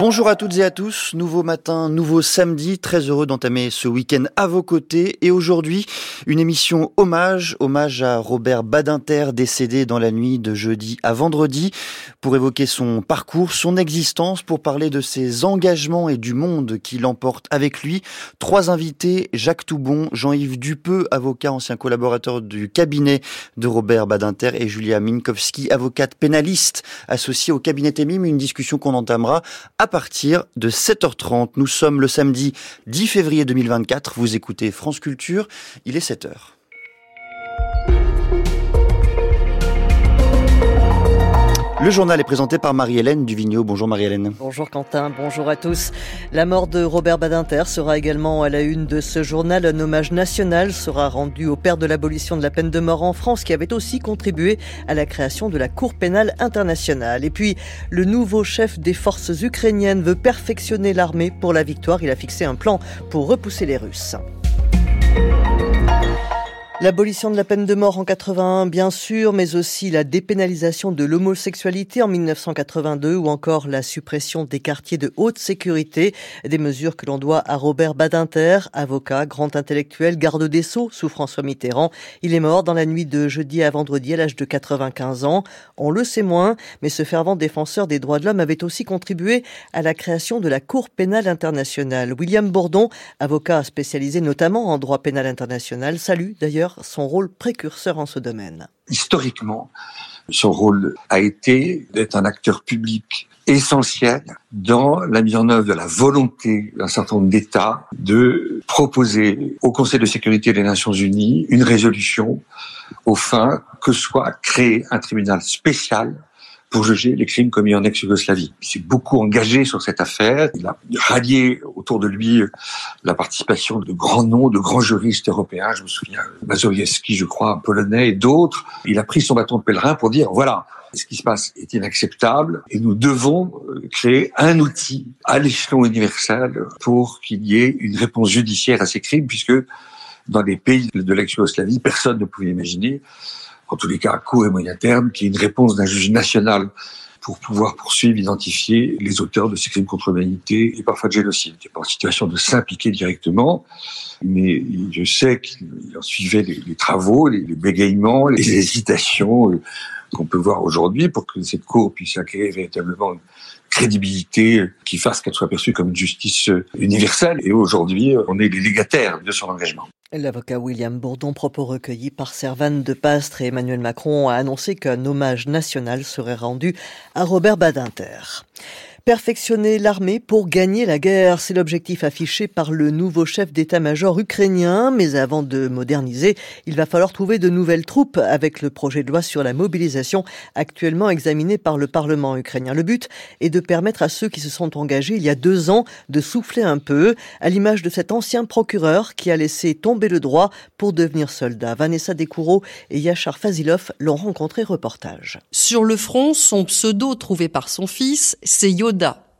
Bonjour à toutes et à tous, nouveau matin, nouveau samedi, très heureux d'entamer ce week-end à vos côtés. Et aujourd'hui une émission hommage, hommage à Robert Badinter décédé dans la nuit de jeudi à vendredi pour évoquer son parcours, son existence, pour parler de ses engagements et du monde qui l'emporte avec lui. Trois invités, Jacques Toubon, Jean-Yves Dupeux, avocat ancien collaborateur du cabinet de Robert Badinter et Julia Minkowski, avocate pénaliste associée au cabinet Temim, une discussion qu'on entamera partir de 7h30. Nous sommes le samedi 10 février 2024. Vous écoutez France Culture. Il est 7h. Le journal est présenté par Marie-Hélène Duvigneau. Bonjour Marie-Hélène. Bonjour Quentin, bonjour à tous. La mort de Robert Badinter sera également à la une de ce journal. Un hommage national sera rendu au père de l'abolition de la peine de mort en France qui avait aussi contribué à la création de la Cour pénale internationale. Et puis, le nouveau chef des forces ukrainiennes veut perfectionner l'armée pour la victoire. Il a fixé un plan pour repousser les Russes. L'abolition de la peine de mort en 81, bien sûr, mais aussi la dépénalisation de l'homosexualité en 1982 ou encore la suppression des quartiers de haute sécurité, des mesures que l'on doit à Robert Badinter, avocat, grand intellectuel, garde des Sceaux sous François Mitterrand. Il est mort dans la nuit de jeudi à vendredi à l'âge de 95 ans. On le sait moins, mais ce fervent défenseur des droits de l'homme avait aussi contribué à la création de la Cour pénale internationale. William Bourdon, avocat spécialisé notamment en droit pénal international, salue d'ailleurs son rôle précurseur en ce domaine. Historiquement, son rôle a été d'être un acteur public essentiel dans la mise en œuvre de la volonté d'un certain nombre d'États de proposer au Conseil de sécurité des Nations Unies une résolution au fin que soit créé un tribunal spécial pour juger les crimes commis en ex-Yougoslavie. Il s'est beaucoup engagé sur cette affaire. Il a rallié autour de lui la participation de grands noms, de grands juristes européens. Je me souviens, Mazowiecki, je crois, un polonais et d'autres. Il a pris son bâton de pèlerin pour dire, voilà, ce qui se passe est inacceptable et nous devons euh, créer un outil à l'échelon universel pour qu'il y ait une réponse judiciaire à ces crimes puisque dans les pays de l'ex-Yougoslavie, personne ne pouvait imaginer en tous les cas à court et moyen terme, qui est une réponse d'un juge national pour pouvoir poursuivre, identifier les auteurs de ces crimes contre l'humanité et parfois de génocide. Il n'est pas en situation de s'impliquer directement, mais je sais qu'il en suivait les, travaux, les, bégayements, les hésitations euh, qu'on peut voir aujourd'hui pour que cette cour puisse acquérir véritablement crédibilité qui fasse qu'elle soit perçue comme une justice universelle. Et aujourd'hui, on est les légataires de son engagement. L'avocat William Bourdon, propos recueillis par Servane de Pastre et Emmanuel Macron, a annoncé qu'un hommage national serait rendu à Robert Badinter. Perfectionner l'armée pour gagner la guerre, c'est l'objectif affiché par le nouveau chef d'état-major ukrainien. Mais avant de moderniser, il va falloir trouver de nouvelles troupes avec le projet de loi sur la mobilisation actuellement examiné par le Parlement ukrainien. Le but est de permettre à ceux qui se sont engagés il y a deux ans de souffler un peu, à l'image de cet ancien procureur qui a laissé tomber le droit pour devenir soldat. Vanessa Descoureaux et Yachar Fazilov l'ont rencontré reportage. Sur le front, son pseudo trouvé par son fils, c'est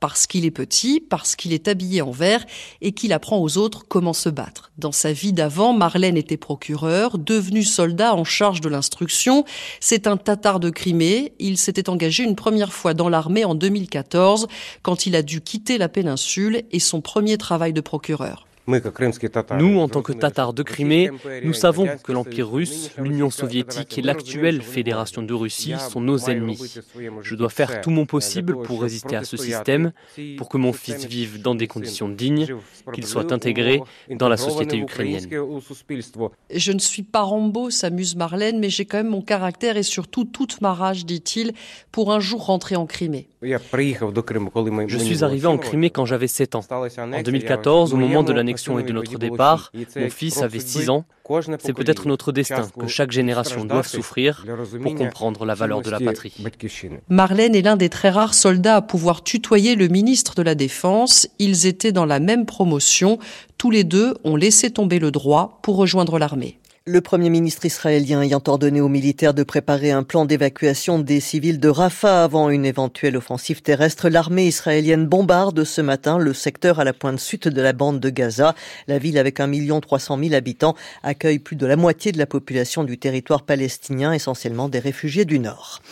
Parce qu'il est petit, parce qu'il est habillé en vert et qu'il apprend aux autres comment se battre. Dans sa vie d'avant, Marlène était procureur, devenu soldat en charge de l'instruction. C'est un tatar de Crimée. Il s'était engagé une première fois dans l'armée en 2014 quand il a dû quitter la péninsule et son premier travail de procureur. Nous, en tant que Tatars de Crimée, nous savons que l'Empire russe, l'Union soviétique et l'actuelle Fédération de Russie sont nos ennemis. Je dois faire tout mon possible pour résister à ce système, pour que mon fils vive dans des conditions dignes, qu'il soit intégré dans la société ukrainienne. Je ne suis pas Rambo, s'amuse Marlène, mais j'ai quand même mon caractère et surtout toute ma rage, dit-il, pour un jour rentrer en Crimée. Je suis arrivé en Crimée quand j'avais 7 ans. En 2014, au moment de l'annexion et de notre départ, mon fils avait 6 ans. C'est peut-être notre destin que chaque génération doive souffrir pour comprendre la valeur de la patrie. Marlène est l'un des très rares soldats à pouvoir tutoyer le ministre de la Défense. Ils étaient dans la même promotion. Tous les deux ont laissé tomber le droit pour rejoindre l'armée. Le Premier ministre israélien ayant ordonné aux militaires de préparer un plan d'évacuation des civils de Rafah avant une éventuelle offensive terrestre, l'armée israélienne bombarde ce matin le secteur à la pointe sud de la bande de Gaza. La ville, avec 1 300 000 habitants, accueille plus de la moitié de la population du territoire palestinien, essentiellement des réfugiés du Nord.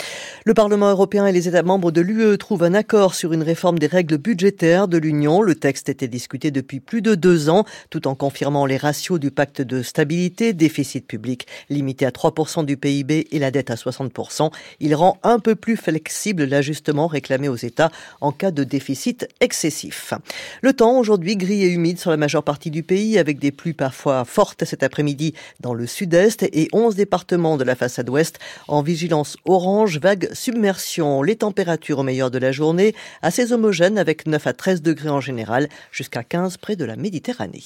Le Parlement européen et les États membres de l'UE trouvent un accord sur une réforme des règles budgétaires de l'Union. Le texte était discuté depuis plus de deux ans, tout en confirmant les ratios du pacte de stabilité, déficit public limité à 3% du PIB et la dette à 60%. Il rend un peu plus flexible l'ajustement réclamé aux États en cas de déficit excessif. Le temps aujourd'hui gris et humide sur la majeure partie du pays avec des pluies parfois fortes cet après-midi dans le sud-est et 11 départements de la façade ouest en vigilance orange, vague submersion. Les températures au meilleur de la journée assez homogènes avec 9 à 13 degrés en général jusqu'à 15 près de la Méditerranée.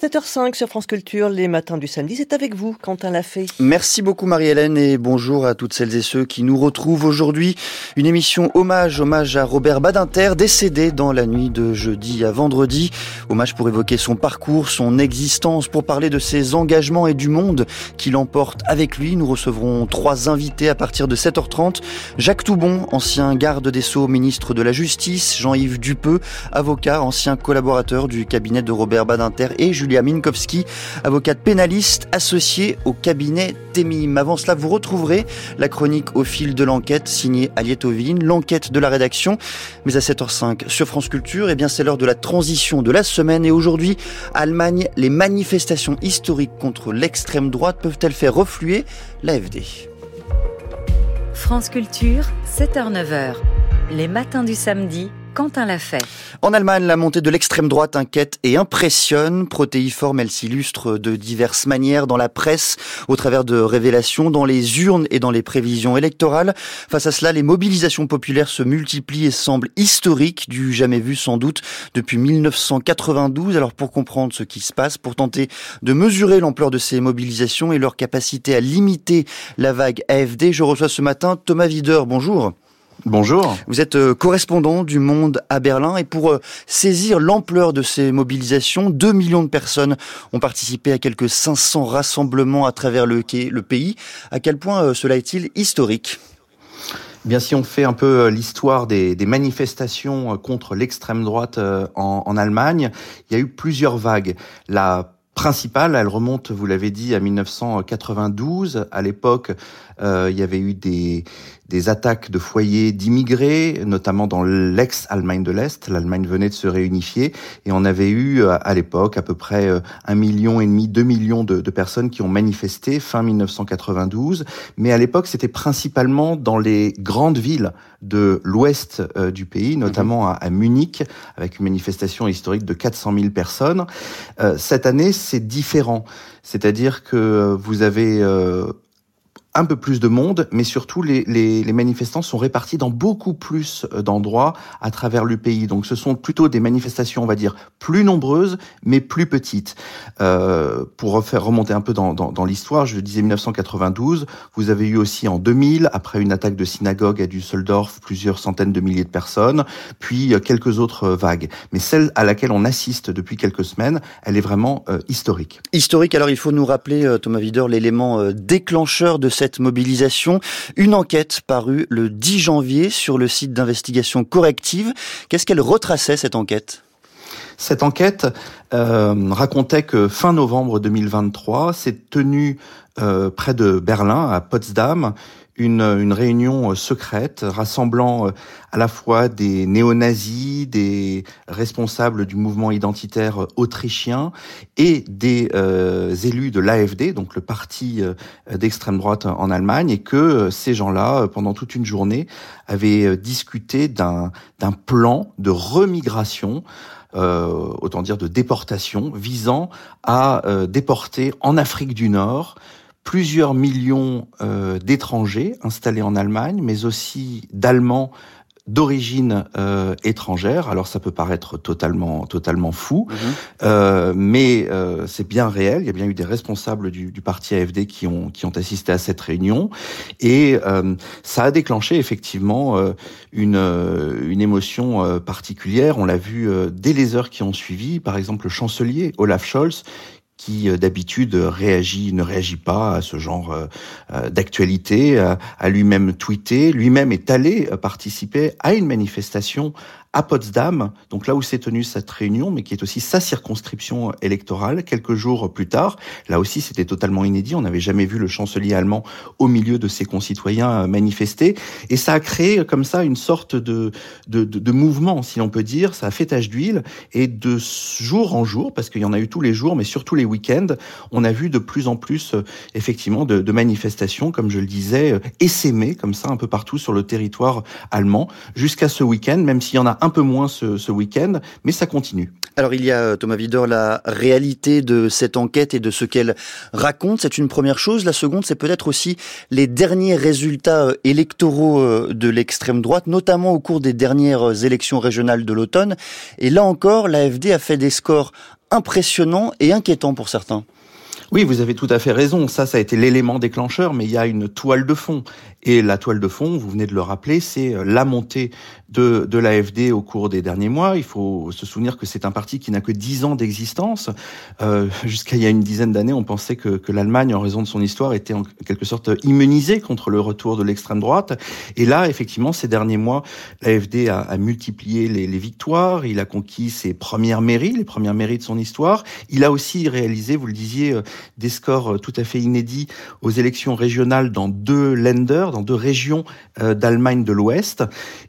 7h05 sur France Culture, les matins du samedi, c'est avec vous, Quentin Lafay. Merci beaucoup Marie-Hélène et bonjour à toutes celles et ceux qui nous retrouvent aujourd'hui. Une émission hommage, hommage à Robert Badinter, décédé dans la nuit de jeudi à vendredi. Hommage pour évoquer son parcours, son existence, pour parler de ses engagements et du monde qui l'emporte avec lui. Nous recevrons trois invités à partir de 7h30. Jacques Toubon, ancien garde des Sceaux, ministre de la Justice, Jean-Yves Dupeux, avocat, ancien collaborateur du cabinet de Robert Badinter et Julie Julia Minkowski, avocate pénaliste associée au cabinet Temim. Avant cela, vous retrouverez la chronique au fil de l'enquête signée Alietovine, l'enquête de la rédaction. Mais à 7h05 sur France Culture, eh bien c'est l'heure de la transition de la semaine et aujourd'hui, Allemagne, les manifestations historiques contre l'extrême droite peuvent-elles faire refluer l'AFD France Culture, 7h-9h, les matins du samedi Quentin l'a fait. En Allemagne, la montée de l'extrême droite inquiète et impressionne. Protéiforme, elle s'illustre de diverses manières dans la presse, au travers de révélations, dans les urnes et dans les prévisions électorales. Face à cela, les mobilisations populaires se multiplient et semblent historiques, du jamais vu sans doute depuis 1992. Alors pour comprendre ce qui se passe, pour tenter de mesurer l'ampleur de ces mobilisations et leur capacité à limiter la vague AFD, je reçois ce matin Thomas Wider. Bonjour. Bonjour. Vous êtes euh, correspondant du Monde à Berlin et pour euh, saisir l'ampleur de ces mobilisations, 2 millions de personnes ont participé à quelques 500 rassemblements à travers le, pays. À quel point euh, cela est-il historique? Eh Bien, si on fait un peu l'histoire des, manifestations contre l'extrême droite en, en, Allemagne, il y a eu plusieurs vagues. La principale, elle remonte, vous l'avez dit, à 1992. À l'époque, il y avait eu des, des attaques de foyers d'immigrés, notamment dans l'ex-Allemagne de l'Est. L'Allemagne venait de se réunifier et on avait eu euh, à l'époque à peu près euh, un million et demi, deux millions de, de personnes qui ont manifesté fin 1992. Mais à l'époque, c'était principalement dans les grandes villes de l'ouest du pays, mhm. notamment à, à, Munich, avec une manifestation historique de 400 000 personnes. cette année, c'est différent. C'est-à-dire que vous avez un peu plus de monde, mais surtout les, les, les, manifestants sont répartis dans beaucoup plus euh, d'endroits à travers le pays. Donc ce sont plutôt des manifestations, on va dire, plus nombreuses, mais plus petites. Euh, pour faire remonter un peu dans, dans, dans l'histoire, je disais 1992, vous avez eu aussi en 2000, après une attaque de synagogue à Düsseldorf, plusieurs centaines de milliers de personnes, puis euh, quelques autres euh, vagues. Mais celle à laquelle on assiste depuis quelques semaines, elle est vraiment historique. Historique, alors il faut nous rappeler, Thomas Wider, l'élément déclencheur de cette mobilisation. Une enquête parue le 10 janvier sur le site d'investigation corrective. Qu'est-ce qu'elle retraçait cette enquête? Cette enquête euh, racontait que fin novembre 2023 s'est tenue euh, près de Berlin, à Potsdam, une, réunion euh, secrète rassemblant euh, à la fois des néo-nazis, des responsables du mouvement identitaire euh, autrichien et des élus de l'AFD, donc le parti d'extrême droite en Allemagne, et que ces gens-là, pendant toute une journée, avaient discuté d'un plan de remigration autant dire de déportation, visant à déporter en Afrique du Nord plusieurs millions euh, d'étrangers installés en Allemagne, mais aussi d'Allemands d'origine euh, étrangère. Alors ça peut paraître totalement totalement fou, mhm. euh, mais euh, c'est bien réel. Il y a bien eu des responsables du, du, parti AFD qui ont qui ont assisté à cette réunion et euh, ça a déclenché effectivement euh, une une émotion particulière. On l'a vu dès les heures qui ont suivi. Par exemple, le chancelier Olaf Scholz qui euh, d'habitude réagit, ne réagit pas à ce genre euh, euh, d'actualité, a lui-même tweeté, lui-même est allé participer à une manifestation à Potsdam, donc là où s'est tenue cette réunion, mais qui est aussi sa circonscription électorale, quelques jours plus tard. Là aussi, c'était totalement inédit. On n'avait jamais vu le chancelier allemand au milieu de ses concitoyens manifester. Et ça a créé comme ça une sorte de, de, de, mouvement, si l'on peut dire. Ça a fait tache d'huile. Et de jour en jour, parce qu'il y en a eu tous les jours, mais surtout les week-ends, on a vu de plus en plus, effectivement, de, de manifestations, comme je le disais, essaimer comme ça un peu partout sur le territoire allemand, jusqu'à ce week-end, même s'il y en a un peu moins ce, ce week-end, mais ça continue. Alors il y a, Thomas Vidor, la réalité de cette enquête et de ce qu'elle raconte. C'est une première chose. La seconde, c'est peut-être aussi les derniers résultats euh, électoraux euh, de l'extrême droite, notamment au cours des dernières élections régionales de l'automne. Et là encore, l'AFD a fait des scores impressionnants et inquiétants pour certains. Oui, vous avez tout à fait raison. Ça, ça a été l'élément déclencheur, mais il y a une toile de fond. Et la toile de fond, vous venez de le rappeler, c'est euh, la montée de, de l'AFD au cours des derniers mois. Il faut se souvenir que c'est un parti qui n'a que dix ans d'existence. Euh, Jusqu'à il y a une dizaine d'années, on pensait que, que l'Allemagne, en raison de son histoire, était en quelque sorte immunisée contre le retour de l'extrême droite. Et là, effectivement, ces derniers mois, l'AFD a, a, multiplié les, les, victoires. Il a conquis ses premières mairies, les premières mairies de son histoire. Il a aussi réalisé, vous le disiez, euh, des scores tout à fait inédits aux élections régionales dans deux lenders dans deux régions euh, d'Allemagne de l'Ouest.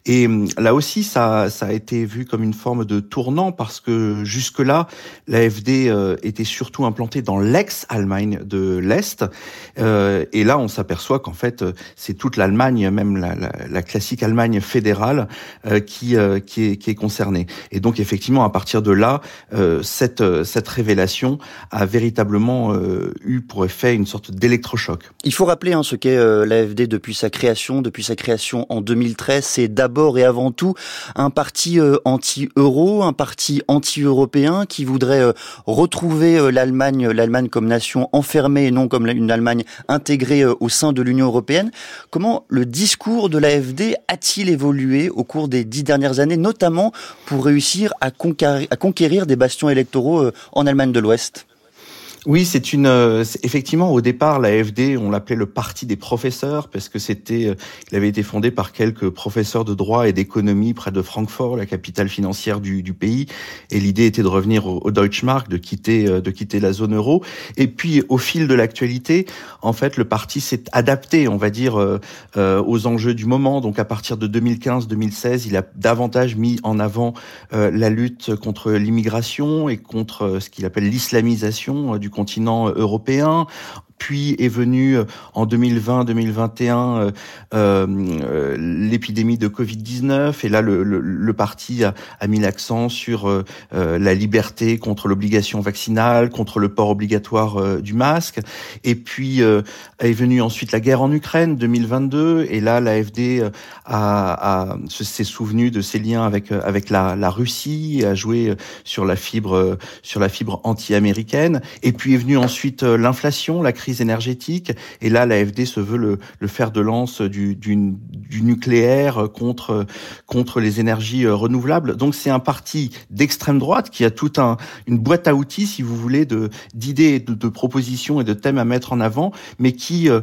Et hum, là aussi, ça, a été vu comme une forme de tournant parce que jusque-là, l'AFD euh, était surtout implantée dans l'ex-Allemagne de l'Est. Euh, et là, on s'aperçoit qu'en fait, c'est toute l'Allemagne, même la, la, la, classique Allemagne fédérale, qui, est, concernée. Et donc, effectivement, à partir de là, cette, cette révélation a véritablement eu pour effet une sorte d'électrochoc. Il faut rappeler hein, ce qu'est l'AFD depuis sa création, depuis sa création en 2013. C'est d'abord et avant tout un parti euh, anti-euro, un parti anti-européen qui voudrait euh, retrouver euh, l'Allemagne, l'Allemagne comme nation enfermée et non comme une Allemagne intégrée au sein de l'Union européenne. Comment le discours de l'AFD a-t-il évolué au cours des dix dernières années, notamment pour réussir à conquérir, à conquérir des bastions électoraux en Allemagne de l'Ouest? Oui, c'est une euh, effectivement au départ l'AFD, on l'appelait le parti des professeurs parce que c'était euh, il avait été fondé par quelques professeurs de droit et d'économie près de Francfort, la capitale financière du, du pays et l'idée était de revenir au, au Deutschmark, de quitter euh, de quitter la zone euro et puis au fil de l'actualité, en fait, le parti s'est adapté, on va dire aux enjeux du moment. Donc à partir de 2015-2016, il a davantage mis en avant la lutte contre l'immigration et contre ce qu'il appelle l'islamisation du continent européen puis est venu euh, en 2020-2021 euh, euh, l'épidémie de Covid-19 et là le, le, parti a, a mis l'accent sur euh, la liberté contre l'obligation vaccinale, contre le port obligatoire du masque. Et puis est venue ensuite la guerre en Ukraine 2022 et là l'AFD a, a s'est souvenu de ses liens avec avec la, la Russie, a joué sur la fibre sur la fibre anti-américaine. Et puis est venue ensuite l'inflation, la crise énergétique. Et là, l'AFD se veut le, le fer de lance du, nucléaire contre les énergies euh, renouvelables. Donc c'est un parti d'extrême droite qui a toute un, une boîte à outils, si vous voulez, de d'idées, de, de, propositions et de thèmes à mettre en avant, mais qui euh,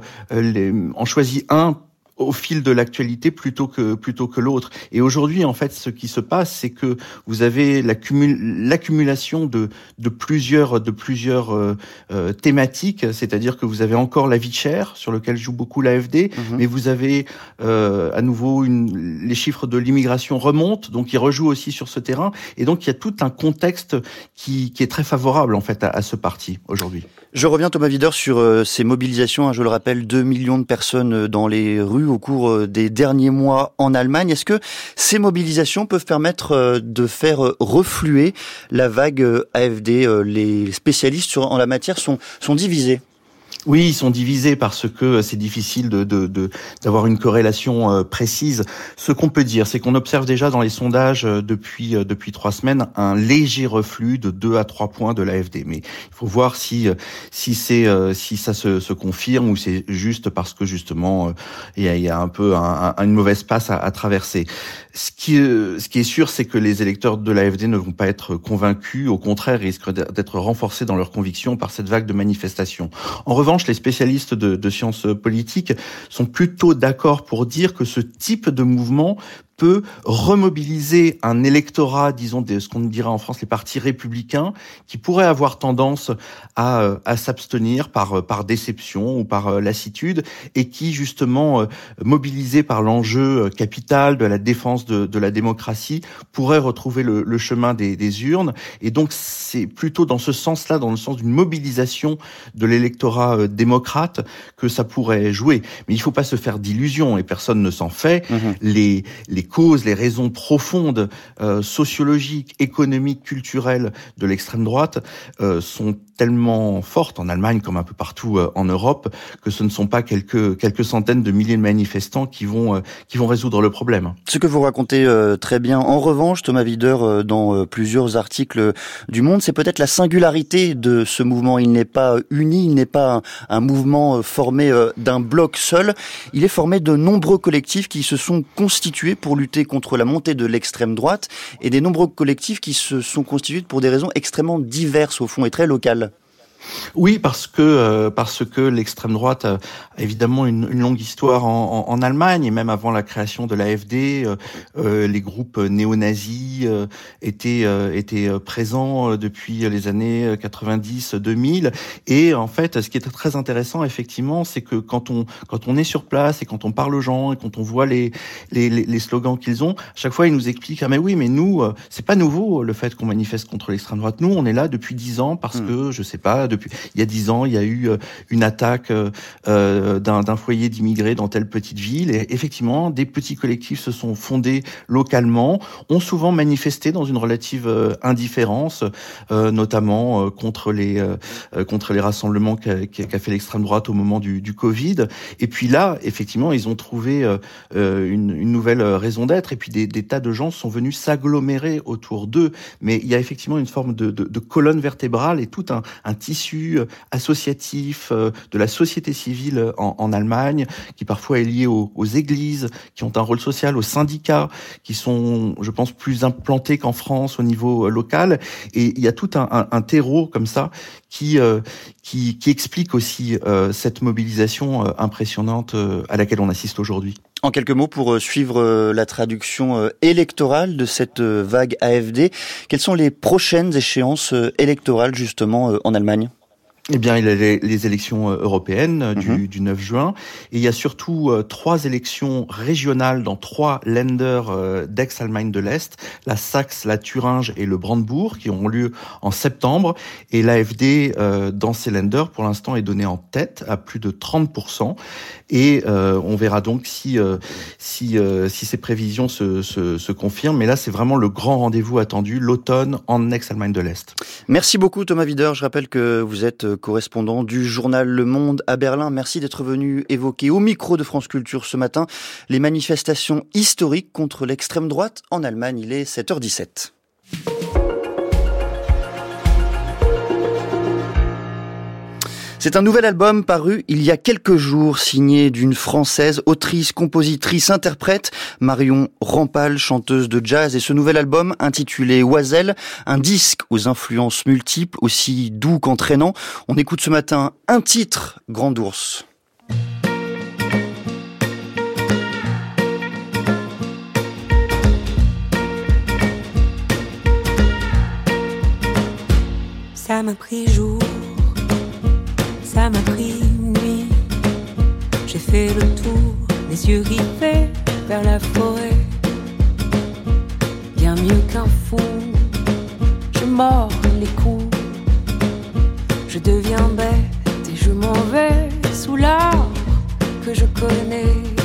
en choisit un au fil de l'actualité plutôt que plutôt que l'autre. Et aujourd'hui, en fait, ce qui se passe, c'est que vous avez l'accumulation de de plusieurs de plusieurs euh, euh, thématiques, c'est-à-dire que vous avez encore la vie chère sur lequel joue beaucoup l'AFD, mhm. mais vous avez euh, à nouveau une, les chiffres de l'immigration remontent, donc ils rejouent aussi sur ce terrain, et donc il y a tout un contexte qui qui est très favorable en fait à, à ce parti aujourd'hui. Je reviens Thomas Wider sur euh, ces mobilisations. Hein, je le rappelle, 2 millions de personnes dans les rues au cours euh, des derniers mois en Allemagne. Est-ce que ces mobilisations peuvent permettre euh, de faire euh, refluer la vague AFD Les spécialistes en la matière sont, sont divisés? Oui, ils sont divisés parce que c'est difficile de d'avoir une corrélation euh, précise. Ce qu'on peut dire, c'est qu'on observe déjà dans les sondages euh, depuis euh, depuis trois semaines un léger reflux de 2 à 3 points de l'AFD. Mais il faut voir si si c'est si ça se, se confirme ou c'est juste parce que justement il y a, y a un peu un, une mauvaise passe à, à traverser. Ce qui, ce qui est sûr, c'est que les électeurs de l'AFD ne vont pas être convaincus. Au contraire, risquent d'être renforcés dans leurs convictions par cette vague de manifestations. Les spécialistes de, de sciences politiques sont plutôt d'accord pour dire que ce type de mouvement peut remobiliser un électorat, disons, de ce qu'on dirait en France les partis républicains, qui pourraient avoir tendance à, euh, à s'abstenir par, euh, par déception ou par euh, lassitude, et qui, justement, mobilisés par l'enjeu capital de la défense de, de la démocratie, pourraient retrouver le, le chemin des, des, urnes. Et donc, c'est plutôt dans ce sens-là, dans le sens d'une mobilisation de l'électorat démocrate, que ça pourrait jouer. Mais il faut pas se faire d'illusions, et personne ne s'en fait. Mmh les, les causes, les raisons profondes euh, sociologiques, économiques, culturelles de l'extrême droite euh, sont tellement fortes en Allemagne comme un peu partout euh, en Europe que ce ne sont pas quelques quelques centaines de milliers de manifestants qui vont qui vont résoudre le problème. Ce que vous racontez très bien. En revanche, Thomas Wider, dans plusieurs articles du Monde, c'est peut-être la singularité de ce mouvement. Il n'est pas uni, il n'est pas un, un mouvement formé d'un bloc seul. Il est formé de nombreux collectifs qui se sont constitués pour lutter contre la montée de l'extrême droite et des nombreux collectifs qui se sont constitués pour des raisons extrêmement diverses au fond et très locales. Oui, parce que euh, parce que l'extrême droite a évidemment une, une longue histoire en, en, en, Allemagne et même avant la création de l'AFD, euh, euh, les groupes néo-nazis euh, étaient étaient présents depuis les années 90-2000 et en fait, ce qui est très intéressant effectivement, c'est que quand on quand on est sur place et quand on parle aux gens et quand on voit les les, les slogans qu'ils ont, à chaque fois ils nous expliquent ah mais oui mais nous c'est pas nouveau le fait qu'on manifeste contre l'extrême droite. Nous on est là depuis dix ans parce hmm. que je sais pas depuis il y a dix ans, il y a eu euh, une attaque euh, euh, d'un foyer d'immigrés dans telle petite ville. Et effectivement, des petits collectifs se sont fondés localement, ont souvent manifesté dans une relative indifférence, notamment contre les contre les rassemblements qu'a qu fait l'extrême droite au moment du, du, Covid. Et puis là, effectivement, ils ont trouvé une, une, nouvelle raison d'être. Et puis des, des, tas de gens sont venus s'agglomérer autour d'eux. Mais il y a effectivement une forme de, de, de colonne vertébrale et tout un, un tissu euh, associatif euh, de la société civile en, en, Allemagne, qui parfois est lié aux, églises, qui ont un rôle social, aux syndicats, qui sont, je pense, plus implantés qu'en France au niveau euh, local. Et il y a tout un, terreau comme ça qui, qui, explique aussi cette mobilisation impressionnante à laquelle on assiste aujourd'hui. En quelques mots, pour suivre la traduction électorale de cette vague AFD, quelles sont les prochaines échéances électorales justement en Allemagne? Eh bien, il y a les, élections euh, européennes euh, du, mhm. du, 9 juin. Et il y a surtout euh, trois élections régionales dans trois lenders d'ex-Allemagne de l'Est, la Saxe, la Thuringe et le Brandebourg, qui auront lieu en septembre. Et l'AFD, dans ces lenders, pour l'instant, est donnée en tête à plus de 30%. Et on verra donc si, si, si ces prévisions se, se, se confirment. Mais là, c'est vraiment le grand rendez-vous attendu, l'automne en ex-Allemagne de l'Est. Merci beaucoup, Thomas Wider. Je rappelle que vous êtes correspondant du journal Le Monde à Berlin. Merci d'être venu évoquer au micro de France Culture ce matin les manifestations historiques contre l'extrême droite en Allemagne. Il est 7h17. C'est un nouvel album paru il y a quelques jours, signé d'une française, autrice, compositrice, interprète, Marion Rampal, chanteuse de jazz. Et ce nouvel album, intitulé Oiselle, un disque aux influences multiples, aussi doux qu'entraînant. On écoute ce matin un titre, Grand Ours. Ça m'a pris jour ça m'a pris nuit. J'ai fait le tour, les yeux rivés vers la forêt. Bien mieux qu'un fou, je mords les coups. Je deviens bête et je m'en vais sous l'arbre que je connais.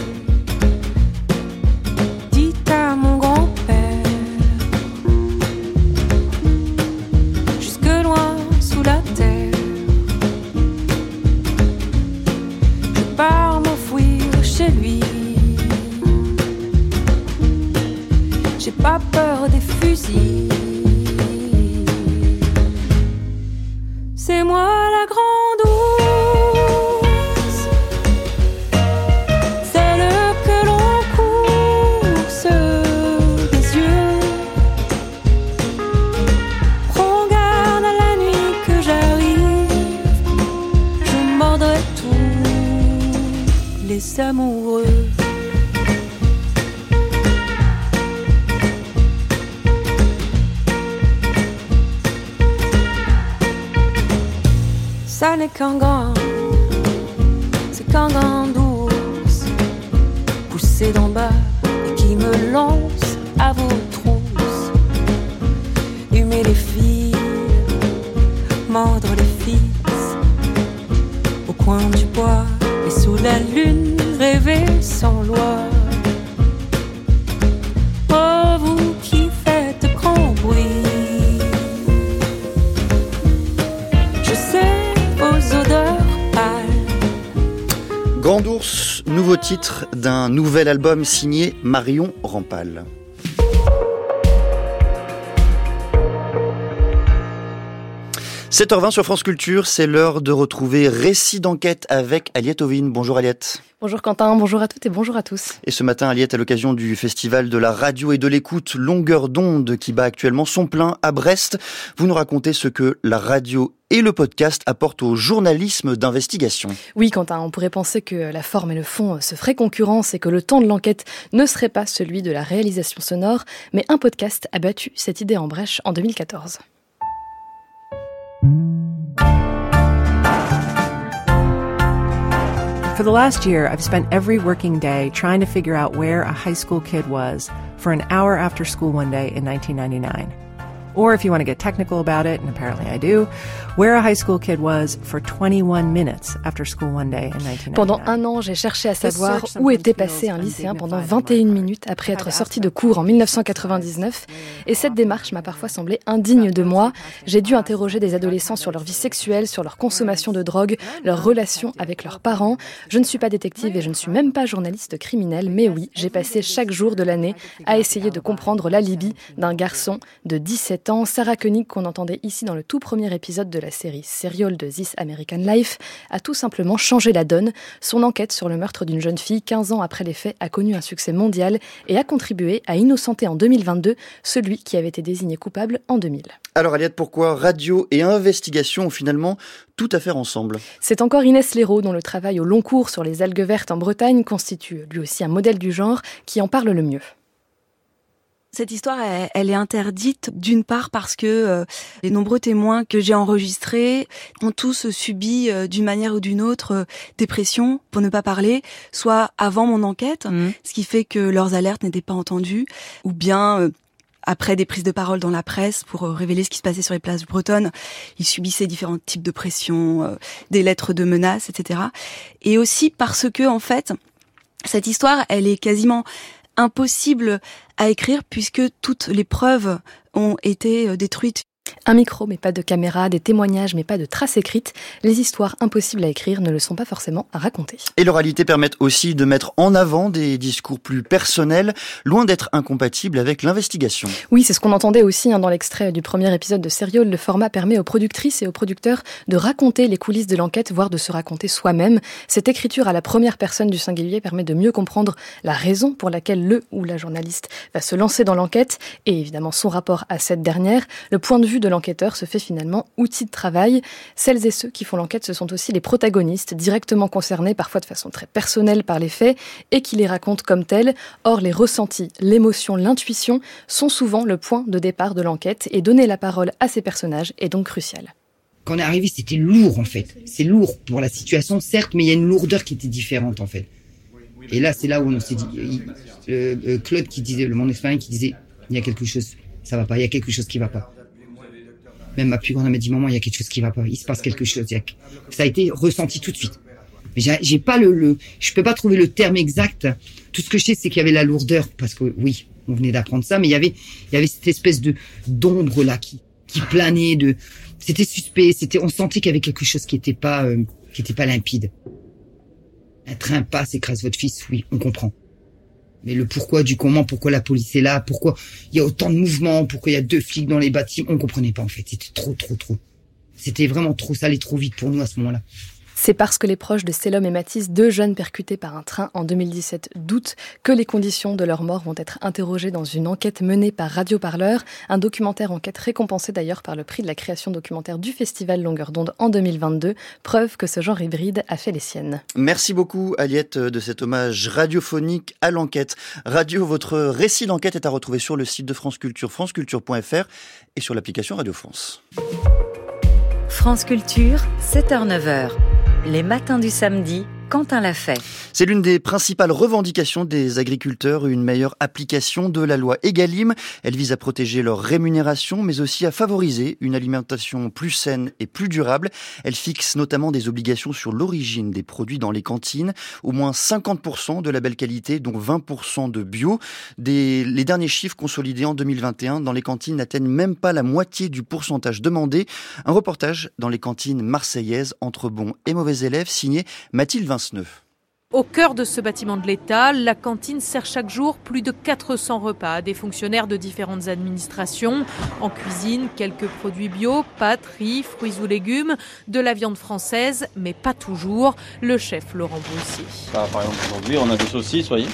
Nouvel album signé Marion Rampal. « 7h20 sur France Culture, c'est l'heure de retrouver Récit d'enquête avec Aliette Ovine. Bonjour Aliette. Bonjour Quentin, bonjour à toutes et bonjour à tous. Et ce matin, Aliette, à l'occasion du festival de la radio et de l'écoute Longueur d'onde qui bat actuellement son plein à Brest, vous nous racontez ce que la radio et le podcast apportent au journalisme d'investigation. Oui Quentin, on pourrait penser que la forme et le fond se feraient concurrence et que le temps de l'enquête ne serait pas celui de la réalisation sonore, mais un podcast a battu cette idée en brèche en 2014. For the last year, I've spent every working day trying to figure out where a high school kid was for an hour after school one day in 1999. Or if you want to get technical about it, and apparently I do, where a high school kid was for 21 minutes after school one day in 1999. Pendant un an, j'ai cherché à savoir où était passé un lycéen pendant 21 minutes après être sorti de cours en 1999. Et cette démarche m'a parfois semblé indigne de moi. J'ai dû interroger des adolescents sur leur vie sexuelle, sur leur consommation de drogue, leurs relations avec leurs parents. Je ne suis pas détective et je ne suis même pas journaliste criminel, mais oui, j'ai passé chaque jour de l'année à essayer de comprendre l'alibi d'un garçon de 17 ans, Sarah Koenig, qu'on entendait ici dans le tout premier épisode de la série Serial de This American Life, a tout simplement changé la donne. Son enquête sur le meurtre d'une jeune fille 15 ans après les faits a connu un succès mondial et a contribué à innocenter en 2022 celui qui avait été désigné coupable en 2000. Alors Aliette, pourquoi radio et investigation ont finalement tout à faire ensemble? C'est encore Inès Léraud, dont le travail au long cours sur les algues vertes en Bretagne constitue lui aussi un modèle du genre, qui en parle le mieux. Cette histoire, elle, elle est interdite d'une part parce que euh, les nombreux témoins que j'ai enregistrés ont tous subi euh, d'une manière ou d'une autre euh, des pressions, pour ne pas parler, soit avant mon enquête, Mmh. ce qui fait que leurs alertes n'étaient pas entendues, ou bien euh, après des prises de parole dans la presse pour euh, révéler ce qui se passait sur les places bretonnes, ils subissaient différents types de pressions, euh, des lettres de menaces, etc. Et aussi parce que en fait, cette histoire, elle est quasiment impossible à écrire puisque toutes les preuves ont été euh, détruites. Un micro, mais pas de caméra, des témoignages, mais pas de traces écrites. Les histoires impossibles à écrire ne le sont pas forcément à raconter. Et l'oralité permet aussi de mettre en avant des discours plus personnels, loin d'être incompatibles avec l'investigation. Oui, c'est ce qu'on entendait aussi hein, dans l'extrait du premier épisode de Serial. Le format permet aux productrices et aux producteurs de raconter les coulisses de l'enquête, voire de se raconter soi-même. Cette écriture à la première personne du singulier permet de mieux comprendre la raison pour laquelle le ou la journaliste va se lancer dans l'enquête et évidemment son rapport à cette dernière. Le point de vue de l'enquêteur se fait finalement outil de travail. Celles et ceux qui font l'enquête, ce sont aussi les protagonistes, directement concernés, parfois de façon très personnelle par les faits, et qui les racontent comme tels. Or, les ressentis, l'émotion, l'intuition sont souvent le point de départ de l'enquête, et donner la parole à ces personnages est donc crucial. Quand on est arrivé, c'était lourd en fait. C'est lourd pour la situation, certes, mais il y a une lourdeur qui était différente en fait. Et là, c'est là où on s'est dit, Claude qui disait, le monde espagnol qui disait, il y a quelque chose, ça va pas, il y a quelque chose qui va pas. Même ma plus grande m'a dit, maman, il y a quelque chose qui va pas, il se passe quelque chose. y a- Ça a été ressenti tout de suite. Mais j'ai pas le, le, je peux pas trouver le terme exact. Tout ce que je sais, c'est qu'il y avait la lourdeur, parce que oui, on venait d'apprendre ça, mais il y avait, il y avait cette espèce de d'ombre là qui, qui planait, de, c'était suspect, c'était, on sentait qu'il y avait quelque chose qui était pas, euh, qui était pas limpide. Un train passe, écrase votre fils, oui, on comprend. Mais le pourquoi du comment, pourquoi la police est là, pourquoi il y a autant de mouvements, pourquoi il y a deux flics dans les bâtiments, on comprenait pas en fait. C'était trop, trop, trop. C'était vraiment trop, ça allait trop vite pour nous à ce moment-là. C'est parce que les proches de Célum et Matisse, deux jeunes percutés par un train en 2017, doutent que les conditions de leur mort vont être interrogées dans une enquête menée par Radio Parleur, un documentaire enquête récompensé d'ailleurs par le prix de la création documentaire du Festival Longueur d'onde en 2022, preuve que ce genre hybride a fait les siennes. Merci beaucoup Aliette de cet hommage radiophonique à l'enquête. Radio, votre récit d'enquête est à retrouver sur le site de France Culture, franceculture.fr et sur l'application Radio France. France Culture, 7h-9h. Les matins du samedi, Quentin l'a fait. C'est l'une des principales revendications des agriculteurs, une meilleure application de la loi Egalim. Elle vise à protéger leur rémunération, mais aussi à favoriser une alimentation plus saine et plus durable. Elle fixe notamment des obligations sur l'origine des produits dans les cantines, au moins 50% de la belle qualité, dont 20% de bio. les derniers chiffres consolidés en 2021 dans les cantines n'atteignent même pas la moitié du pourcentage demandé. Un reportage dans les cantines marseillaises entre bons et mauvais élèves signé Mathilde Vincent. Au cœur de ce bâtiment de l'État, la cantine sert chaque jour plus de 400 repas à des fonctionnaires de différentes administrations. En cuisine, quelques produits bio, pâtes, riz, fruits ou légumes, de la viande française, mais pas toujours. Le chef Laurent Broussier. par exemple, aujourd'hui, on a des saucisses, voyez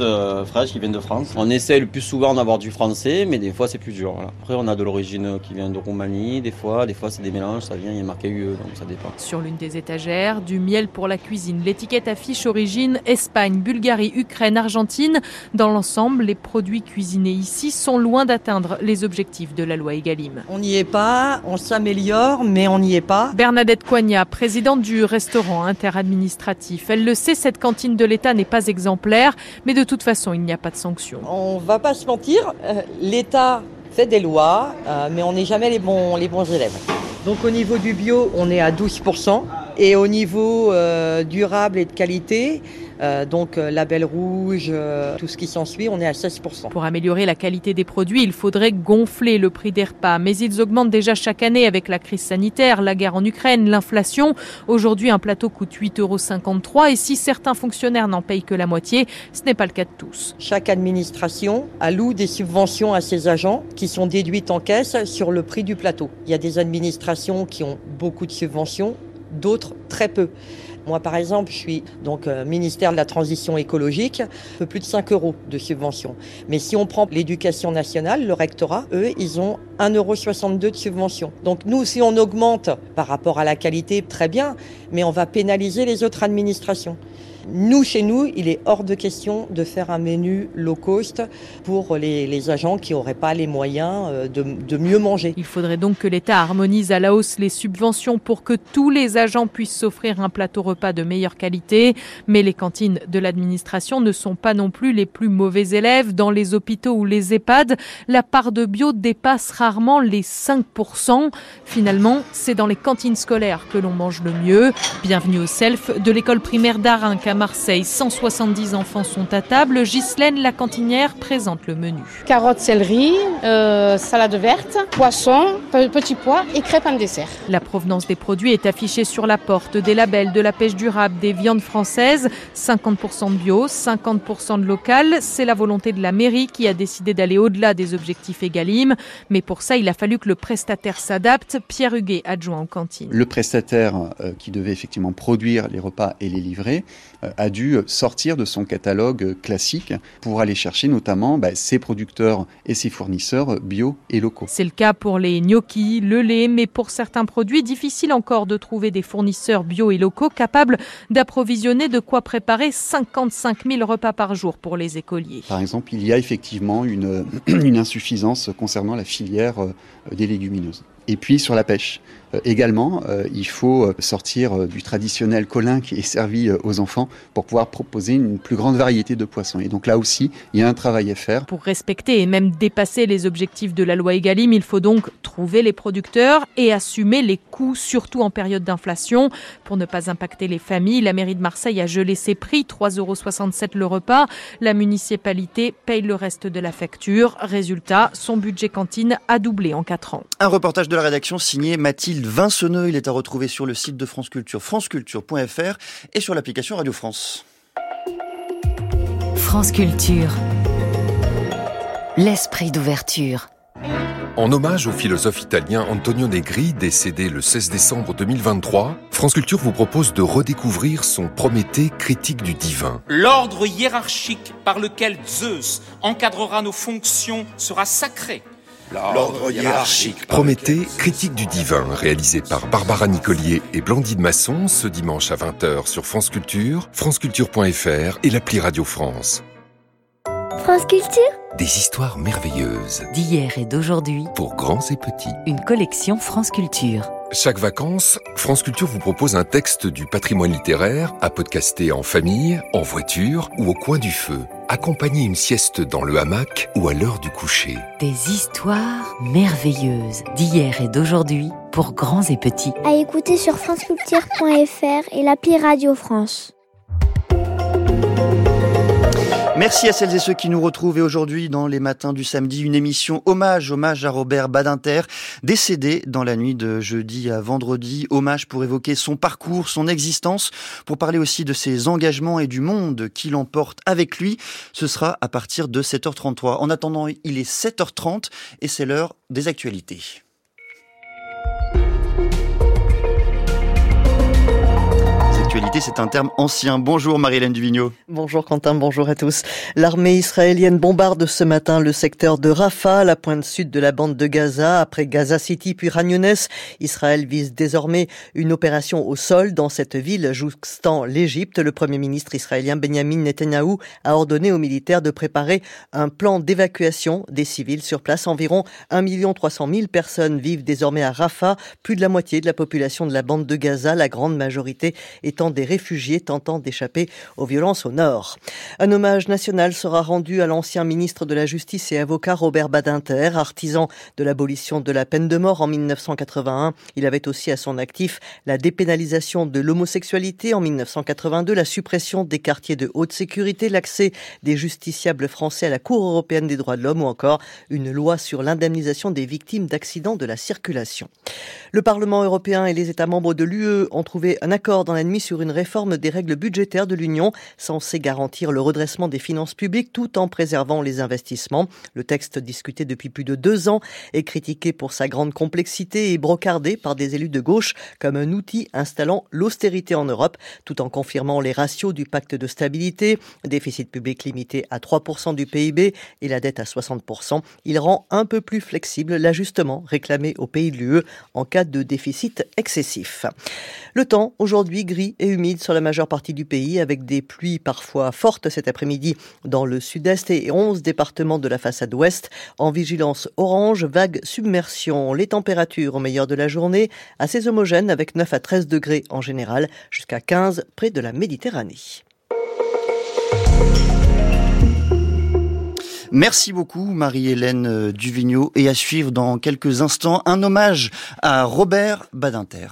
euh, fraîches qui viennent de France. On essaie le plus souvent d'avoir du français, mais des fois c'est plus dur. Après, on a de l'origine qui vient de Roumanie, des fois, des fois c'est des mélanges, ça vient, il y a marqué UE, donc ça dépend. Sur l'une des étagères, du miel pour la cuisine. L'étiquette affiche origine Espagne, Bulgarie, Ukraine, Argentine. Dans l'ensemble, les produits cuisinés ici sont loin d'atteindre les objectifs de la loi Egalim. On n'y est pas, on s'améliore, mais on n'y est pas. Bernadette Coignat, présidente du restaurant interadministratif. Elle le sait, cette cantine de l'État n'est pas exemplaire, mais de toute façon, il n'y a pas de sanction. On va pas se mentir, euh, l'État fait des lois, euh, mais on n'est jamais les bons, les bons élèves. Donc au niveau du bio, on est à 12%. Et au niveau euh, durable et de qualité, euh, donc euh, label rouge, euh, tout ce qui s'ensuit, on est à 16%. Pour améliorer la qualité des produits, il faudrait gonfler le prix des repas, mais ils augmentent déjà chaque année avec la crise sanitaire, la guerre en Ukraine, l'inflation. Aujourd'hui, un plateau coûte 8,53 euros et si certains fonctionnaires n'en payent que la moitié, ce n'est pas le cas de tous. Chaque administration alloue des subventions à ses agents qui sont déduites en caisse sur le prix du plateau. Il y a des administrations qui ont beaucoup de subventions, d'autres très peu. Moi, par exemple, je suis donc euh, ministère de la Transition écologique, un peu plus de 5 euros de subvention. Mais si on prend l'éducation nationale, le rectorat, eux, ils ont 1,62 euro de subvention. Donc nous, si on augmente par rapport à la qualité, très bien, mais on va pénaliser les autres administrations. Nous, chez nous, il est hors de question de faire un menu low cost pour les, agents qui n'auraient pas les moyens euh, de, mieux manger. Il faudrait donc que l'État harmonise à la hausse les subventions pour que tous les agents puissent s'offrir un plateau repas de meilleure qualité. Mais les cantines de l'administration ne sont pas non plus les plus mauvais élèves. Dans les hôpitaux ou les EHPAD, la part de bio dépasse rarement les 5%. Finalement, c'est dans les cantines scolaires que l'on mange le mieux. Bienvenue au self de l'école primaire d'Arin à Marseille, 170 enfants sont à table. Ghislaine, la cantinière, présente le menu. Carottes, céleri, euh, salade verte, poisson, petits pois et crêpes en dessert. La provenance des produits est affichée sur la porte. Des labels de la pêche durable, des viandes françaises, 50% de bio, 50% de local. C'est la volonté de la mairie qui a décidé d'aller au-delà des objectifs Egalim. Mais pour ça, il a fallu que le prestataire s'adapte. Pierre Huguet, adjoint en cantine. Le prestataire euh, qui devait effectivement produire les repas et les livrer a dû sortir de son catalogue classique pour aller chercher notamment bah, ses producteurs et ses fournisseurs bio et locaux. C'est le cas pour les gnocchis, le lait, mais pour certains produits, difficile encore de trouver des fournisseurs bio et locaux capables d'approvisionner de quoi préparer 55 000 repas par jour pour les écoliers. Par exemple, il y a effectivement une, une insuffisance concernant la filière euh, des légumineuses. Et puis sur la pêche. Euh, également, euh, il faut euh, sortir du traditionnel colin qui est servi aux enfants pour pouvoir proposer une plus grande variété de poissons. Et donc là aussi, il y a un travail à faire. Pour respecter et même dépasser les objectifs de la loi Egalim, il faut donc trouver les producteurs et assumer les coûts, surtout en période d'inflation. Pour ne pas impacter les familles, la mairie de Marseille a gelé ses prix, 3,67 euros le repas. La municipalité paye le reste de la facture. Résultat, son budget cantine a doublé en 4 ans. Un reportage de la rédaction signé Mathilde Vincenneux. Il est à retrouver sur le site de France Culture, franceculture.fr et sur l'application Radio France. France Culture. L'esprit d'ouverture. En hommage au philosophe italien Antonio Negri, décédé le 16 décembre 2023, France Culture vous propose de redécouvrir son Prométhée critique du divin. L'ordre hiérarchique par lequel Zeus encadrera nos fonctions sera sacré. L'ordre hiérarchique. Prométhée, critique du divin, réalisé par Barbara Nicolier et Blandine Masson ce dimanche à 20h sur France Culture, franceculture.fr et l'appli Radio France. France Culture? Des histoires merveilleuses. D'hier et d'aujourd'hui. Pour grands et petits. Une collection France Culture. Chaque vacances, France Culture vous propose un texte du patrimoine littéraire à podcaster en famille, en voiture ou au coin du feu. Accompagnez une sieste dans le hamac ou à l'heure du coucher. Des histoires merveilleuses d'hier et d'aujourd'hui pour grands et petits. À écouter sur franceculture.fr et l'appli Radio France. Merci à celles et ceux qui nous retrouvent et aujourd'hui dans les matins du samedi, une émission hommage, hommage à Robert Badinter, décédé dans la nuit de jeudi à vendredi. Hommage pour évoquer son parcours, son existence, pour parler aussi de ses engagements et du monde qu'il emporte avec lui. Ce sera à partir de 7h33. En attendant, il est 7h30 et c'est l'heure des actualités. C'est un terme ancien. Bonjour Marie-Hélène Duvigneau. Bonjour Quentin, bonjour à tous. L'armée israélienne bombarde ce matin le secteur de Rafah, la pointe sud de la bande de Gaza. Après Gaza City puis Ragnones, Israël vise désormais une opération au sol dans cette ville jouxtant l'Égypte. Le premier ministre israélien Benjamin Netanyahu a ordonné aux militaires de préparer un plan d'évacuation des civils sur place. Environ 1 300 000 personnes vivent désormais à Rafah, plus de la moitié de la population de la bande de Gaza, la grande majorité étant des réfugiés tentant d'échapper aux violences au nord. Un hommage national sera rendu à l'ancien ministre de la Justice et avocat Robert Badinter, artisan de l'abolition de la peine de mort en 1981. Il avait aussi à son actif la dépénalisation de l'homosexualité en 1982, la suppression des quartiers de haute sécurité, l'accès des justiciables français à la Cour européenne des droits de l'homme ou encore une loi sur l'indemnisation des victimes d'accidents de la circulation. Le Parlement européen et les États membres de l'UE ont trouvé un accord dans la nuit sur une réforme des règles budgétaires de l'Union censée garantir le redressement des finances publiques tout en préservant les investissements. Le texte discuté depuis plus de deux ans est critiqué pour sa grande complexité et brocardé par des élus de gauche comme un outil installant l'austérité en Europe tout en confirmant les ratios du pacte de stabilité, déficit public limité à 3% du PIB et la dette à 60%. Il rend un peu plus flexible l'ajustement réclamé aux pays de l'UE en cas de déficit excessif. Le temps aujourd'hui gris et humide sur la majeure partie du pays avec des pluies parfois fortes cet après-midi dans le sud-est et 11 départements de la façade ouest en vigilance orange, vague submersion. Les températures au meilleur de la journée assez homogènes avec 9 à 13 degrés en général jusqu'à 15 près de la Méditerranée. Merci beaucoup Marie-Hélène Duvigneau et à suivre dans quelques instants un hommage à Robert Badinter.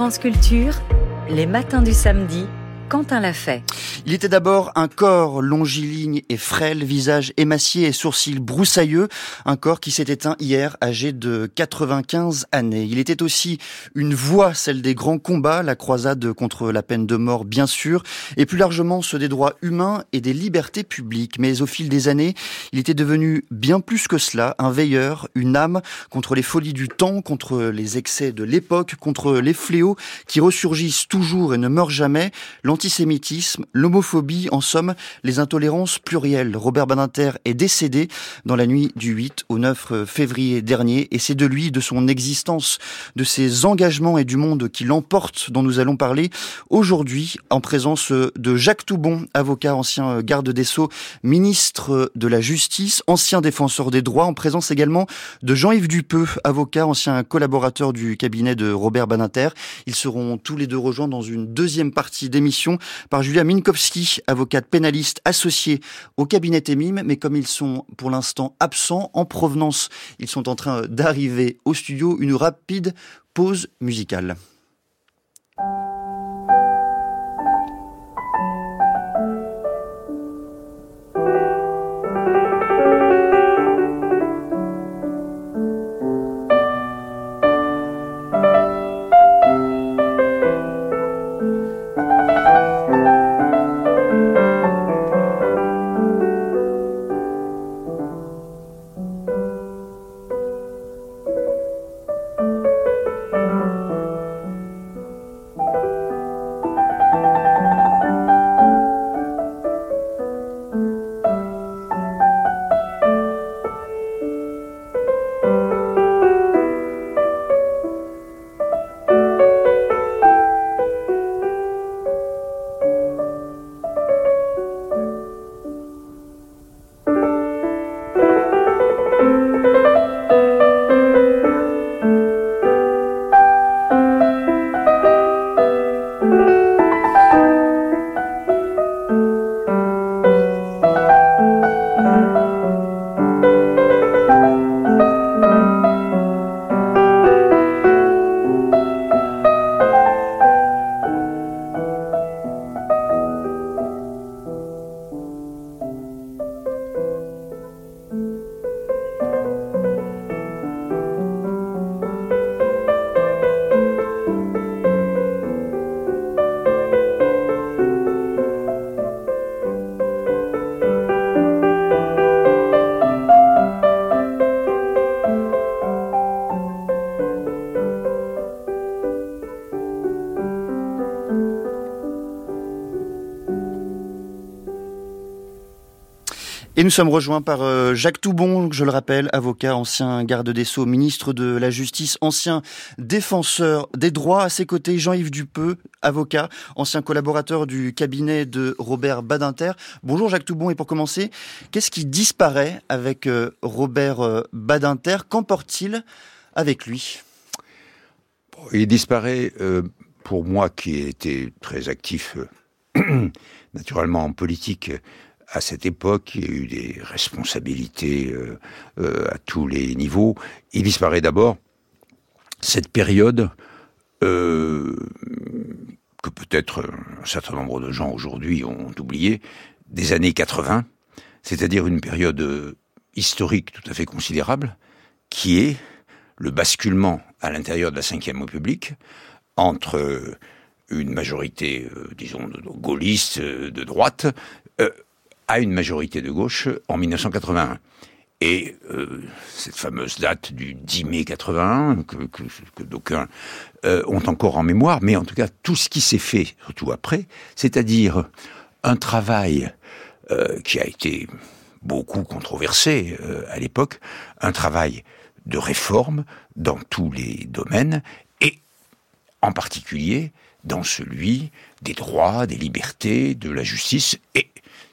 France Culture, les matins du samedi, Quentin l'a fait. Il était d'abord un corps longiligne et frêle, visage émacié et sourcils broussailleux, un corps qui s'est éteint hier, âgé de 95 années. Il était aussi une voix, celle des grands combats, la croisade contre la peine de mort bien sûr, et plus largement ceux des droits humains et des libertés publiques. Mais au fil des années, il était devenu bien plus que cela, un veilleur, une âme contre les folies du temps, contre les excès de l'époque, contre les fléaux qui ressurgissent toujours et ne meurent jamais, l'antisémitisme, l'homophobie, en somme, les intolérances plurielles. Robert Badinter est décédé dans la nuit du 8 au 9 février dernier et c'est de lui, de son existence, de ses engagements et du monde qui l'emporte dont nous allons parler aujourd'hui en présence de Jacques Toubon, avocat, ancien garde des Sceaux, ministre de la Justice, ancien défenseur des droits, en présence également de Jean-Yves Dupeux, avocat, ancien collaborateur du cabinet de Robert Badinter. Ils seront tous les deux rejoints dans une deuxième partie d'émission par Julia Minkowski, avocate pénaliste associée au cabinet EMIM, mais comme ils sont pour l'instant absents en provenance, ils sont en train d'arriver au studio, une rapide pause musicale. Sommes rejoints par euh, Jacques Toubon, je le rappelle, avocat, ancien garde des Sceaux, ministre de la Justice, ancien défenseur des droits. À ses côtés, Jean-Yves Dupeux, avocat, ancien collaborateur du cabinet de Robert Badinter. Bonjour Jacques Toubon, et pour commencer, qu'est-ce qui disparaît avec euh, Robert euh, Badinter? Qu'emporte-t-il avec lui? Il disparaît, pour moi qui ai été très actif naturellement en politique à cette époque, il y a eu des responsabilités euh, euh, à tous les niveaux. Il disparaît d'abord cette période euh, que peut-être un certain nombre de gens aujourd'hui ont oublié, des années 80, c'est-à-dire une période historique tout à fait considérable, qui est le basculement à l'intérieur de la Ve République entre une majorité, disons, gaulliste, de droite, à une majorité de gauche en 1981. Et euh, cette fameuse date du 10 mai 81, que, d'aucuns euh, ont encore en mémoire, mais en tout cas tout ce qui s'est fait, surtout après, c'est-à-dire un travail euh, qui a été beaucoup controversé à l'époque, un travail de réforme dans tous les domaines, et en particulier dans celui des droits, des libertés, de la justice, et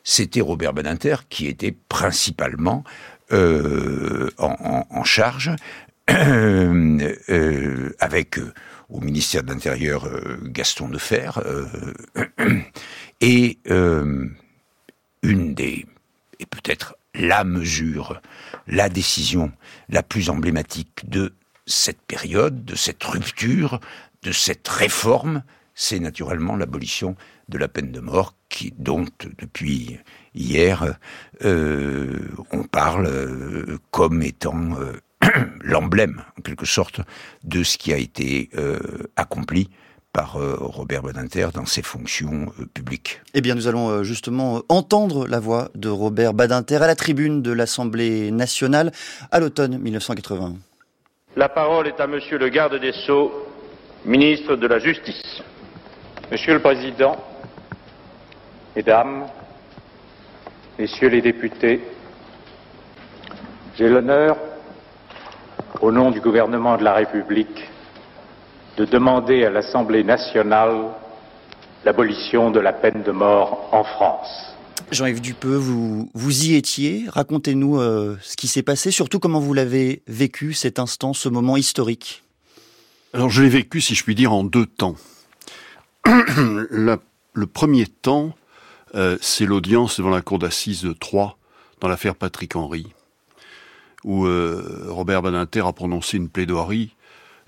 c'était Robert Badinter qui était principalement euh, en, charge euh, avec euh, au ministère de l'Intérieur Gaston Defer et une des et peut-être la mesure, la décision la plus emblématique de cette période, de cette rupture, de cette réforme, c'est naturellement l'abolition de la peine de mort qui, dont depuis hier euh, on parle euh, comme étant euh, l'emblème, en quelque sorte, de ce qui a été accompli par Robert Badinter dans ses fonctions publiques. Eh bien, nous allons justement entendre la voix de Robert Badinter à la tribune de l'Assemblée nationale à l'automne 1980. La parole est à Monsieur le garde des Sceaux, ministre de la Justice. Monsieur le Président, Mesdames, Messieurs les députés, j'ai l'honneur, au nom du gouvernement de la République, de demander à l'Assemblée nationale l'abolition de la peine de mort en France. Jean-Yves Dupeux, vous, vous y étiez. Racontez-nous euh, ce qui s'est passé, surtout comment vous l'avez vécu, cet instant, ce moment historique. Alors je l'ai vécu, si je puis dire, en deux temps. le premier temps, euh, c'est l'audience devant la cour d'assises de Troyes dans l'affaire Patrick Henry, où euh, Robert Badinter a prononcé une plaidoirie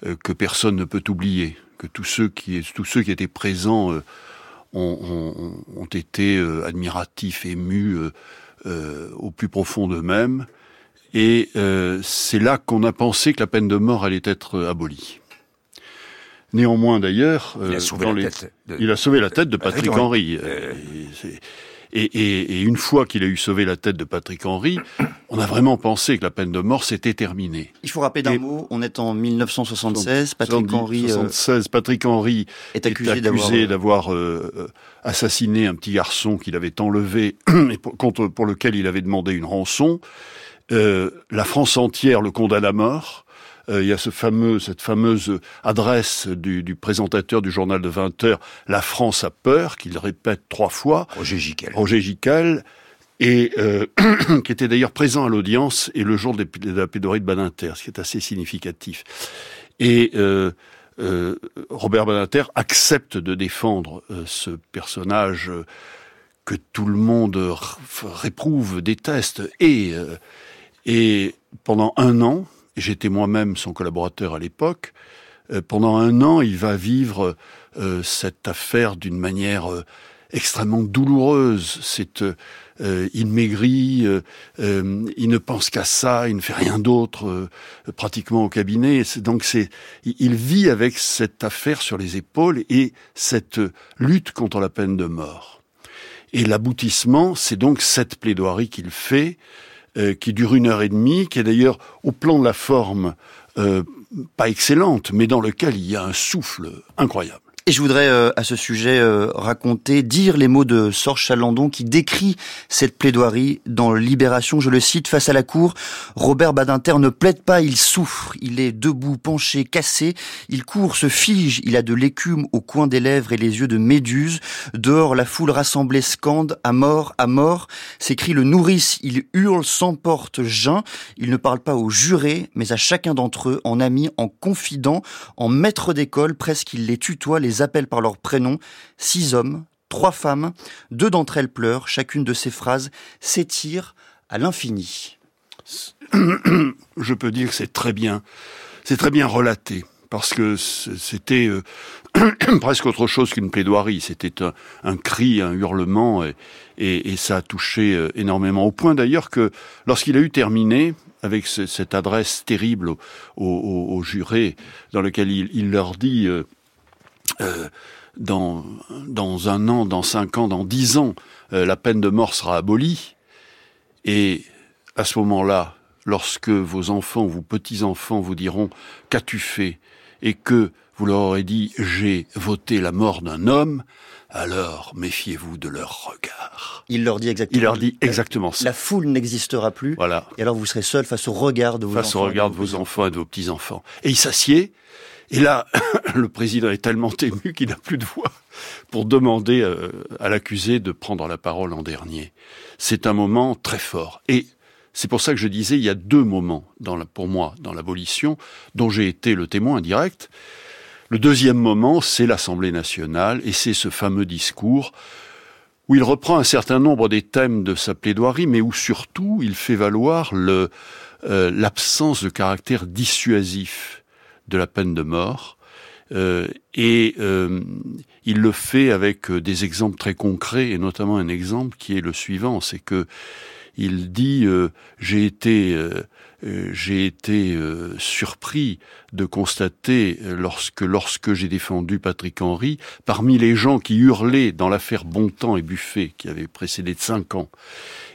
euh, que personne ne peut oublier, que tous ceux qui, étaient présents ont, ont, été admiratifs, émus au plus profond d'eux-mêmes. Et c'est là qu'on a pensé que la peine de mort allait être abolie. Néanmoins, d'ailleurs, il, a euh, sauvé la tête de... il a sauvé la tête de Patrick Henry. Euh, et, et, et, une fois qu'il a eu sauvé la tête de Patrick Henry, on a vraiment pensé que la peine de mort s'était terminée. Il faut rappeler d'un mot, on est en 1976, Patrick Henry... 76, euh, Patrick Henry est accusé, d'avoir assassiné un petit garçon qu'il avait enlevé et pour, contre, pour lequel il avait demandé une rançon. la France entière le condamne à mort. Euh, il y a ce fameux, cette fameuse adresse du, du, présentateur du journal de 20 heures, La France a peur, qu'il répète trois fois. Roger Giquel. Roger Giquel et euh, qui était d'ailleurs présent à l'audience et le jour de la pédorie de Badinter, ce qui est assez significatif. Et euh, euh, Robert Badinter accepte de défendre ce personnage que tout le monde réprouve, déteste, et, et pendant un an, j'étais moi-même son collaborateur à l'époque, euh, pendant un an, il va vivre euh, cette affaire d'une manière euh, extrêmement douloureuse. C'est, il maigrit, il ne pense qu'à ça, il ne fait rien d'autre pratiquement au cabinet. Donc c'est, il vit avec cette affaire sur les épaules et cette lutte contre la peine de mort. Et l'aboutissement, c'est donc cette plaidoirie qu'il fait euh, qui dure une heure et demie, qui est d'ailleurs au plan de la forme euh, pas excellente, mais dans lequel il y a un souffle incroyable. Et je voudrais euh, à ce sujet euh, raconter, dire les mots de Sorge Chalandon qui décrit cette plaidoirie dans Libération. Je le cite, face à la cour, Robert Badinter ne plaide pas, il souffre. Il est debout, penché, cassé. Il court, se fige. Il a de l'écume au coin des lèvres et les yeux de méduse. Dehors, la foule rassemblée scande à mort, à mort. S'écrie le nourrice. Il hurle, s'emporte, jeun. Il ne parle pas aux jurés, mais à chacun d'entre eux, en ami, en confident, en maître d'école. Presque il les tutoie, les appelle par leur prénom, six hommes, trois femmes, deux d'entre elles pleurent, chacune de ces phrases s'étire à l'infini. Je peux dire que c'est très bien, c'est très bien relaté, parce que c'était euh, presque autre chose qu'une plaidoirie, c'était un, cri, un hurlement, et, ça a touché euh, énormément, au point d'ailleurs que lorsqu'il a eu terminé, avec cette adresse terrible aux, jurés, dans lequel il, leur dit... Euh, euh, dans, dans un an, dans cinq ans, dans dix ans, euh, la peine de mort sera abolie. Et à ce moment-là, lorsque vos enfants, vos petits-enfants vous diront Qu'as-tu fait? et que vous leur aurez dit J'ai voté la mort d'un homme, alors méfiez-vous de leur regard. Il leur dit exactement. Il leur dit exactement ça. La foule n'existera plus. Voilà. Et alors vous serez seul face au regard de vos enfants. Face au regard de vos enfants et de vos petits-enfants. Et il s'assied et là, le président est tellement ému qu'il n'a plus de voix pour demander euh, à l'accusé de prendre la parole en dernier. C'est un moment très fort. Et c'est pour ça que je disais, il y a deux moments pour moi dans l'abolition dont j'ai été le témoin direct. Le deuxième moment, c'est l'Assemblée nationale et c'est ce fameux discours où il reprend un certain nombre des thèmes de sa plaidoirie, mais où surtout il fait valoir euh, l'absence de caractère dissuasif de la peine de mort. Euh, et euh, il le fait avec euh, des exemples très concrets, et notamment un exemple qui est le suivant, c'est que il dit j'ai été j'ai été surpris de constater lorsque lorsque j'ai défendu Patrick Henry, parmi les gens qui hurlaient dans l'affaire Bontemps et Buffet qui avait précédé de cinq ans,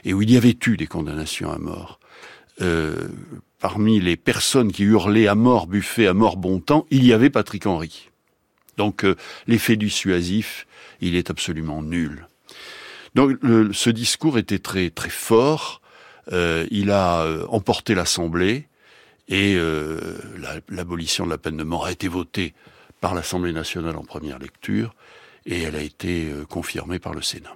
et où il y avait eu des condamnations à mort, parmi les personnes qui hurlaient à mort Buffet, à mort Bontemps, il y avait Patrick Henry. Donc euh, l'effet dissuasif, il est absolument nul. Donc ce discours était très très fort. Euh, il a euh, emporté l'Assemblée et l'abolition de la peine de mort a été votée par l'Assemblée nationale en première lecture et elle a été confirmée par le Sénat.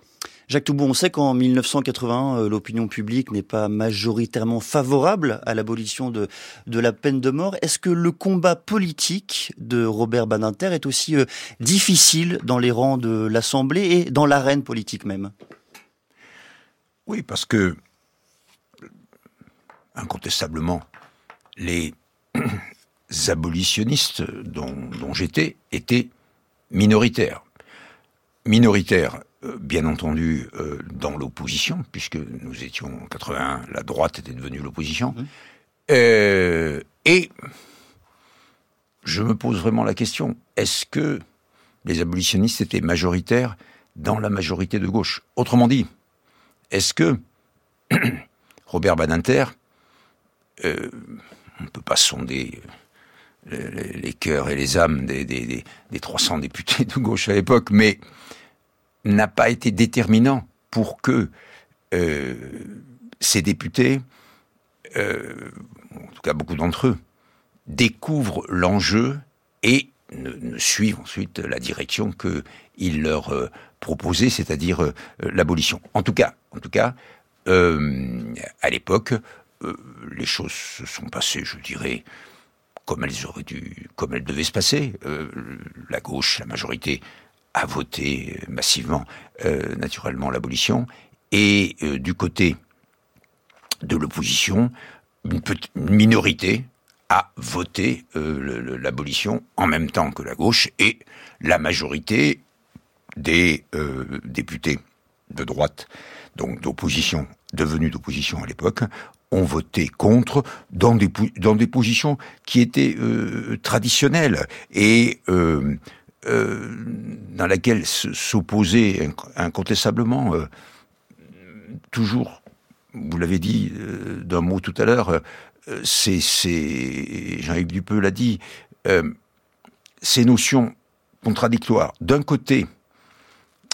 Jacques Toubon, on sait qu'en 1980, euh, l'opinion publique n'est pas majoritairement favorable à l'abolition de, la peine de mort. Est-ce que le combat politique de Robert Badinter est aussi euh, difficile dans les rangs de l'Assemblée et dans l'arène politique même? Oui, parce que, incontestablement, les abolitionnistes dont, dont j'étais étaient minoritaires. Minoritaires bien entendu euh, dans l'opposition, puisque nous étions en 81, la droite était devenue l'opposition. Mmh. Euh, et je me pose vraiment la question, est-ce que les abolitionnistes étaient majoritaires dans la majorité de gauche? Autrement dit, est-ce que Robert Badinter, on ne peut pas sonder les, cœurs et les âmes des, des, des 300 députés de gauche à l'époque, mais n'a pas été déterminant pour que euh, ces députés, euh, en tout cas beaucoup d'entre eux, découvrent l'enjeu et ne, suivent ensuite la direction qu'il leur euh, proposait, c'est-à-dire l'abolition. En tout cas, en tout cas, à l'époque, les choses se sont passées, je dirais, comme elles auraient dû, comme elles devaient se passer. la gauche, la majorité, a voté massivement, euh, naturellement, l'abolition. Et euh, du côté de l'opposition, une, minorité a voté euh, l'abolition en même temps que la gauche et la majorité des députés de droite, donc d'opposition, devenus d'opposition à l'époque, ont voté contre dans des, dans des positions qui étaient traditionnelles et euh, dans laquelle s'opposait incontestablement, euh, toujours, vous l'avez dit euh, d'un mot tout à l'heure, c'est, Jean-Yves Dupeux l'a dit, ces notions contradictoire. D'un côté,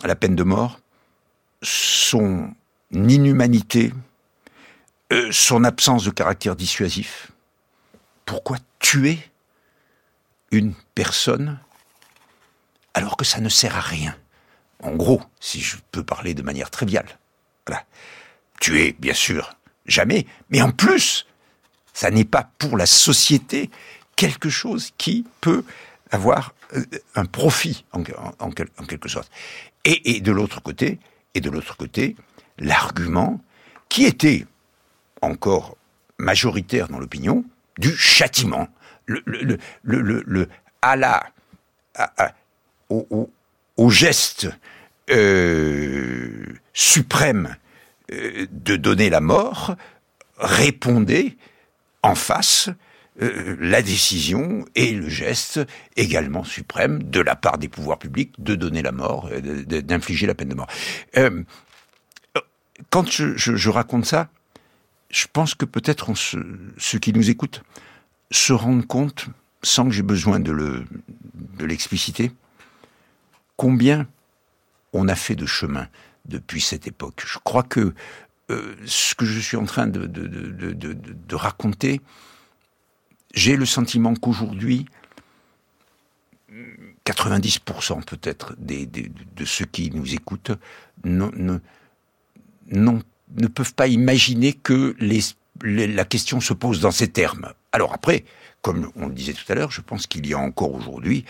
la peine de mort, son inhumanité, euh, son absence de caractère dissuasif. Pourquoi tuer une personne alors que ça ne sert à rien En gros, si je peux parler de manière triviale. Voilà. Tuer, bien sûr, jamais, mais en plus, ça n'est pas pour la société quelque chose qui peut avoir euh, un profit en, quelque sorte. Et, de l'autre côté, et de l'autre côté, l'argument qui était encore majoritaire dans l'opinion du châtiment, le, le, le, le à la, au, au, geste euh, suprême euh, de donner la mort, répondait en face euh, la décision et le geste également suprême de la part des pouvoirs publics de donner la mort, d'infliger la peine de mort. Quand je, raconte ça, je pense que peut-être ceux qui nous écoutent se rendent compte, sans que j'ai besoin de l'expliciter, combien on a fait de chemin depuis cette époque. Je crois que ce que je suis en train de, raconter, j'ai le sentiment qu'aujourd'hui, 90% peut-être de ceux qui nous écoutent ne, peuvent pas imaginer que la question se pose dans ces termes. Alors après, comme on le disait tout à l'heure, je pense qu'il y a encore aujourd'hui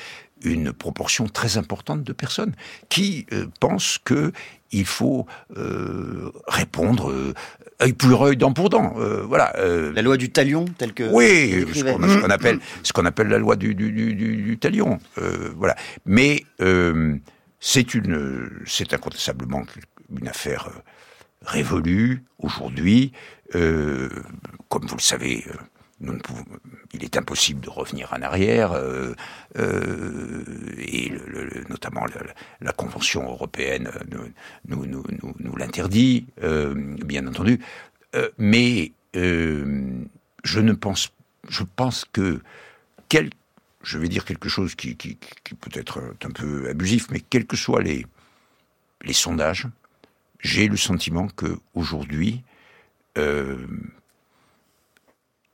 une proportion très importante de personnes qui euh, pensent que il faut euh, répondre euh, œil pour œil, dent pour dent. Euh, voilà. la loi du talion, telle que. Oui, ce qu'on appelle, ce qu'on appelle la loi du, du, du, du talion. voilà. Mais c'est une, c'est incontestablement une affaire révolue aujourd'hui. comme vous le savez il est impossible de revenir en arrière, euh, euh, et notamment la, Convention européenne nous, nous, l'interdit, euh, bien entendu. mais je ne pense, je pense que quel, je vais dire quelque chose qui, qui, peut être un peu abusif, mais quels que soient les, les sondages, j'ai le sentiment que aujourd'hui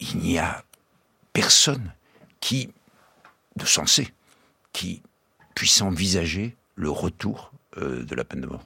il n'y a personne qui, de sensé, qui puisse envisager le retour euh, de la peine de mort.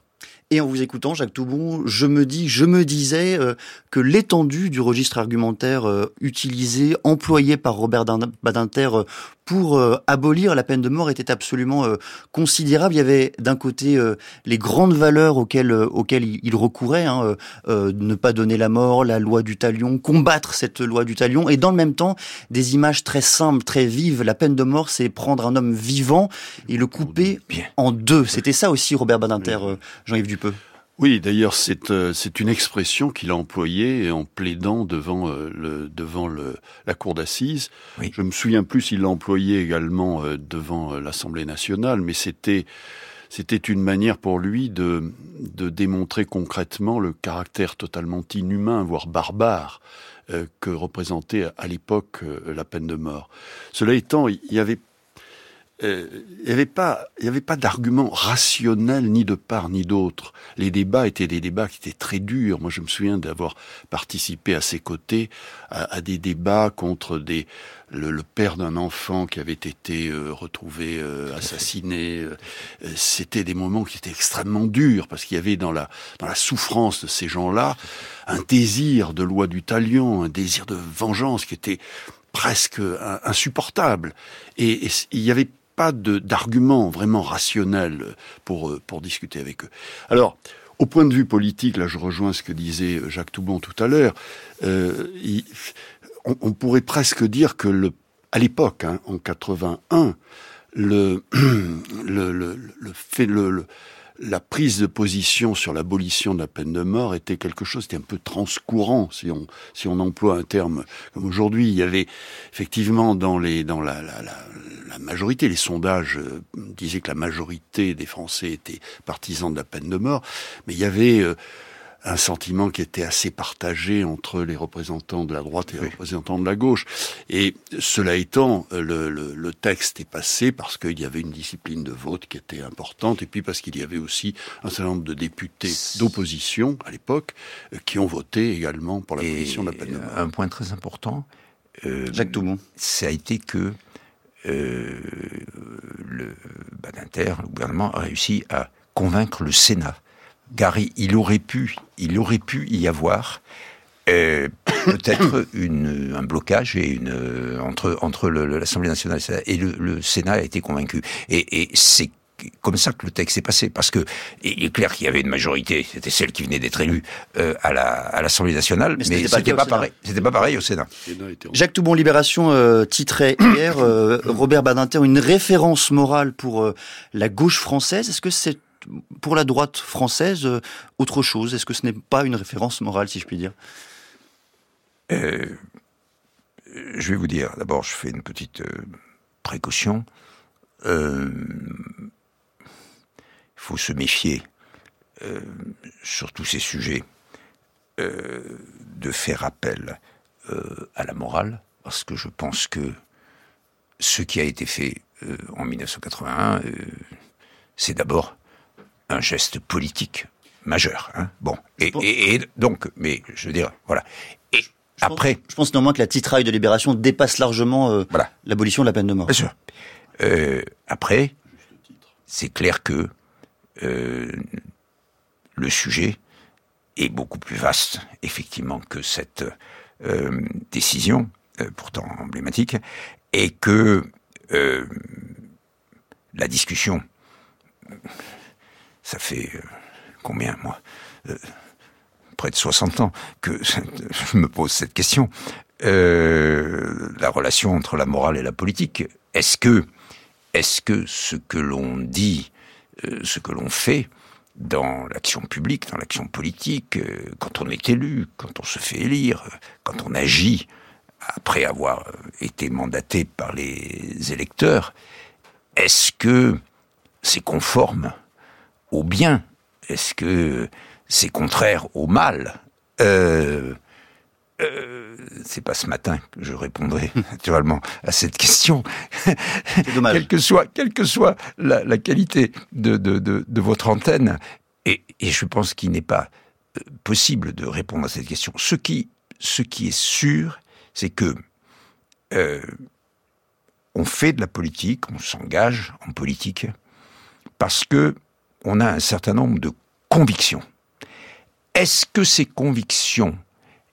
Et en vous écoutant, Jacques Toubon, je me dis, je me disais euh, que l'étendue du registre argumentaire euh, utilisé, employé par Robert Badinter euh, pour abolir la peine de mort était absolument considérable. Il y avait d'un côté les grandes valeurs auxquelles, auxquelles il, recourait, hein, ne pas donner la mort, la loi du talion, combattre cette loi du talion, et dans le même temps, des images très simples, très vives. La peine de mort, c'est prendre un homme vivant et le couper en deux. C'était ça aussi, Robert Badinter, Jean-Yves Oui, d'ailleurs, c'est euh, c'est une expression qu'il a employée en plaidant devant euh, le devant le, la cour d'assises. Je me souviens plus s'il l'a employé également euh, devant l'Assemblée nationale, mais c'était c'était une manière pour lui de de démontrer concrètement le caractère totalement inhumain, voire barbare que représentait à l'époque la peine de mort. Cela étant, il y avait euh, il n'y avait pas, il y avait pas d'argument rationnel ni de part ni d'autre. Les débats étaient des débats qui étaient très durs. Moi, je me souviens d'avoir participé à ses côtés à, des débats contre des le, père d'un enfant qui avait été euh, retrouvé euh, assassiné. C'était des moments qui étaient extrêmement durs parce qu'il y avait dans la dans la souffrance de ces gens-là un désir de loi du talion, un désir de vengeance qui était presque insupportable. Et, et il y avait pas d'argument vraiment rationnel pour, euh, pour discuter avec eux. Alors, au point de vue politique, là je rejoins ce que disait Jacques Toubon tout à l'heure, euh, on, pourrait presque dire que le, à l'époque, hein, en 81, le, le, le, le, fait, le, la prise de position sur l'abolition de la peine de mort était quelque chose qui était un peu transcourant, si on, si on emploie un terme comme aujourd'hui. Il y avait effectivement dans, les, dans la, la, la, la majorité, les sondages euh, disaient que la majorité des Français étaient partisans de la peine de mort, mais il y avait... Euh, un sentiment qui était assez partagé entre les représentants de la droite et les représentants de la gauche. Et cela étant, le, le, le texte est passé parce qu'il y avait une discipline de vote qui était importante, et puis parce qu'il y avait aussi un certain nombre de députés d'opposition à l'époque euh, qui ont voté également pour l'abolition de la peine de mort. Un point très important, euh, Jacques Toumont, ça a été que euh, le Badinter, le gouvernement, a réussi à convaincre le Sénat Gary, il aurait pu, il aurait pu y avoir euh, peut-être un blocage et une, euh, entre, entre l'Assemblée nationale et le, Sénat a été convaincu. Et, c'est comme ça que le texte est passé, parce que il est clair qu'il y avait une majorité, c'était celle qui venait d'être élue euh, à l'Assemblée nationale, mais, c'était pas, pareil. C'était pas pareil au Sénat. Jacques Toubon, Libération titrait hier Robert Badinter une référence morale pour la gauche française. Est-ce que c'est pour la droite française euh, autre chose. Est-ce que ce n'est pas une référence morale, si je puis dire? Euh, Je vais vous dire, d'abord, je fais une petite euh, précaution. Il faut se méfier sur tous ces sujets de faire appel à la morale, parce que je pense que ce qui a été fait en 1981, c'est d'abord un geste politique majeur. Hein. Bon, et, et, donc, mais je veux dire, voilà. Et je après, pense, je pense néanmoins que la titraille de libération dépasse largement euh, voilà. l'abolition de la peine de mort. Bien sûr. Euh, après, c'est clair que euh, le sujet est beaucoup plus vaste, effectivement, que cette euh, décision, pourtant emblématique, et que euh, la discussion ça fait euh, combien, moi euh, Près de 60 ans que je me pose cette question. Euh, la relation entre la morale et la politique. Est-ce que, est-ce que ce que l'on dit, ce que l'on fait dans l'action publique, dans l'action politique, quand on est élu, quand on se fait élire, quand on agit après avoir été mandaté par les électeurs, est-ce que c'est conforme au bien Est-ce que c'est contraire au mal? Euh, euh, c'est pas ce matin que je répondrai naturellement à cette question. C'est dommage. quelle que soit, quelle que soit la, qualité de, de, de, votre antenne, et, et je pense qu'il n'est pas euh, possible de répondre à cette question. Ce qui, ce qui est sûr, c'est que euh, on fait de la politique, on s'engage en politique parce que on a un certain nombre de convictions. Est-ce que ces convictions,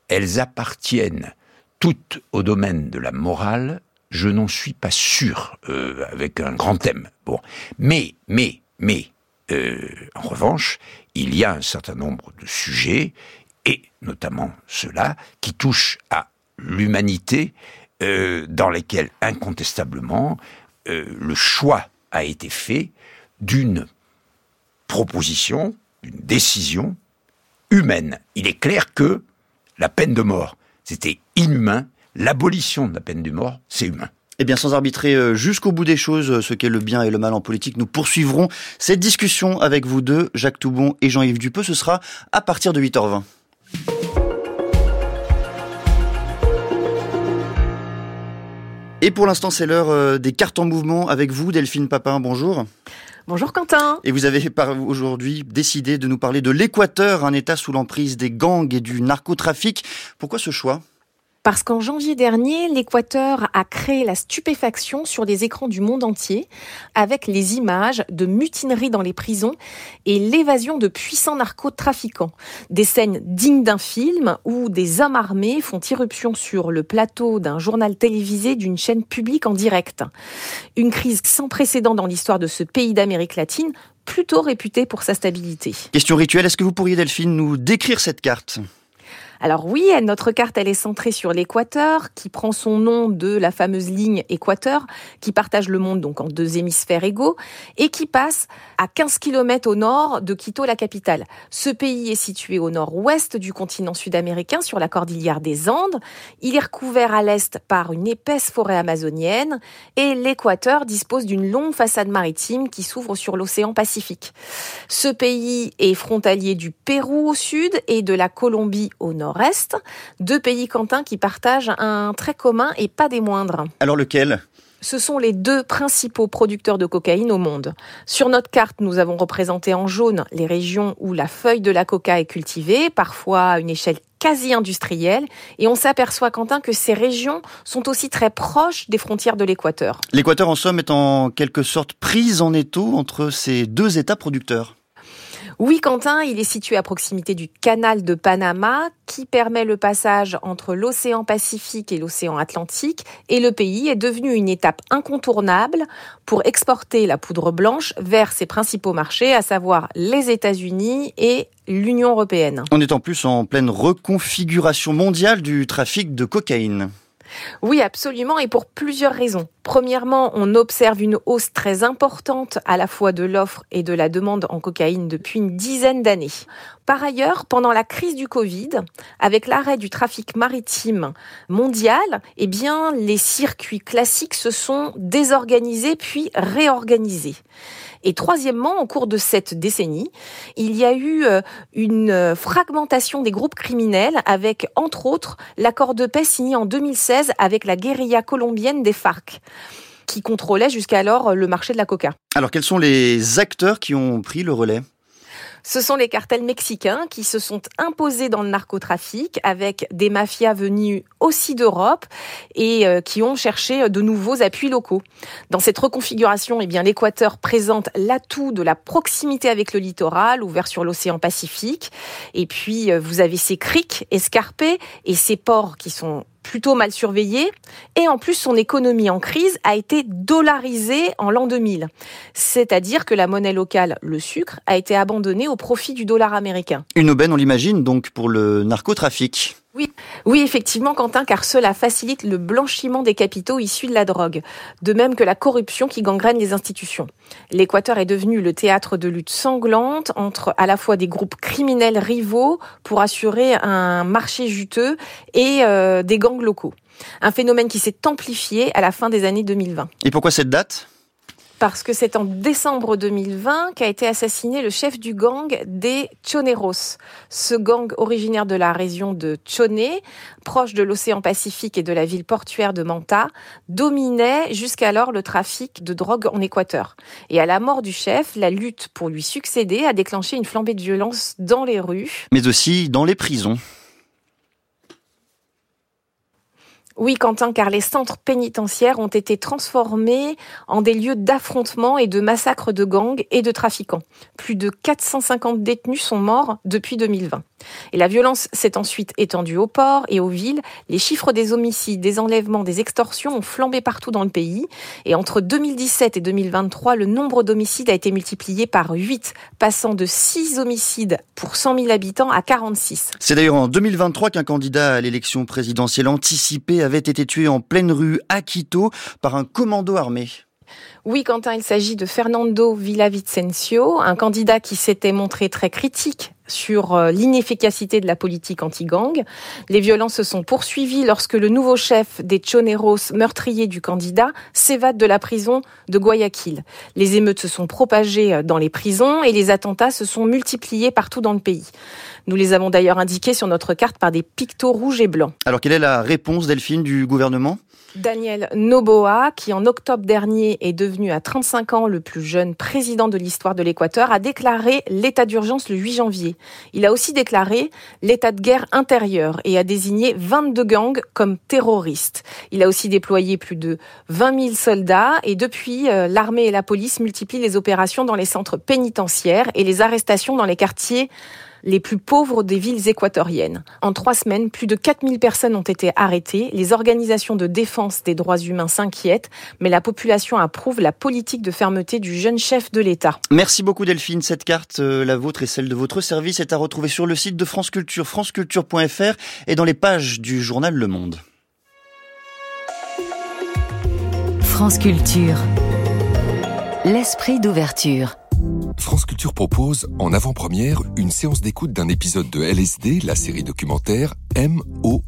elles appartiennent toutes au domaine de la morale? Je n'en suis pas sûr, euh, avec un grand thème. Mais, mais, mais, euh, en revanche, il y a un certain nombre de sujets, et notamment ceux-là, qui touchent à l'humanité, euh, dans lesquels incontestablement le choix a été fait d'une proposition, une décision humaine. Il est clair que la peine de mort, c'était inhumain. L'abolition de la peine de mort, c'est humain. Eh bien, sans arbitrer euh, jusqu'au bout des choses euh, ce qu'est le bien et le mal en politique, nous poursuivrons cette discussion avec vous deux, Jacques Toubon et Jean-Yves Dupeux. Ce sera à partir de 8h20. Et pour l'instant, c'est l'heure euh, des cartes en mouvement avec vous, Delphine Papin. Bonjour. Bonjour Quentin. Et vous avez aujourd'hui décidé de nous parler de l'Équateur, un État sous l'emprise des gangs et du narcotrafic. Pourquoi ce choix? Parce qu'en janvier dernier, l'Équateur a créé la stupéfaction sur les écrans du monde entier avec les images de mutineries dans les prisons et l'évasion de puissants narcotrafiquants. Des scènes dignes d'un film où des hommes armés font irruption sur le plateau d'un journal télévisé d'une chaîne publique en direct. Une crise sans précédent dans l'histoire de ce pays d'Amérique latine, plutôt réputé pour sa stabilité. Question rituelle, est-ce que vous pourriez Delphine nous décrire cette carte? Alors oui, notre carte, elle est centrée sur l'équateur, qui prend son nom de la fameuse ligne équateur, qui partage le monde donc en deux hémisphères égaux, et qui passe à 15 km au nord de Quito, la capitale. Ce pays est situé au nord-ouest du continent sud-américain, sur la cordillère des Andes. Il est recouvert à l'est par une épaisse forêt amazonienne, et l'équateur dispose d'une longue façade maritime qui s'ouvre sur l'océan Pacifique. Ce pays est frontalier du Pérou au sud et de la Colombie au nord-est, deux pays cantins qui partagent un trait commun et pas des moindres. Alors lequel? Ce sont les deux principaux producteurs de cocaïne au monde. Sur notre carte, nous avons représenté en jaune les régions où la feuille de la coca est cultivée, parfois à une échelle quasi industrielle, et on s'aperçoit, Quentin, que ces régions sont aussi très proches des frontières de l'Équateur. L'Équateur, en somme, est en quelque sorte prise en étau entre ces deux États producteurs. Oui, Quentin, il est situé à proximité du canal de Panama qui permet le passage entre l'océan Pacifique et l'océan Atlantique et le pays est devenu une étape incontournable pour exporter la poudre blanche vers ses principaux marchés, à savoir les États-Unis et l'Union européenne. On est en plus en pleine reconfiguration mondiale du trafic de cocaïne. Oui, absolument, et pour plusieurs raisons. Premièrement, on observe une hausse très importante à la fois de l'offre et de la demande en cocaïne depuis une dizaine d'années. Par ailleurs, pendant la crise du Covid, avec l'arrêt du trafic maritime mondial, eh bien, les circuits classiques se sont désorganisés puis réorganisés. Et troisièmement, au cours de cette décennie, il y a eu euh, une fragmentation des groupes criminels avec, entre autres, l'accord de paix signé en 2016 avec la guérilla colombienne des FARC qui contrôlait jusqu'alors le marché de la coca. Alors quels sont les acteurs qui ont pris le relais? Ce sont les cartels mexicains qui se sont imposés dans le narcotrafic avec des mafias venues aussi d'Europe et euh, qui ont cherché de nouveaux appuis locaux. Dans cette reconfiguration, eh bien, l'Équateur présente l'atout de la proximité avec le littoral ouvert sur l'océan Pacifique. Et puis, euh, vous avez ces criques escarpés et ces ports qui sont plutôt mal surveillé. Et en plus, son économie en crise a été dollarisée en l'an 2000. C'est-à-dire que la monnaie locale, le sucre, a été abandonnée au profit du dollar américain. Une aubaine, on l'imagine, donc pour le narcotrafic. Oui, effectivement, Quentin, car cela facilite le blanchiment des capitaux issus de la drogue, de même que la corruption qui gangrène les institutions. L'Équateur est devenu le théâtre de lutte sanglante entre à la fois des groupes criminels rivaux pour assurer un marché juteux et euh, des gangs locaux. Un phénomène qui s'est amplifié à la fin des années 2020. Et pourquoi cette date? Parce que c'est en décembre 2020 qu'a été assassiné le chef du gang des Choneros. Ce gang originaire de la région de Chone, proche de l'océan Pacifique et de la ville portuaire de Manta, dominait jusqu'alors le trafic de drogue en Équateur. Et à la mort du chef, la lutte pour lui succéder a déclenché une flambée de violence dans les rues. Mais aussi dans les prisons. Oui, Quentin, car les centres pénitentiaires ont été transformés en des lieux d'affrontement et de massacres de gangs et de trafiquants. Plus de 450 détenus sont morts depuis 2020. Et la violence s'est ensuite étendue aux ports et aux villes. Les chiffres des homicides, des enlèvements, des extorsions ont flambé partout dans le pays. Et entre 2017 et 2023, le nombre d'homicides a été multiplié par 8, passant de 6 homicides pour 100 000 habitants à 46. C'est d'ailleurs en 2023 qu'un candidat à l'élection présidentielle anticipée été tué en pleine rue à Quito par un commando armé. Oui, Quentin, il s'agit de Fernando Villavicencio, un candidat qui s'était montré très critique sur euh, l'inefficacité de la politique anti-gang. Les violences se sont poursuivies lorsque le nouveau chef des Choneros, meurtrier du candidat, s'évade de la prison de Guayaquil. Les émeutes se sont propagées euh, dans les prisons et les attentats se sont multipliés partout dans le pays. Nous les avons d'ailleurs indiqués sur notre carte par des pictos rouges et blancs. Alors quelle est la réponse, Delphine, du gouvernement? Daniel Noboa, qui en octobre dernier est devenu à 35 ans le plus jeune président de l'histoire de l'Équateur, a déclaré l'état d'urgence le 8 janvier. Il a aussi déclaré l'état de guerre intérieur et a désigné 22 gangs comme terroristes. Il a aussi déployé plus de 20 000 soldats et depuis, euh, l'armée et la police multiplient les opérations dans les centres pénitentiaires et les arrestations dans les quartiers les plus pauvres des villes équatoriennes. En trois semaines, plus de 4000 personnes ont été arrêtées. Les organisations de défense des droits humains s'inquiètent, mais la population approuve la politique de fermeté du jeune chef de l'État. Merci beaucoup Delphine. Cette carte, euh, la vôtre et celle de votre service, est à retrouver sur le site de France Culture, franceculture.fr et dans les pages du journal Le Monde. France Culture. L'esprit d'ouverture. France Culture propose, en avant-première, une séance d'écoute d'un épisode de LSD, la série documentaire MOI,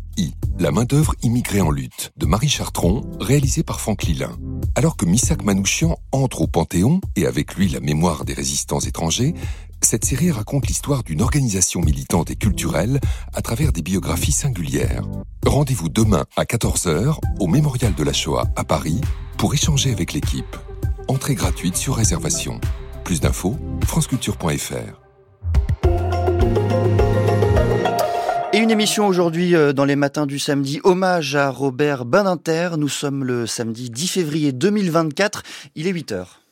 la main-d'œuvre immigrée en lutte, de Marie Chartron, réalisée par Franck Lilin. Alors que Missak Manouchian entre au Panthéon, et avec lui la mémoire des résistants étrangers, cette série raconte l'histoire d'une organisation militante et culturelle à travers des biographies singulières. Rendez-vous demain à 14h au Mémorial de la Shoah à Paris pour échanger avec l'équipe. Entrée gratuite sur réservation. Plus d'infos, franceculture.fr. Et une émission aujourd'hui euh, dans les matins du samedi, hommage à Robert Badinter. Nous sommes le samedi 10 février 2024, il est 8 heures.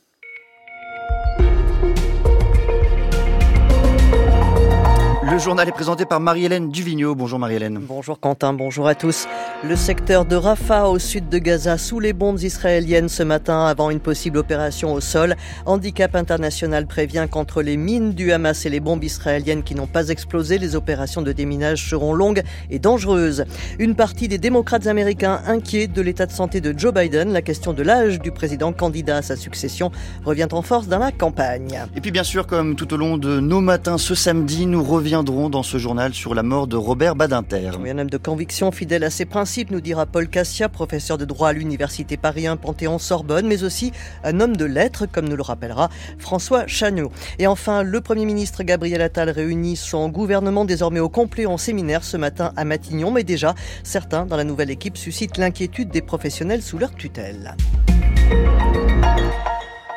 Le journal est présenté par Marie-Hélène Duvigneau. Bonjour Marie-Hélène. Bonjour Quentin, bonjour à tous. Le secteur de Rafah au sud de Gaza sous les bombes israéliennes ce matin avant une possible opération au sol. Handicap International prévient qu'entre les mines du Hamas et les bombes israéliennes qui n'ont pas explosé, les opérations de déminage seront longues et dangereuses. Une partie des démocrates américains inquiets de l'état de santé de Joe Biden, la question de l'âge du président candidat à sa succession revient en force dans la campagne. Et puis bien sûr, comme tout au long de nos matins ce samedi, nous reviendrons dans ce journal sur la mort de Robert Badinter. un homme de conviction fidèle à ses principes, nous dira Paul Cassia, professeur de droit à l'université Paris 1 Panthéon-Sorbonne, mais aussi un homme de lettres, comme nous le rappellera François Chagnot. Et enfin, le Premier ministre Gabriel Attal réunit son gouvernement désormais au complet en séminaire ce matin à Matignon, mais déjà, certains dans la nouvelle équipe suscitent l'inquiétude des professionnels sous leur tutelle.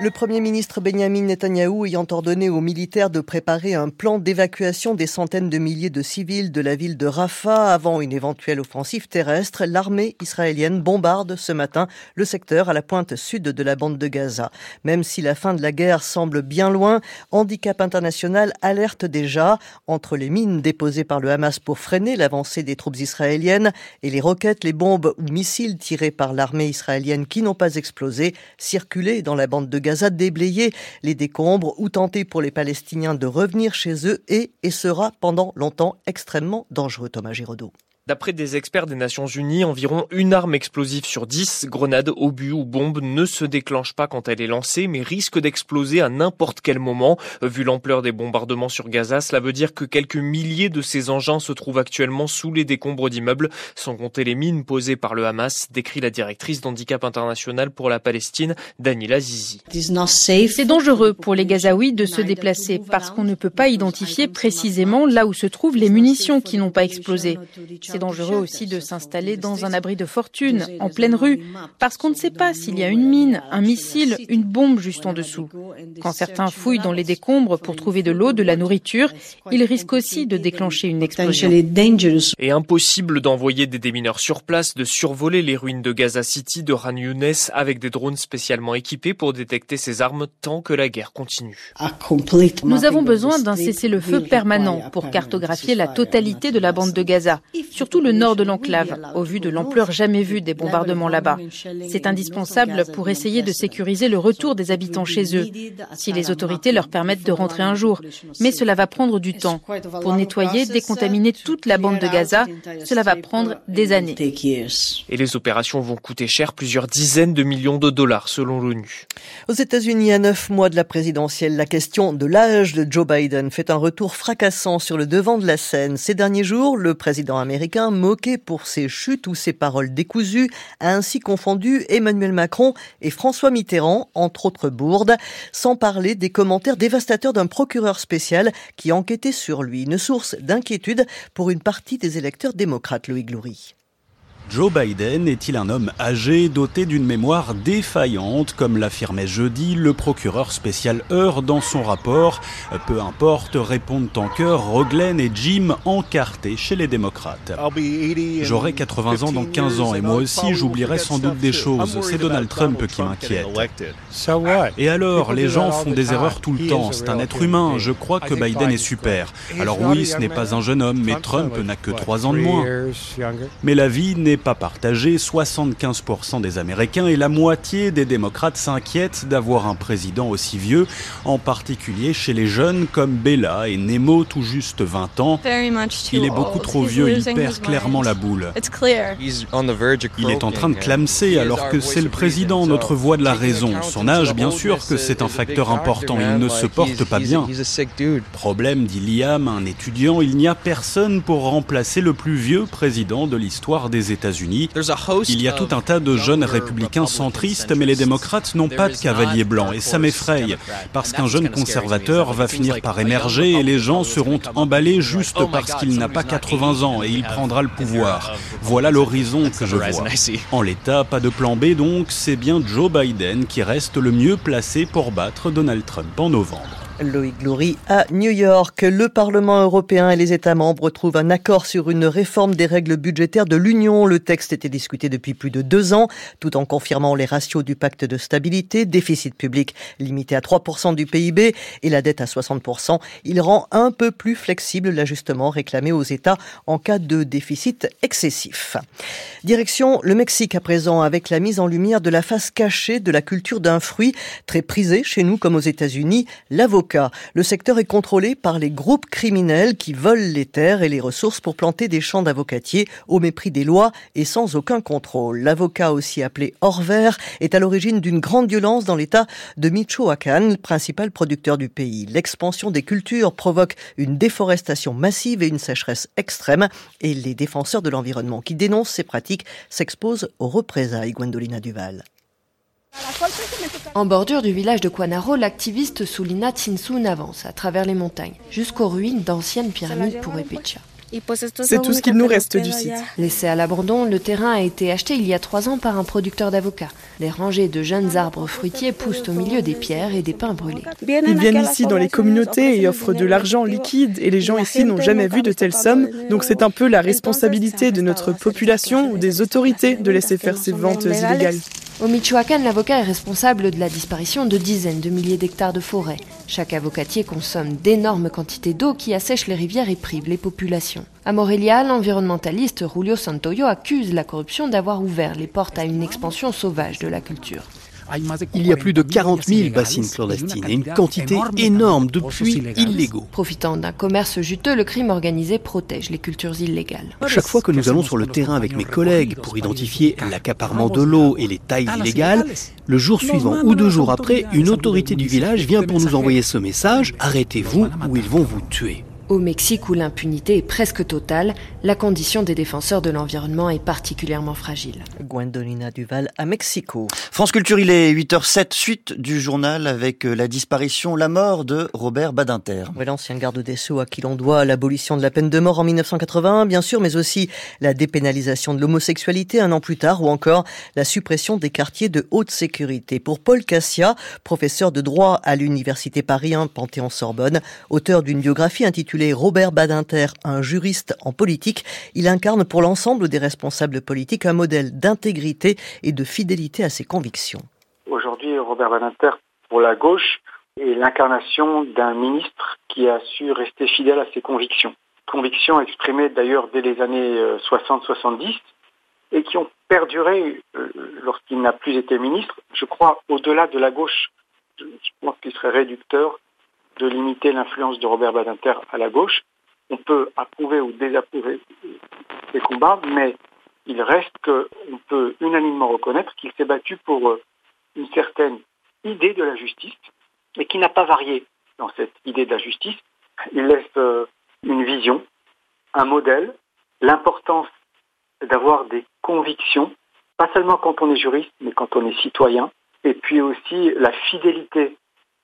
Le Premier ministre Benjamin Netanyahou ayant ordonné aux militaires de préparer un plan d'évacuation des centaines de milliers de civils de la ville de Rafah avant une éventuelle offensive terrestre, l'armée israélienne bombarde ce matin le secteur à la pointe sud de la bande de Gaza. Même si la fin de la guerre semble bien loin, Handicap International alerte déjà entre les mines déposées par le Hamas pour freiner l'avancée des troupes israéliennes et les roquettes, les bombes ou missiles tirés par l'armée israélienne qui n'ont pas explosé, circuler dans la bande de Gaza déblayer les décombres ou tenter pour les Palestiniens de revenir chez eux est et sera pendant longtemps extrêmement dangereux, Thomas Giraudot. D'après des experts des Nations Unies, environ une arme explosive sur dix, grenade, obus ou bombe, ne se déclenche pas quand elle est lancée, mais risque d'exploser à n'importe quel moment. Vu l'ampleur des bombardements sur Gaza, cela veut dire que quelques milliers de ces engins se trouvent actuellement sous les décombres d'immeubles, sans compter les mines posées par le Hamas, décrit la directrice d'Handicap International pour la Palestine, Danila Zizi. C'est dangereux pour les Gazaouis de se déplacer parce qu'on ne peut pas identifier précisément là où se trouvent les munitions qui n'ont pas explosé. C'est dangereux aussi de s'installer dans un abri de fortune, en pleine rue, parce qu'on ne sait pas s'il y a une mine, un missile, une bombe juste en dessous. Quand certains fouillent dans les décombres pour trouver de l'eau, de la nourriture, ils risquent aussi de déclencher une explosion. Et impossible d'envoyer des démineurs sur place, de survoler les ruines de Gaza City, de Ran Younes avec des drones spécialement équipés pour détecter ces armes tant que la guerre continue. Nous avons besoin d'un cessez-le-feu permanent pour cartographier la totalité de la bande de Gaza, surtout le nord de l'enclave, au vu de l'ampleur jamais vue des bombardements là-bas. C'est indispensable pour essayer de sécuriser le retour des habitants chez eux, si les autorités leur permettent de rentrer un jour. Mais cela va prendre du temps. Pour nettoyer, décontaminer toute la bande de Gaza, cela va prendre des années. Et les opérations vont coûter cher, plusieurs dizaines de millions de dollars selon l'ONU. Aux États-Unis, à neuf mois de la présidentielle, la question de l'âge de Joe Biden fait un retour fracassant sur le devant de la scène. Ces derniers jours, le président américain moqué pour ses chutes ou ses paroles décousues, a ainsi confondu Emmanuel Macron et François Mitterrand, entre autres bourdes, sans parler des commentaires dévastateurs d'un procureur spécial qui enquêtait sur lui. Une source d'inquiétude pour une partie des électeurs démocrates, Louis Gloury. Joe Biden est-il un homme âgé doté d'une mémoire défaillante, comme l'affirmait jeudi le procureur spécial Heur dans son rapport? Peu importe, répondent en chœur Roglen et Jim encartés chez les démocrates. J'aurai 80 ans dans 15 ans et moi aussi j'oublierai sans doute des choses. C'est Donald Trump qui m'inquiète. Et alors, les gens font des erreurs tout le temps. C'est un être humain. Je crois que Biden est super. Alors oui, ce n'est pas un jeune homme, mais Trump n'a que 3 ans de moins. Mais la vie n'est pas partagée. 75% des Américains et la moitié des démocrates s'inquiètent d'avoir un président aussi vieux, en particulier chez les jeunes comme Bella et Nemo, tout juste 20 ans. Il est beaucoup trop vieux, il perd clairement la boule. Il est en train de clamser alors que c'est le président, notre voix de la raison. Son âge, bien sûr que c'est un facteur important, il ne se porte pas bien. Problème, dit Liam, un étudiant, il n'y a personne pour remplacer le plus vieux président de l'histoire des États-Unis. Il y a tout un tas de jeunes républicains centristes, mais les démocrates n'ont pas de cavalier blanc, et ça m'effraie, parce qu'un jeune conservateur va finir par émerger et les gens seront emballés juste parce qu'il n'a pas 80 ans et il prendra le pouvoir. Voilà l'horizon que je vois. En l'état, pas de plan B donc, c'est bien Joe Biden qui reste le mieux placé pour battre Donald Trump en novembre. Loïc Glory à New York. Le Parlement européen et les États membres trouvent un accord sur une réforme des règles budgétaires de l'Union. Le texte était discuté depuis plus de deux ans, tout en confirmant les ratios du pacte de stabilité, déficit public limité à 3% du PIB et la dette à 60%. Il rend un peu plus flexible l'ajustement réclamé aux États en cas de déficit excessif. Direction le Mexique à présent avec la mise en lumière de la face cachée de la culture d'un fruit très prisé chez nous comme aux États-Unis, l'avocat le secteur est contrôlé par les groupes criminels qui volent les terres et les ressources pour planter des champs d'avocatiers au mépris des lois et sans aucun contrôle. L'avocat aussi appelé Orver est à l'origine d'une grande violence dans l'état de Michoacán, principal producteur du pays. L'expansion des cultures provoque une déforestation massive et une sécheresse extrême et les défenseurs de l'environnement qui dénoncent ces pratiques s'exposent aux représailles. Gwendolina Duval. En bordure du village de Quanaro, l'activiste Sulina Tsinsun avance à travers les montagnes, jusqu'aux ruines d'anciennes pyramides pour Epecha. C'est tout ce qu'il nous reste du site. Laissé à l'abandon, le terrain a été acheté il y a trois ans par un producteur d'avocats. Les rangées de jeunes arbres fruitiers poussent au milieu des pierres et des pins brûlés. Ils viennent ici dans les communautés et offrent de l'argent liquide et les gens ici n'ont jamais vu de telles sommes. Donc c'est un peu la responsabilité de notre population ou des autorités de laisser faire ces ventes illégales. Au Michoacán, l'avocat est responsable de la disparition de dizaines de milliers d'hectares de forêt. Chaque avocatier consomme d'énormes quantités d'eau qui assèchent les rivières et privent les populations. À Morelia, l'environnementaliste Julio Santoyo accuse la corruption d'avoir ouvert les portes à une expansion sauvage de la culture. Il y a plus de 40 000 bassines clandestines et une quantité énorme de puits illégaux. Profitant d'un commerce juteux, le crime organisé protège les cultures illégales. Chaque fois que nous allons sur le terrain avec mes collègues pour identifier l'accaparement de l'eau et les tailles illégales, le jour suivant ou deux jours après, une autorité du village vient pour nous envoyer ce message Arrêtez-vous ou ils vont vous tuer. Au Mexique, où l'impunité est presque totale, la condition des défenseurs de l'environnement est particulièrement fragile. Gwendolina Duval à Mexico. France Culture, il est 8h07, suite du journal avec euh, la disparition, la mort de Robert Badinter. L'ancien garde des Sceaux à qui l'on doit l'abolition de la peine de mort en 1981, bien sûr, mais aussi la dépénalisation de l'homosexualité un an plus tard, ou encore la suppression des quartiers de haute sécurité. Pour Paul Cassia, professeur de droit à l'université Paris 1 Panthéon-Sorbonne, auteur d'une biographie intitulée Robert Badinter, un juriste en politique. Il incarne pour l'ensemble des responsables politiques un modèle d'intégrité et de fidélité à ses convictions. Aujourd'hui, Robert Badinter, pour la gauche, est l'incarnation d'un ministre qui a su rester fidèle à ses convictions. Convictions exprimées d'ailleurs dès les années 60-70 euh, et qui ont perduré euh, lorsqu'il n'a plus été ministre. Je crois au-delà de la gauche, je pense qu'il serait réducteur de limiter l'influence de Robert Badinter à la gauche. On peut approuver ou désapprouver ses combats, mais il reste qu'on peut unanimement reconnaître qu'il s'est battu pour euh, une certaine idée de la justice et qui n'a pas varié dans cette idée de la justice. Il laisse euh, une vision, un modèle, l'importance d'avoir des convictions, pas seulement quand on est juriste, mais quand on est citoyen, et puis aussi la fidélité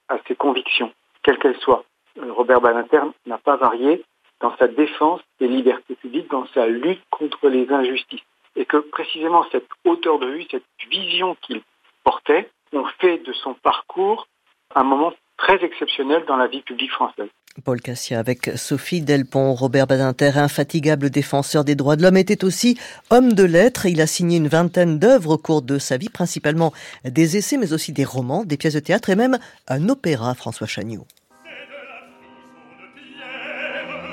à ses convictions quelle qu'elle soit. Euh, Robert Badinter n'a pas varié dans sa défense des libertés publiques, dans sa lutte contre les injustices. et que précisément cette hauteur de vue, cette vision qu'il portait, ont fait de son parcours un moment très exceptionnel dans la vie publique française. Paul Cassia avec Sophie Delpont. Robert Badinter, infatigable défenseur des droits de l'homme, était aussi homme de lettres. Il a signé une vingtaine d'œuvres au cours de sa vie, principalement des essais, mais aussi des romans, des pièces de théâtre et même un opéra, François Chagnot.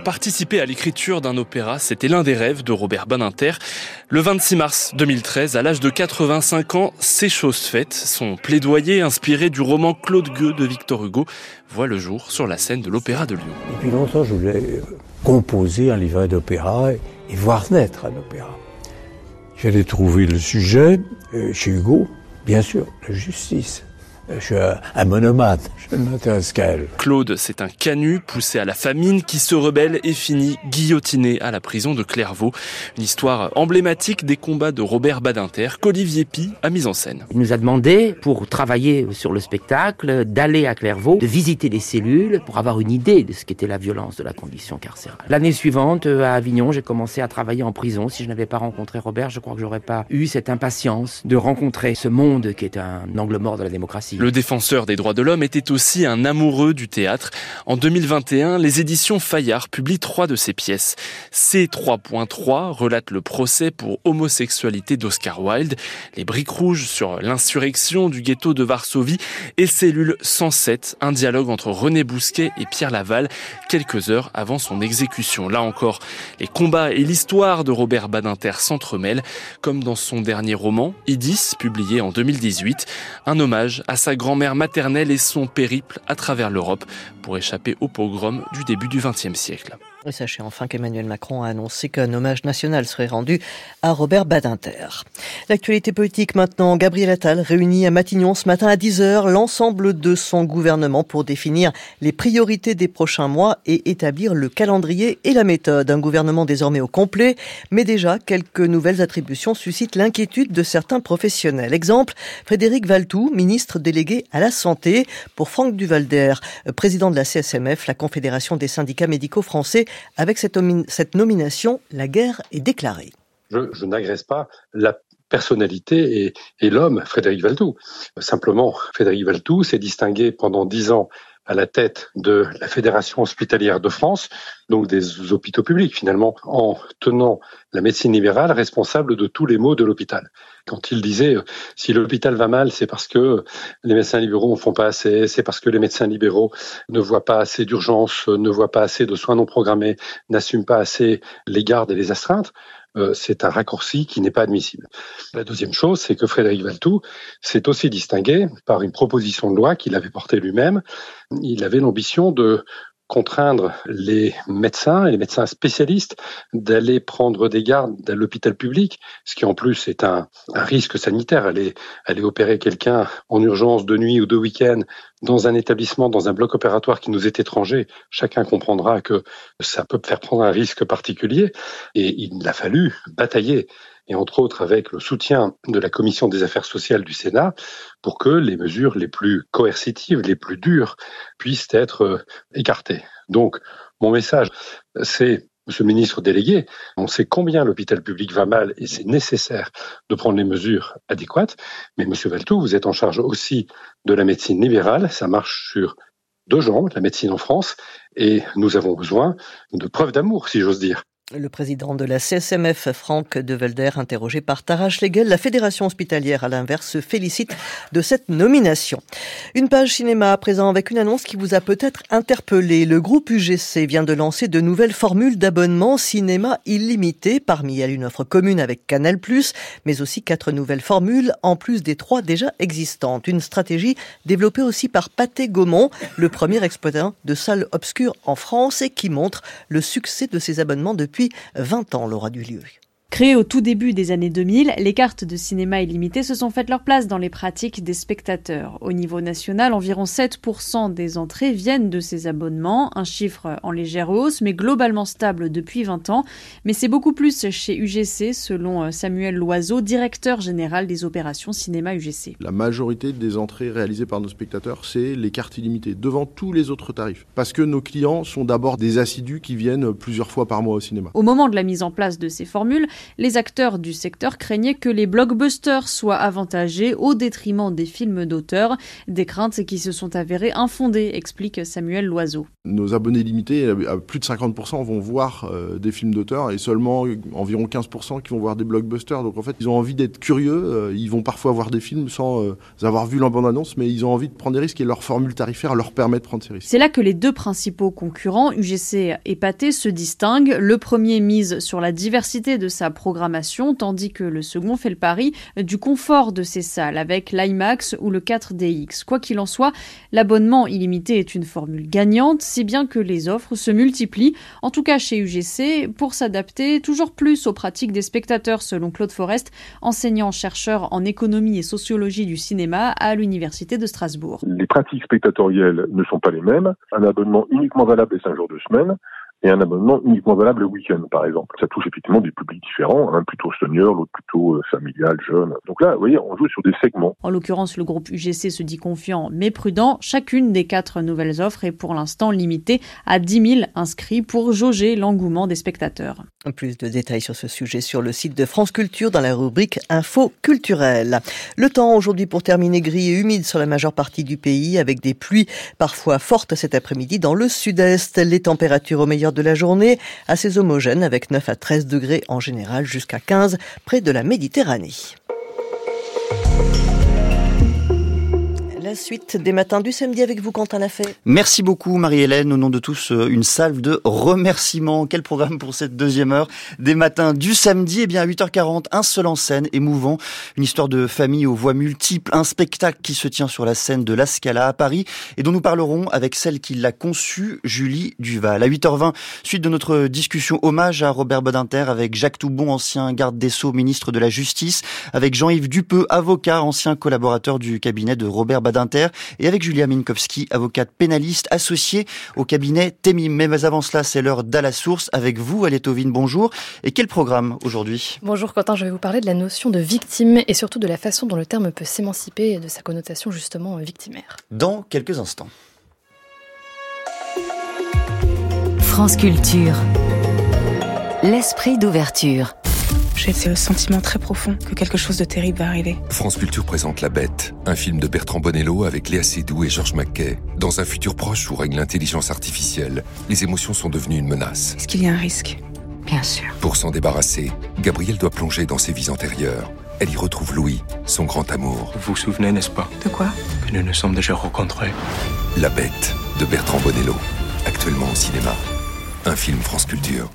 Participer à l'écriture d'un opéra, c'était l'un des rêves de Robert Badinter. Le 26 mars 2013, à l'âge de 85 ans, c'est chose faite. Son plaidoyer, inspiré du roman Claude Gueux de Victor Hugo, voit le jour sur la scène de l'Opéra de Lyon. Depuis longtemps, je voulais composer un livret d'opéra et voir naître un opéra. J'allais trouver le sujet euh, chez Hugo, bien sûr, la justice. Je suis un monomate, je ne m'intéresse qu'à elle. Claude, c'est un canu poussé à la famine qui se rebelle et finit guillotiné à la prison de Clairvaux. Une histoire emblématique des combats de Robert Badinter qu'Olivier Pi a mis en scène. Il nous a demandé, pour travailler sur le spectacle, d'aller à Clairvaux, de visiter les cellules pour avoir une idée de ce qu'était la violence de la condition carcérale. L'année suivante, à Avignon, j'ai commencé à travailler en prison. Si je n'avais pas rencontré Robert, je crois que j'aurais pas eu cette impatience de rencontrer ce monde qui est un angle mort de la démocratie. Le défenseur des droits de l'homme était aussi un amoureux du théâtre. En 2021, les éditions Fayard publient trois de ses pièces. C3.3 relate le procès pour homosexualité d'Oscar Wilde, Les briques rouges sur l'insurrection du ghetto de Varsovie et Cellule 107, un dialogue entre René Bousquet et Pierre Laval quelques heures avant son exécution. Là encore, les combats et l'histoire de Robert Badinter s'entremêlent, comme dans son dernier roman, Idis, publié en 2018, un hommage à sa sa grand-mère maternelle et son périple à travers l'Europe pour échapper au pogrom du début du XXe siècle. Et sachez enfin qu'Emmanuel Macron a annoncé qu'un hommage national serait rendu à Robert Badinter. L'actualité politique maintenant. Gabriel Attal réunit à Matignon ce matin à 10h l'ensemble de son gouvernement pour définir les priorités des prochains mois et établir le calendrier et la méthode. Un gouvernement désormais au complet, mais déjà quelques nouvelles attributions suscitent l'inquiétude de certains professionnels. Exemple, Frédéric Valtou, ministre délégué à la santé, pour Franck Duvalder, président de la CSMF, la Confédération des syndicats médicaux français, avec cette, nomination, la guerre est déclarée. Je, n'agresse pas la personnalité et, l'homme, Frédéric Valtou. Simplement, Frédéric Valtou s'est distingué pendant dix ans à la tête de la Fédération hospitalière de France, donc des hôpitaux publics finalement, en tenant la médecine libérale responsable de tous les maux de l'hôpital. Quand il disait euh, si l'hôpital va mal, c'est parce que les médecins libéraux ne font pas assez, c'est parce que les médecins libéraux ne voient pas assez d'urgence, ne voient pas assez de soins non programmés, n'assument pas assez les gardes et les astreintes. Euh, c'est un raccourci qui n'est pas admissible. La deuxième chose, c'est que Frédéric Valtou s'est aussi distingué par une proposition de loi qu'il avait portée lui-même. Il avait l'ambition de contraindre les médecins et les médecins spécialistes d'aller prendre des gardes à l'hôpital public, ce qui en plus est un, risque sanitaire. Aller, aller opérer quelqu'un en urgence de nuit ou de week-end dans un établissement, dans un bloc opératoire qui nous est étranger, chacun comprendra que ça peut faire prendre un risque particulier. Et il a fallu batailler et entre autres avec le soutien de la Commission des affaires sociales du Sénat, pour que les mesures les plus coercitives, les plus dures, puissent être euh, écartées. Donc, mon message, c'est Monsieur le ministre délégué, on sait combien l'hôpital public va mal et c'est nécessaire de prendre les mesures adéquates. Mais Monsieur Valtou, vous êtes en charge aussi de la médecine libérale. Ça marche sur deux jambes, la médecine en France, et nous avons besoin de preuves d'amour, si j'ose dire. Le président de la CSMF, Franck Develder, interrogé par Tara Schlegel, la fédération hospitalière, à l'inverse, se félicite de cette nomination. Une page cinéma à présent avec une annonce qui vous a peut-être interpellé. Le groupe UGC vient de lancer de nouvelles formules d'abonnement cinéma illimité, parmi elles une offre commune avec Canal+, mais aussi quatre nouvelles formules en plus des trois déjà existantes. Une stratégie développée aussi par Pathé Gaumont, le premier exploitant de salles obscures en France et qui montre le succès de ces abonnements depuis depuis 20 ans, Laura Dulieu. Créées au tout début des années 2000, les cartes de cinéma illimité se sont faites leur place dans les pratiques des spectateurs. Au niveau national, environ 7% des entrées viennent de ces abonnements, un chiffre en légère hausse, mais globalement stable depuis 20 ans. Mais c'est beaucoup plus chez UGC, selon euh, Samuel Loiseau, directeur général des opérations cinéma UGC. La majorité des entrées réalisées par nos spectateurs, c'est les cartes illimitées, devant tous les autres tarifs. Parce que nos clients sont d'abord des assidus qui viennent plusieurs fois par mois au cinéma. Au moment de la mise en place de ces formules, Les acteurs du secteur craignaient que les blockbusters soient avantagés au détriment des films d'auteur, des craintes qui se sont avérées infondées, explique Samuel Loiseau. Nos abonnés limités, à plus de 50%, vont voir euh, des films d'auteur et seulement environ 15% qui vont voir des blockbusters. Donc en fait, ils ont envie d'être curieux. Euh, ils vont parfois voir des films sans euh, avoir vu la bande-annonce, mais ils ont envie de prendre des risques et leur formule tarifaire leur permet de prendre ces risques. C'est là que les deux principaux concurrents, UGC et Pathé, se distinguent. Le premier mise sur la diversité de sa programmation, tandis que le second fait le pari du confort de ses salles avec l'IMAX ou le 4DX. Quoi qu'il en soit, l'abonnement illimité est une formule gagnante, si bien que les offres se multiplient, en tout cas chez UGC, pour s'adapter toujours plus aux pratiques des spectateurs, selon Claude Forest, enseignant-chercheur en économie et sociologie du cinéma à l'Université de Strasbourg. Les pratiques spectatorielles ne sont pas les mêmes. Un abonnement uniquement valable les 5 jours de semaine et un abonnement uniquement valable le week-end, par exemple. Ça touche effectivement des publics différents, un plutôt senior, l'autre plutôt euh, familial, jeune. Donc là, vous voyez, on joue sur des segments. En l'occurrence, le groupe UGC se dit confiant mais prudent. Chacune des quatre nouvelles offres est pour l'instant limitée à 10 000 inscrits pour jauger l'engouement des spectateurs. Plus de détails sur ce sujet sur le site de France Culture dans la rubrique Info culturelle. Le temps aujourd'hui pour terminer gris et humide sur la majeure partie du pays avec des pluies parfois fortes cet après-midi dans le sud-est. Les températures au meilleur de la journée, assez homogène avec 9 à 13 degrés en général jusqu'à 15 près de la Méditerranée. Suite des matins du samedi avec vous, Quentin Lafay. Merci beaucoup, Marie-Hélène. Au nom de tous, euh, une salve de remerciements. Quel programme pour cette deuxième heure des matins du samedi? Eh bien, à 8h40, un seul en scène, émouvant. Une histoire de famille aux voix multiples. Un spectacle qui se tient sur la scène de La Scala à Paris et dont nous parlerons avec celle qui l'a conçu, Julie Duval. À 8h20, suite de notre discussion hommage à Robert Badinter avec Jacques Toubon, ancien garde des Sceaux, ministre de la Justice, avec Jean-Yves Dupeux, avocat, ancien collaborateur du cabinet de Robert Badinter et avec Julia Minkowski, avocate pénaliste associée au cabinet Temim. Mais avant cela, c'est l'heure d'à la source avec vous, Alétovine. Bonjour. Et quel programme aujourd'hui? Bonjour Quentin, je vais vous parler de la notion de victime et surtout de la façon dont le terme peut s'émanciper de sa connotation justement victimaire. Dans quelques instants. France Culture. L'esprit d'ouverture. J'ai ce sentiment très profond que quelque chose de terrible va arriver. France Culture présente La Bête, un film de Bertrand Bonello avec Léa Seydoux et Georges Mackay. Dans un futur proche où règne l'intelligence artificielle, les émotions sont devenues une menace. Est-ce qu'il y a un risque? Bien sûr. Pour s'en débarrasser, Gabrielle doit plonger dans ses vies antérieures. Elle y retrouve Louis, son grand amour. Vous vous souvenez, n'est-ce pas? De quoi? Que nous nous sommes déjà rencontrés. La Bête, de Bertrand Bonello, actuellement au cinéma. Un film France Culture.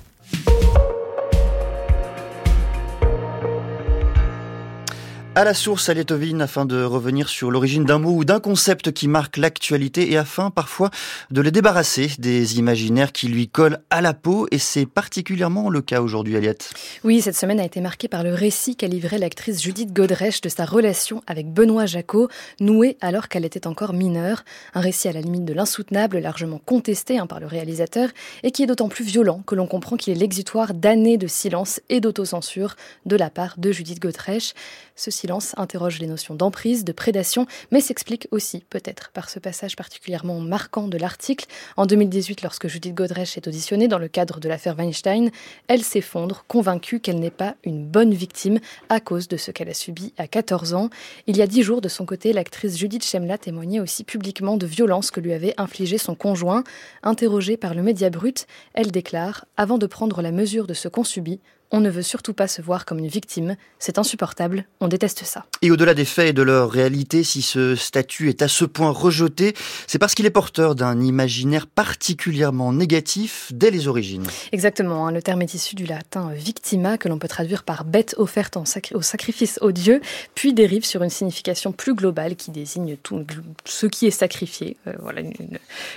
À la source, à Letovine, afin de revenir sur l'origine d'un mot ou d'un concept qui marque l'actualité et afin parfois de les débarrasser des imaginaires qui lui collent à la peau. Et c'est particulièrement le cas aujourd'hui, Aliette. Oui, cette semaine a été marquée par le récit qu'a livré l'actrice Judith Godrèche de sa relation avec Benoît Jacot, nouée alors qu'elle était encore mineure. Un récit à la limite de l'insoutenable, largement contesté hein, par le réalisateur, et qui est d'autant plus violent que l'on comprend qu'il est l'exutoire d'années de silence et d'autocensure de la part de Judith Godrèche. Ceci silence interroge les notions d'emprise, de prédation, mais s'explique aussi peut-être par ce passage particulièrement marquant de l'article. En 2018, lorsque Judith Godrèche est auditionnée dans le cadre de l'affaire Weinstein, elle s'effondre, convaincue qu'elle n'est pas une bonne victime à cause de ce qu'elle a subi à 14 ans. Il y a dix jours, de son côté, l'actrice Judith Chemla témoignait aussi publiquement de violences que lui avait infligées son conjoint. Interrogée par le Média Brut, elle déclare Avant de prendre la mesure de ce qu'on subit, on ne veut surtout pas se voir comme une victime. C'est insupportable. On déteste ça. Et au-delà des faits et de leur réalité, si ce statut est à ce point rejeté, c'est parce qu'il est porteur d'un imaginaire particulièrement négatif dès les origines. Exactement. Hein. le terme est issu du latin victima, que l'on peut traduire par bête offerte au sacrifice aux dieux, puis dérive sur une signification plus globale qui désigne tout ce qui est sacrifié. Euh, voilà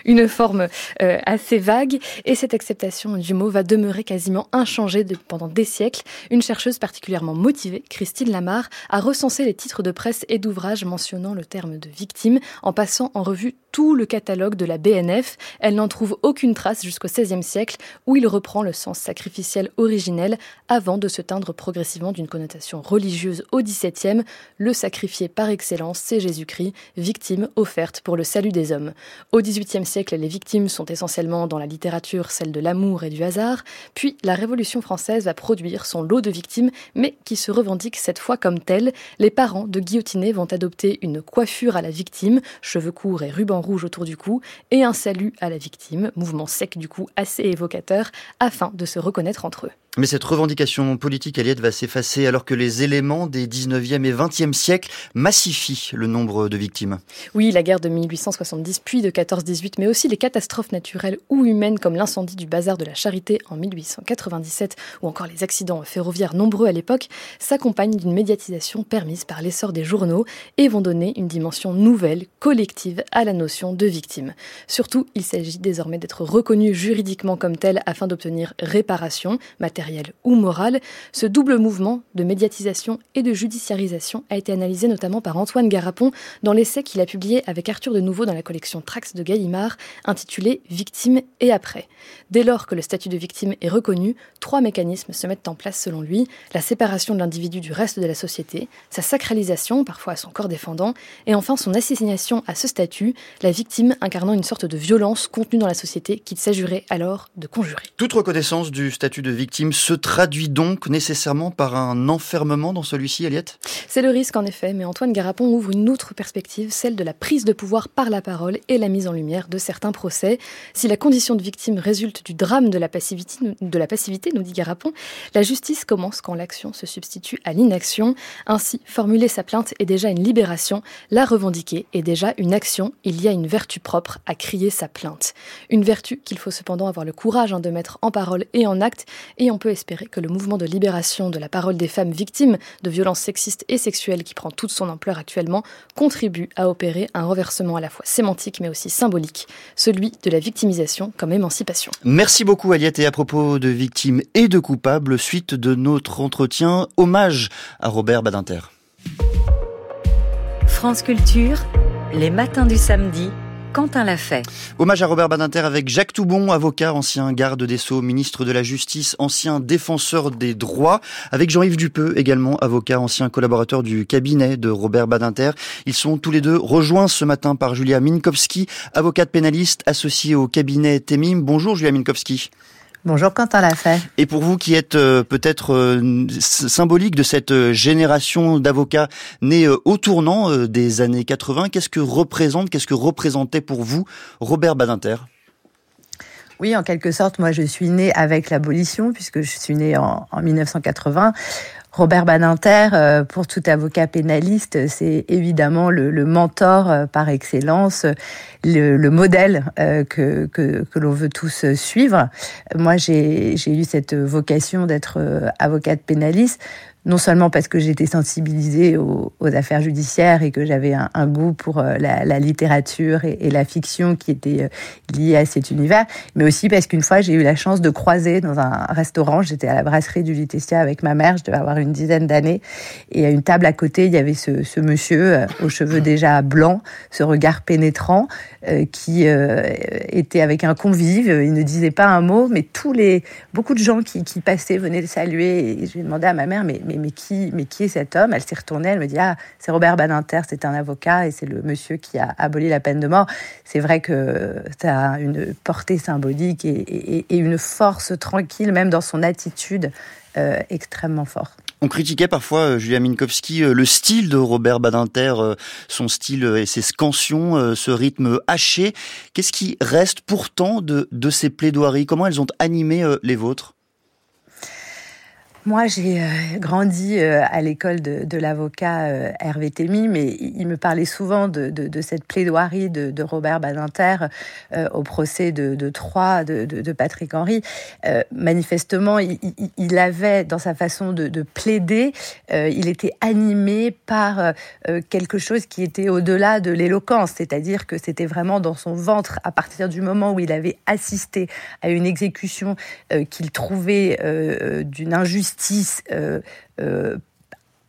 une, forme euh, assez vague. Et cette acceptation du mot va demeurer quasiment inchangée pendant des siècles, une chercheuse particulièrement motivée, Christine Lamar, a recensé les titres de presse et d'ouvrages mentionnant le terme de victime en passant en revue tout le catalogue de la BNF. Elle n'en trouve aucune trace jusqu'au XVIe siècle où il reprend le sens sacrificiel originel avant de se teindre progressivement d'une connotation religieuse au XVIIe. Le sacrifié par excellence, c'est Jésus-Christ, victime offerte pour le salut des hommes. Au XVIIIe siècle, les victimes sont essentiellement dans la littérature celles de l'amour et du hasard, puis la Révolution française va produire son lot de victimes, mais qui se revendique cette fois comme tel. Les parents de guillotinés vont adopter une coiffure à la victime, cheveux courts et ruban rouge autour du cou, et un salut à la victime, mouvement sec du cou assez évocateur, afin de se reconnaître entre eux. Mais cette revendication politique, Aliette, va s'effacer alors que les éléments des 19e et 20e siècles massifient le nombre de victimes. Oui, la guerre de 1870 puis de 14-18, mais aussi les catastrophes naturelles ou humaines comme l'incendie du bazar de la Charité en 1897 ou encore les accidents ferroviaires nombreux à l'époque s'accompagnent d'une médiatisation permise par l'essor des journaux et vont donner une dimension nouvelle, collective à la notion de victime. Surtout, il s'agit désormais d'être reconnu juridiquement comme tel afin d'obtenir réparation matérielle ou morale, ce double mouvement de médiatisation et de judiciarisation a été analysé notamment par Antoine Garapon dans l'essai qu'il a publié avec Arthur de Nouveau dans la collection Trax de Gallimard, intitulé Victime et après. Dès lors que le statut de victime est reconnu, trois mécanismes se mettent en place selon lui la séparation de l'individu du reste de la société, sa sacralisation, parfois à son corps défendant, et enfin son assignation à ce statut, la victime incarnant une sorte de violence contenue dans la société qu'il s'agirait alors de conjurer. Toute reconnaissance du statut de victime se traduit donc nécessairement par un enfermement dans celui-ci, Aliette C'est le risque en effet, mais Antoine Garapon ouvre une autre perspective, celle de la prise de pouvoir par la parole et la mise en lumière de certains procès. Si la condition de victime résulte du drame de la passivité, de la passivité nous dit Garapon, la justice commence quand l'action se substitue à l'inaction. Ainsi, formuler sa plainte est déjà une libération, la revendiquer est déjà une action. Il y a une vertu propre à crier sa plainte. Une vertu qu'il faut cependant avoir le courage hein, de mettre en parole et en acte, et on peut espérer que le mouvement de libération de la parole des femmes victimes de violences sexistes et sexuelles qui prend toute son ampleur actuellement contribue à opérer un renversement à la fois sémantique mais aussi symbolique, celui de la victimisation comme émancipation. Merci beaucoup Aliette et à propos de victimes et de coupables, suite de notre entretien, hommage à Robert Badinter. France Culture, les matins du samedi Quentin l'a fait. Hommage à Robert Badinter avec Jacques Toubon, avocat, ancien garde des Sceaux, ministre de la Justice, ancien défenseur des droits, avec Jean-Yves Dupeux, également avocat, ancien collaborateur du cabinet de Robert Badinter. Ils sont tous les deux rejoints ce matin par Julia Minkowski, avocate pénaliste associée au cabinet Temim. Bonjour Julia Minkowski. Bonjour Quentin Lafay. Et pour vous qui êtes euh, peut-être euh, symbolique de cette euh, génération d'avocats nés au tournant des années 80, qu'est-ce que représente, qu'est-ce que représentait pour vous Robert Badinter? Oui, en quelque sorte, moi je suis née avec l'abolition, puisque je suis née en, en 1980. Robert Badinter, euh, pour tout avocat pénaliste, c'est évidemment le, mentor euh, par excellence, le, modèle euh, que, que, que l'on veut tous suivre. Moi, j'ai eu cette vocation d'être avocate pénaliste non seulement parce que j'étais sensibilisée aux, affaires judiciaires et que j'avais un, goût pour euh, la, littérature et, la fiction qui était euh, liée à cet univers, mais aussi parce qu'une fois j'ai eu la chance de croiser dans un restaurant, j'étais à la brasserie du Lutetia avec ma mère, je devais avoir une dizaine d'années, et à une table à côté il y avait ce, monsieur euh, aux cheveux déjà blancs, ce regard pénétrant, qui était avec un convive, il ne disait pas un mot, mais tous les beaucoup de gens qui, passaient venaient le saluer, et je lui demandais à ma mère mais, qui, mais qui est cet homme? Elle s'est retournée, elle me dit Ah, c'est Robert Badinter, c'est un avocat et c'est le monsieur qui a aboli la peine de mort. C'est vrai que ça a une portée symbolique et, une force tranquille, même dans son attitude, euh, extrêmement forte. On critiquait parfois, euh, Julia Minkowski, euh, le style de Robert Badinter, son style et ses scansions, ce rythme haché. Qu'est-ce qui reste pourtant de, de ces plaidoiries? Comment elles ont animé les vôtres? Moi, j'ai euh, grandi euh, à l'école de, l'avocat euh, Hervé Thémy, mais il me parlait souvent de, cette plaidoirie de, Robert Badinter au procès de, Troyes de, Patrick Henry. manifestement, il, avait, dans sa façon de, plaider, il était animé par quelque chose qui était au-delà de l'éloquence, c'est-à-dire que c'était vraiment dans son ventre, à partir du moment où il avait assisté à une exécution qu'il trouvait d'une injustice euh, euh,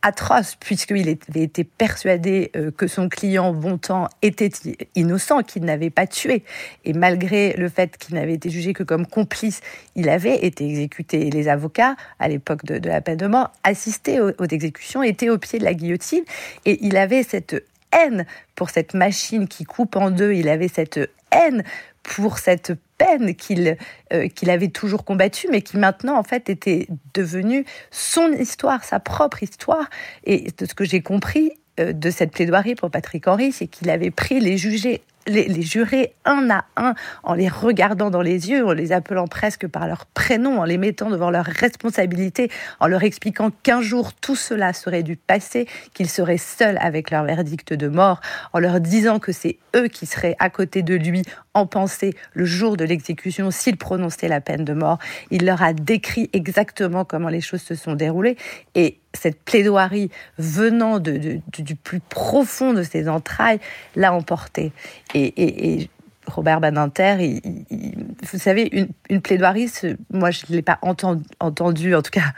atroce, puisqu'il avait été persuadé euh, que son client Bontemps était innocent, qu'il n'avait pas tué. Et malgré le fait qu'il n'avait été jugé que comme complice, il avait été exécuté. Et les avocats, à l'époque de, la peine de mort, assistaient aux, aux exécutions, étaient au pied de la guillotine. Et il avait cette haine pour cette machine qui coupe en deux, il avait cette haine pour cette peine qu'il qu'il avait toujours combattue, mais qui maintenant en fait était devenue son histoire, sa propre histoire. Et de ce que j'ai compris de cette plaidoirie pour Patrick Henry, c'est qu'il avait pris les jugés les, jurés un à un, en les regardant dans les yeux, en les appelant presque par leur prénom, en les mettant devant leurs responsabilités, en leur expliquant qu'un jour tout cela serait du passé, qu'ils seraient seuls avec leur verdict de mort, en leur disant que c'est eux qui seraient à côté de lui en pensée le jour de l'exécution s'il prononçait la peine de mort. Il leur a décrit exactement comment les choses se sont déroulées et cette plaidoirie venant du plus profond de ses entrailles l'a emporté. Robert Badinter, vous savez, une, une plaidoirie, moi je ne l'ai pas entendu, en tout cas,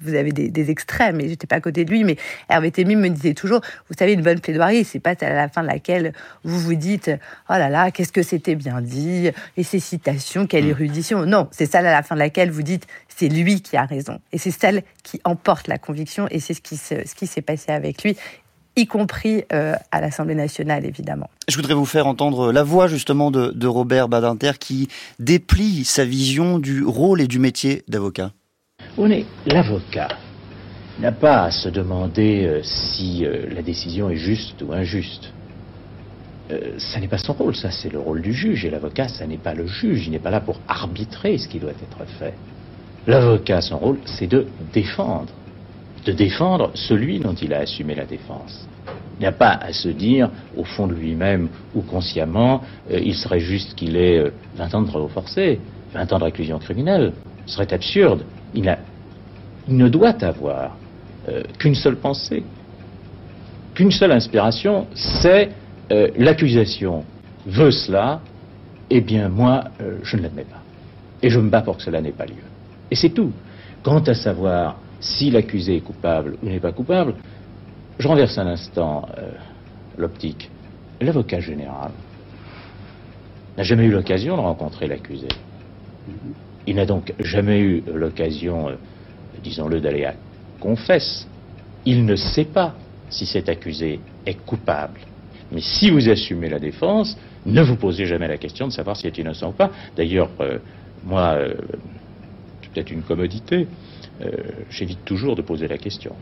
vous avez des, des extraits, mais j'étais pas à côté de lui, mais Hervé Témy me disait toujours, vous savez, une bonne plaidoirie, c'est pas à la fin de laquelle vous vous dites, oh là là, qu'est-ce que c'était bien dit, et ces citations, quelle mm. érudition. Non, c'est celle à la fin de laquelle vous dites, c'est lui qui a raison. Et c'est celle qui emporte la conviction, et c'est ce qui, ce qui s'est passé avec lui y compris euh, à l'Assemblée nationale, évidemment. Je voudrais vous faire entendre la voix justement de, de, Robert Badinter qui déplie sa vision du rôle et du métier d'avocat. On est l'avocat n'a pas à se demander euh, si euh, la décision est juste ou injuste. ça n'est pas son rôle, ça c'est le rôle du juge. Et l'avocat, ça n'est pas le juge, il n'est pas là pour arbitrer ce qui doit être fait. L'avocat, son rôle, c'est de défendre de défendre celui dont il a assumé la défense. Il n'y a pas à se dire, au fond de lui-même ou consciemment, euh, il serait juste qu'il ait 20 euh, ans de travaux forcés, 20 ans de réclusion criminelle. Ce serait absurde. Il, ne doit avoir euh, qu'une seule pensée, qu'une seule inspiration, c'est l'accusation veut cela, eh bien moi, je ne l'admets pas. Et je me bats pour que cela n'ait pas lieu. Et c'est tout. Quant à savoir si l'accusé est coupable ou n'est pas coupable, je renverse un instant euh, l'optique. L'avocat général n'a jamais eu l'occasion de rencontrer l'accusé. Il n'a donc jamais eu l'occasion, euh, disons-le, d'aller à confesse. Il ne sait pas si cet accusé est coupable. Mais si vous assumez la défense, ne vous posez jamais la question de savoir s'il est innocent ou pas. D'ailleurs, euh, moi, c'est peut-être une commodité, j'évite toujours de poser la question.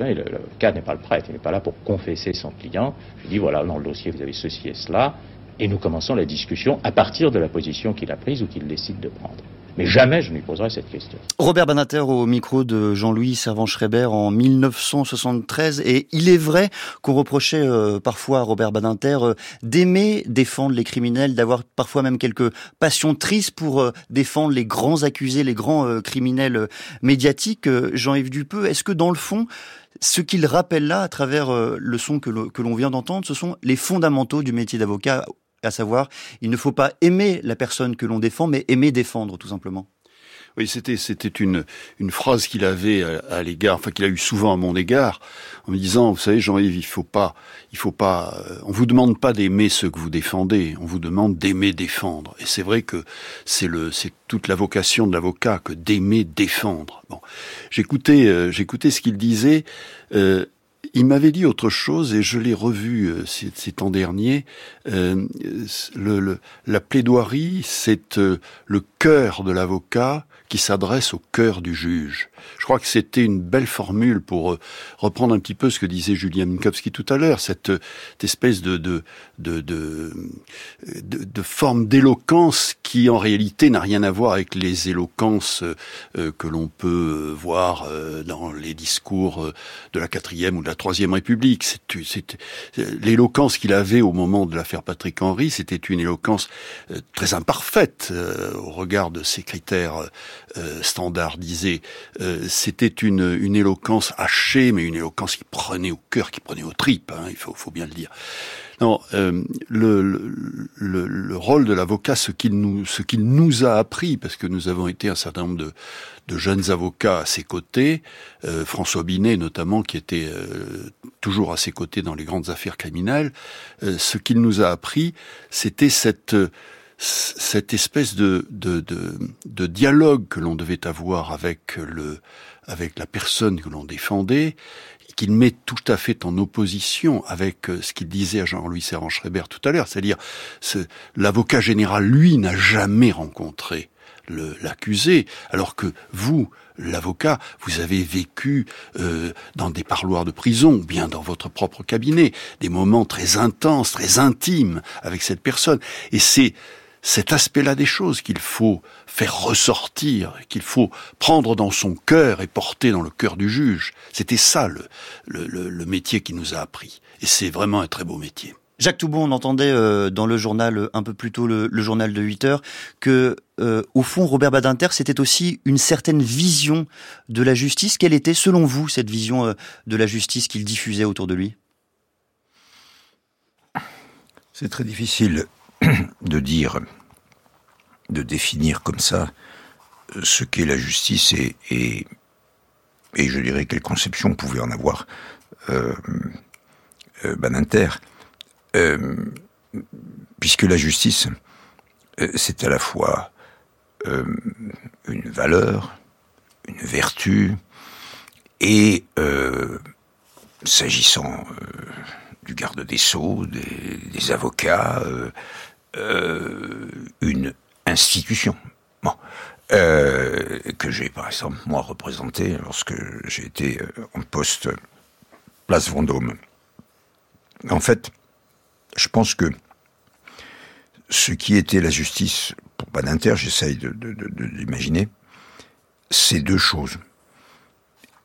Euh, le, cas n'est pas le prêtre, il n'est pas là pour confesser son client. Je dis voilà, dans le dossier vous avez ceci et cela, et nous commençons la discussion à partir de la position qu'il a prise ou qu'il décide de prendre. Mais jamais je ne lui poserai cette question. Robert Banater au micro de Jean-Louis Servan-Schreiber en 1973. Et il est vrai qu'on reprochait euh, parfois à Robert Banater euh, d'aimer défendre les criminels, d'avoir parfois même quelques passions tristes pour euh, défendre les grands accusés, les grands criminels médiatiques. Jean-Yves Dupeux, est-ce que dans le fond, ce qu'il rappelle là, à travers le son que l'on vient d'entendre, ce sont les fondamentaux du métier d'avocat à savoir, il ne faut pas aimer la personne que l'on défend, mais aimer défendre, tout simplement. Oui, c'était c'était une une phrase qu'il avait à, l'égard, enfin qu'il a eu souvent à mon égard, en me disant, vous savez, Jean-Yves, il faut pas, il faut pas, euh, on vous demande pas d'aimer ceux que vous défendez, on vous demande d'aimer défendre. Et c'est vrai que c'est le, c'est toute la vocation de l'avocat que d'aimer défendre. Bon, j'écoutais, euh, j'écoutais ce qu'il disait. Euh, il m'avait dit autre chose et je l'ai revu euh, ces, temps derniers. Euh, le, la plaidoirie, c'est euh, le cœur de l'avocat qui s'adresse au cœur du juge. Je crois que c'était une belle formule pour euh, reprendre un petit peu ce que disait Julien Minkowski tout à l'heure, cette, espèce de, de, de, de, de forme d'éloquence qui en réalité n'a rien à voir avec les éloquences euh, que l'on peut voir euh, dans les discours de la quatrième ou de la troisième République. C'est l'éloquence qu'il avait au moment de l'affaire Patrick Henry, c'était une éloquence très imparfaite au regard de ses critères euh, standardisé. Euh, c'était une, une éloquence hachée, mais une éloquence qui prenait au cœur, qui prenait aux tripes, hein, il faut, faut bien le dire. Non, euh, le, le, le, rôle de l'avocat, ce qu'il nous, ce qu'il nous a appris, parce que nous avons été un certain nombre de, de jeunes avocats à ses côtés, euh, François Binet notamment, qui était euh, toujours à ses côtés dans les grandes affaires criminelles, ce qu'il nous a appris, c'était cette cette espèce de, de, de, de dialogue que l'on devait avoir avec le avec la personne que l'on défendait, qu'il met tout à fait en opposition avec euh, ce qu'il disait à Jean-Louis Servan-Schreiber tout à l'heure, c'est-à-dire l'avocat général, lui, n'a jamais rencontré l'accusé, alors que vous, l'avocat, vous avez vécu euh, dans des parloirs de prison, ou bien dans votre propre cabinet, des moments très intenses, très intimes avec cette personne. Et c'est cet aspect-là des choses qu'il faut faire ressortir, qu'il faut prendre dans son cœur et porter dans le cœur du juge. C'était ça le, le, le métier qui nous a appris. Et c'est vraiment un très beau métier. Jacques Toubon, on entendait euh, dans le journal, euh, un peu plus tôt, le, journal de 8 heures, que euh, au fond, Robert Badinter, c'était aussi une certaine vision de la justice. Quelle était, selon vous, cette vision de la justice qu'il diffusait autour de lui? C'est très difficile de dire, de définir comme ça ce qu'est la justice et, je dirais quelle conception pouvait en avoir euh. Euh, puisque la justice, euh, c'est à la fois euh, une valeur, une vertu, et s'agissant du garde des sceaux, des, avocats, une institution. Bon. que j'ai par exemple moi représenté lorsque j'ai été en poste place Vendôme. En fait, je pense que ce qui était la justice pour Badinter, j'essaye de, l'imaginer, c'est deux choses.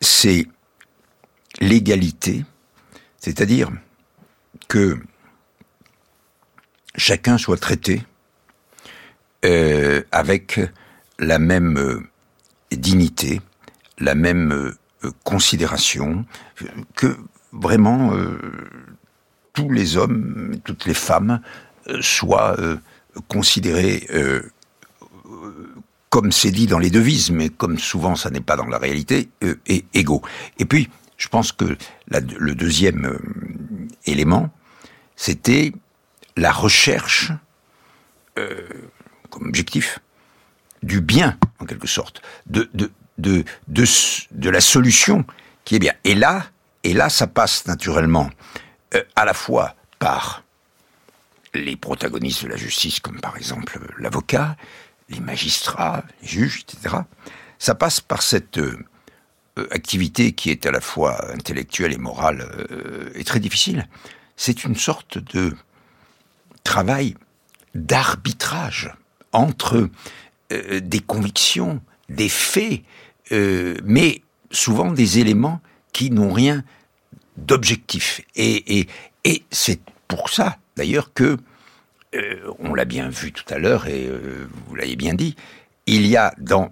C'est l'égalité, c'est-à-dire que chacun soit traité euh, avec la même euh, dignité, la même euh, considération, que vraiment tous les hommes, toutes les femmes euh, soient euh, considérés euh, comme c'est dit dans les devises, mais comme souvent ça n'est pas dans la réalité, et égaux. Et puis, je pense que le deuxième élément, c'était la recherche comme objectif du bien, en quelque sorte, de, la solution qui est bien. Et là, et là, ça passe naturellement euh, à la fois par les protagonistes de la justice, comme par exemple l'avocat, les magistrats, les juges, etc. Ça passe par cette euh, activité qui est à la fois intellectuelle et morale euh, et très difficile. C'est une sorte de travail d'arbitrage entre des convictions, des faits, mais souvent des éléments qui n'ont rien d'objectifs. Et, c'est pour ça, d'ailleurs, que, euh, on l'a bien vu tout à l'heure, et euh, vous l'avez bien dit, il y a dans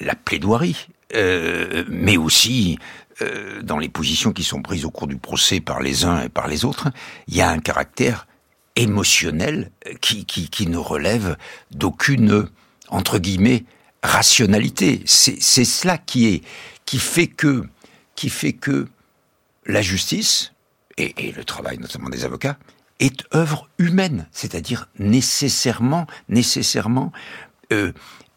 la plaidoirie, euh, mais aussi dans les positions qui sont prises au cours du procès par les uns et par les autres, il y a un caractère émotionnel qui, qui, qui ne relève d'aucune, entre guillemets, rationalité. C'est cela qui est, qui fait que, qui fait que la justice, et, le travail notamment des avocats, est œuvre humaine, c'est-à-dire nécessairement, nécessairement euh,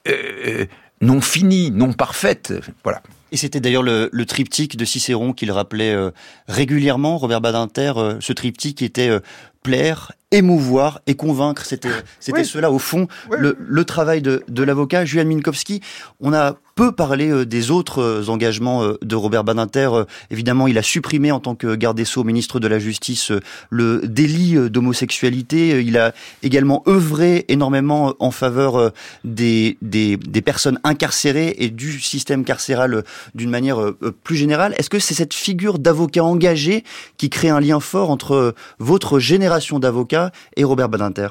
euh, non finie, non parfaite. Voilà. Et c'était d'ailleurs le, triptyque de Cicéron qu'il rappelait euh, régulièrement, Robert Badinter, ce triptyque était plaire, émouvoir et convaincre. C'était c'était cela au fond le, travail de, de l'avocat Julian Minkowski. On a peu parlé euh, des autres euh, engagements euh, de Robert Badinter. Évidemment, il a supprimé en tant que garde des sceaux, ministre de la Justice, le délit d'homosexualité. Il a également œuvré énormément en faveur des, des, des personnes incarcérées et du système carcéral d'une manière plus générale. Est-ce que c'est cette figure d'avocat engagé qui crée un lien fort entre votre génération d'avocats et Robert Badinter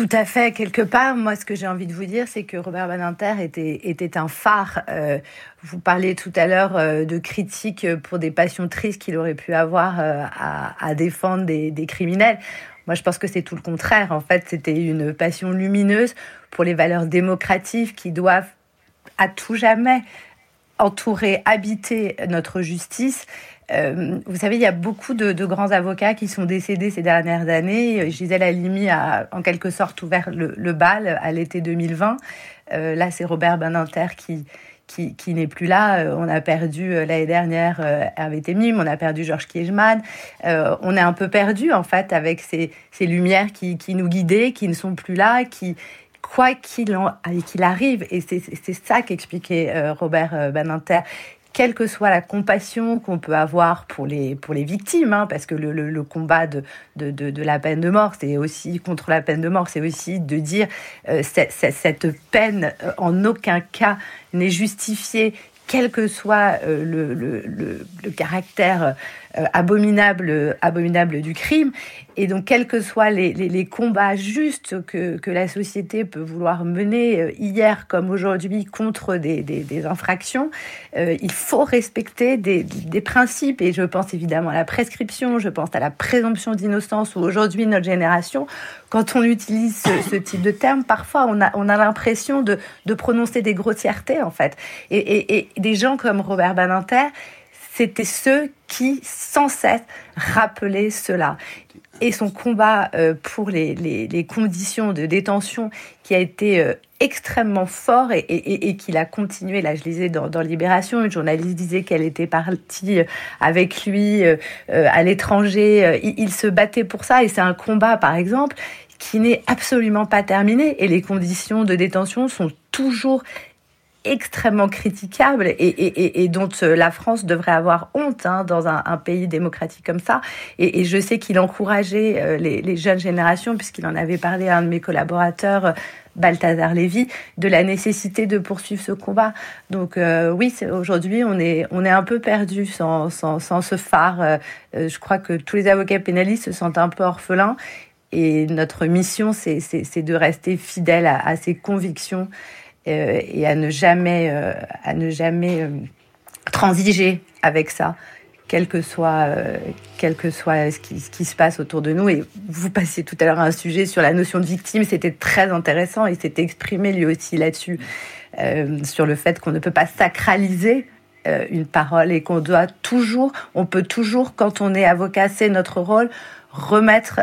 tout à fait. Quelque part, moi, ce que j'ai envie de vous dire, c'est que Robert Badinter était, un phare. Euh, vous parlez tout à l'heure euh, de critiques pour des passions tristes qu'il aurait pu avoir euh, à, défendre des, criminels. Moi, je pense que c'est tout le contraire. En fait, c'était une passion lumineuse pour les valeurs démocratiques qui doivent à tout jamais entourer, habiter notre justice Euh, vous savez, il y a beaucoup de, grands avocats qui sont décédés ces dernières années. Gisèle Halimi a en quelque sorte ouvert le, bal à l'été 2020. Euh, là, c'est Robert Beninter qui, qui, n'est plus là. Euh, on a perdu l'année dernière Hervé Temim, on a perdu Georges Kiechman. on est un peu perdu en fait avec ces, ces lumières qui, qui, nous guidaient, qui ne sont plus là, qui, quoi qu'il qu'il arrive, et c'est ça qu'expliquait Robert Beninter, quelle que soit la compassion qu'on peut avoir pour les, victimes, hein, parce que le, combat de, la peine de mort, c'est aussi contre la peine de mort, c'est aussi de dire euh, cette, peine euh, en aucun cas n'est justifiée, quel que soit euh, le, caractère abominable, abominable du crime. Et donc, quels que soient les, combats justes que, que, la société peut vouloir mener euh, hier comme aujourd'hui contre des, des, infractions, euh, il faut respecter des, des, principes. Et je pense évidemment à la prescription, je pense à la présomption d'innocence, où aujourd'hui, notre génération, quand on utilise ce, type de terme, parfois on a, on a l'impression de, de prononcer des grossièretés, en fait. Et, des gens comme Robert Baninter, c'était ceux qui, sans cesse, rappelaient cela. Et son combat euh, pour les, conditions de détention qui a été euh, extrêmement fort et, qu'il a continué. Là, je lisais dans, Libération, une journaliste disait qu'elle était partie euh, avec lui à l'étranger. Il, il, se battait pour ça et c'est un combat, par exemple, qui n'est absolument pas terminé et les conditions de détention sont toujours extrêmement critiquable et, dont euh, la France devrait avoir honte hein, dans un, pays démocratique comme ça. Et, je sais qu'il encourageait euh, les, jeunes générations, puisqu'il en avait parlé à un de mes collaborateurs, euh, Balthazar Lévy, de la nécessité de poursuivre ce combat. Donc oui, aujourd'hui, on est, on est un peu perdu sans, sans, ce phare. je crois que tous les avocats pénalistes se sentent un peu orphelins. Et notre mission, c'est de rester fidèle à, à ses convictions et à ne jamais, euh, à ne jamais euh, transiger avec ça quel que soit, quel que soit ce qui, ce qui, se passe autour de nous. Et vous passiez tout à l'heure un sujet sur la notion de victime, c'était très intéressant. Il s'est exprimé lui aussi là-dessus, sur le fait qu'on ne peut pas sacraliser une parole et qu'on doit toujours, on peut toujours, quand on est avocat, c'est notre rôle, remettre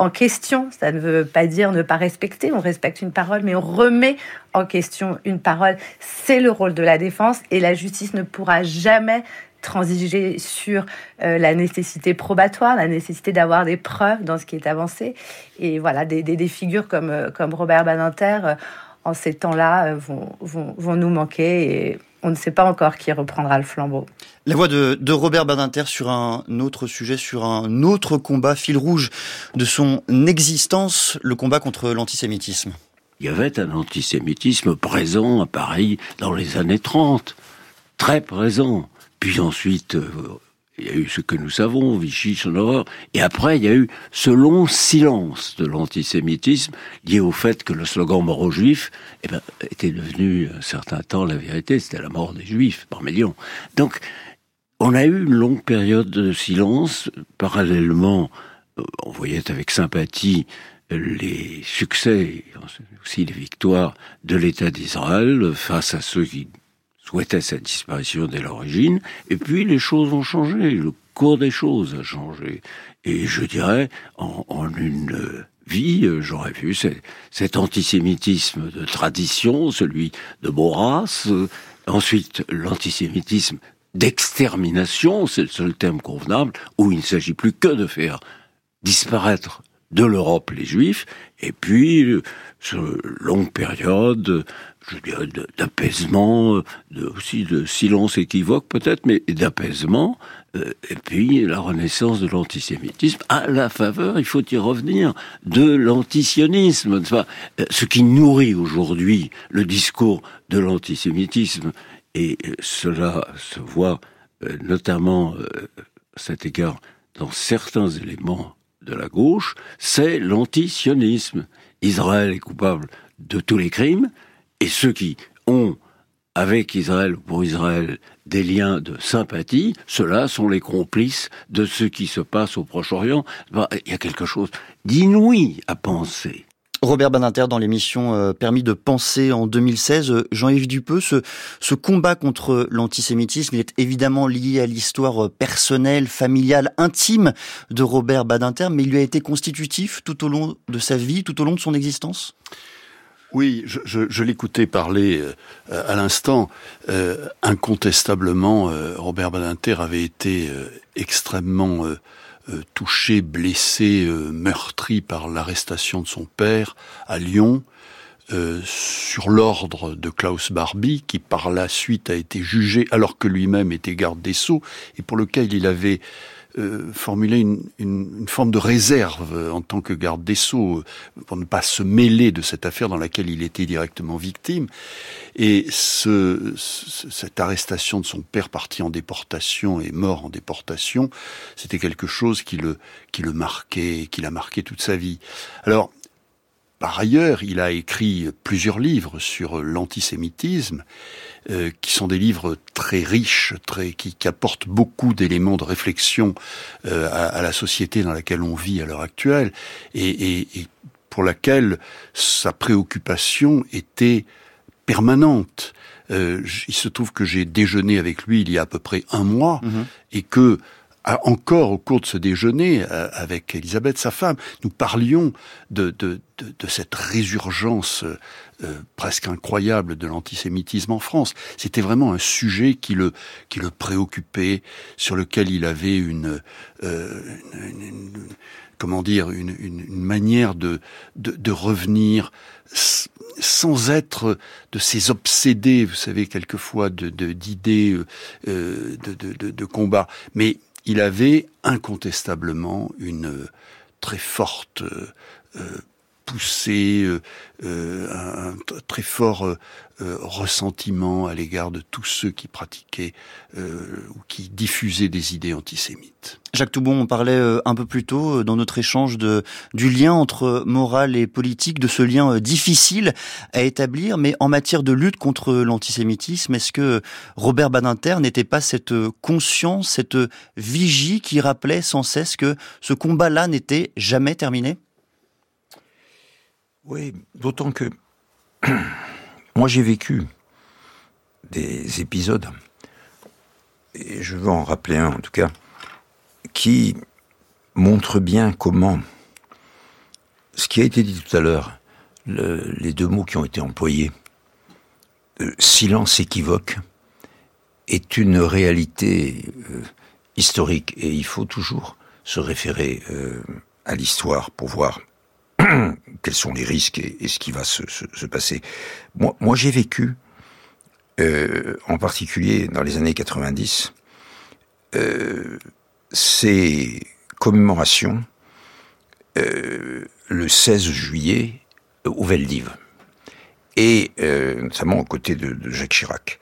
en question. Ça ne veut pas dire ne pas respecter, on respecte une parole, mais on remet en question une parole. C'est le rôle de la défense et la justice ne pourra jamais transiger sur euh, la nécessité probatoire, la nécessité d'avoir des preuves dans ce qui est avancé. Et voilà, des, figures comme, euh, comme Robert Badinter, euh, en ces temps-là, vont, vont, vont nous manquer. Et on ne sait pas encore qui reprendra le flambeau. La voix de, Robert Badinter sur un autre sujet, sur un autre combat, fil rouge de son existence, le combat contre l'antisémitisme. Il y avait un antisémitisme présent à Paris dans les années 30, très présent. Puis ensuite, euh, il y a eu ce que nous savons, Vichy, son horreur, et après il y a eu ce long silence de l'antisémitisme lié au fait que le slogan mort aux juifs eh ben, était devenu un certain temps la vérité, c'était la mort des juifs par millions. Donc on a eu une longue période de silence, parallèlement euh, on voyait avec sympathie les succès, aussi les victoires de l'État d'Israël face à ceux qui souhaitait sa disparition dès l'origine, et puis les choses ont changé, le cours des choses a changé. Et je dirais, en, une vie, j'aurais vu cet antisémitisme de tradition, celui de Maurras, ensuite l'antisémitisme d'extermination, c'est le seul terme convenable, où il ne s'agit plus que de faire disparaître de l'Europe les Juifs, et puis ce longue période je dirais, d'apaisement, de, aussi de silence équivoque peut-être, mais d'apaisement, euh, et puis la renaissance de l'antisémitisme, à la faveur, il faut y revenir, de l'antisionisme, euh, ce qui nourrit aujourd'hui le discours de l'antisémitisme, et euh, cela se voit notamment à cet égard dans certains éléments de la gauche, c'est l'antisionisme. Israël est coupable de tous les crimes, et ceux qui ont avec Israël ou pour Israël des liens de sympathie, ceux-là sont les complices de ce qui se passe au Proche-Orient. Bah, il y a quelque chose d'inouï à penser Robert Badinter dans l'émission euh, Permis de penser en 2016. Euh, Jean-Yves Dupeux, ce, ce combat contre l'antisémitisme, il est évidemment lié à l'histoire euh, personnelle, familiale, intime de Robert Badinter, mais il lui a été constitutif tout au long de sa vie, tout au long de son existence? Oui, je, je, je l'écoutais parler à l'instant. incontestablement, Robert Badinter avait été extrêmement euh, touché, blessé, euh, meurtri par l'arrestation de son père à Lyon, euh, sur l'ordre de Klaus Barbie, qui par la suite a été jugé alors que lui-même était garde des Sceaux, et pour lequel il avait euh, formuler une, une, une, forme de réserve euh, en tant que garde des sceaux euh, pour ne pas se mêler de cette affaire dans laquelle il était directement victime. Et ce, cette arrestation de son père parti en déportation et mort en déportation, c'était quelque chose qui le, qui le marquait, qui l'a marqué toute sa vie. Alors, par ailleurs, il a écrit plusieurs livres sur l'antisémitisme, euh, qui sont des livres très riches, très qui, qui apportent beaucoup d'éléments de réflexion euh, à, à, la société dans laquelle on vit à l'heure actuelle, et, et, et, pour laquelle sa préoccupation était permanente. Euh, il se trouve que j'ai déjeuné avec lui il y a à peu près un mois, mmh. et que encore au cours de ce déjeuner euh, avec Elisabeth, sa femme, nous parlions de, de, de, de cette résurgence euh, presque incroyable de l'antisémitisme en France. C'était vraiment un sujet qui le, qui le préoccupait, sur lequel il avait une, euh, une, une comment dire, une, une, une manière de, de, de, revenir sans être de ces obsédés, vous savez, quelquefois, d'idées de, euh, de, de, de, de combat, mais il avait incontestablement une très forte euh, poussée, euh, euh, un, très fort euh, ressentiment à l'égard de tous ceux qui pratiquaient ou qui diffusaient des idées antisémites. Jacques Toubon, on parlait un peu plus tôt dans notre échange du lien entre morale et politique, de ce lien difficile à établir, mais en matière de lutte contre l'antisémitisme, est-ce que Robert Badinter n'était pas cette conscience, cette vigie qui rappelait sans cesse que ce combat-là n'était jamais terminé? Oui, d'autant que moi j'ai vécu des épisodes, et je veux en rappeler un en tout cas, qui montre bien comment ce qui a été dit tout à l'heure, le, les deux mots qui ont été employés, euh, silence équivoque, est une réalité euh, historique. Et il faut toujours se référer euh, à l'histoire pour voir quels sont les risques et, ce qui va se, se, se passer. Moi, j'ai vécu, euh, en particulier dans les années 90, euh, ces commémorations euh, le 16 juillet au Veldiv, et notamment aux côtés de, de, Jacques Chirac.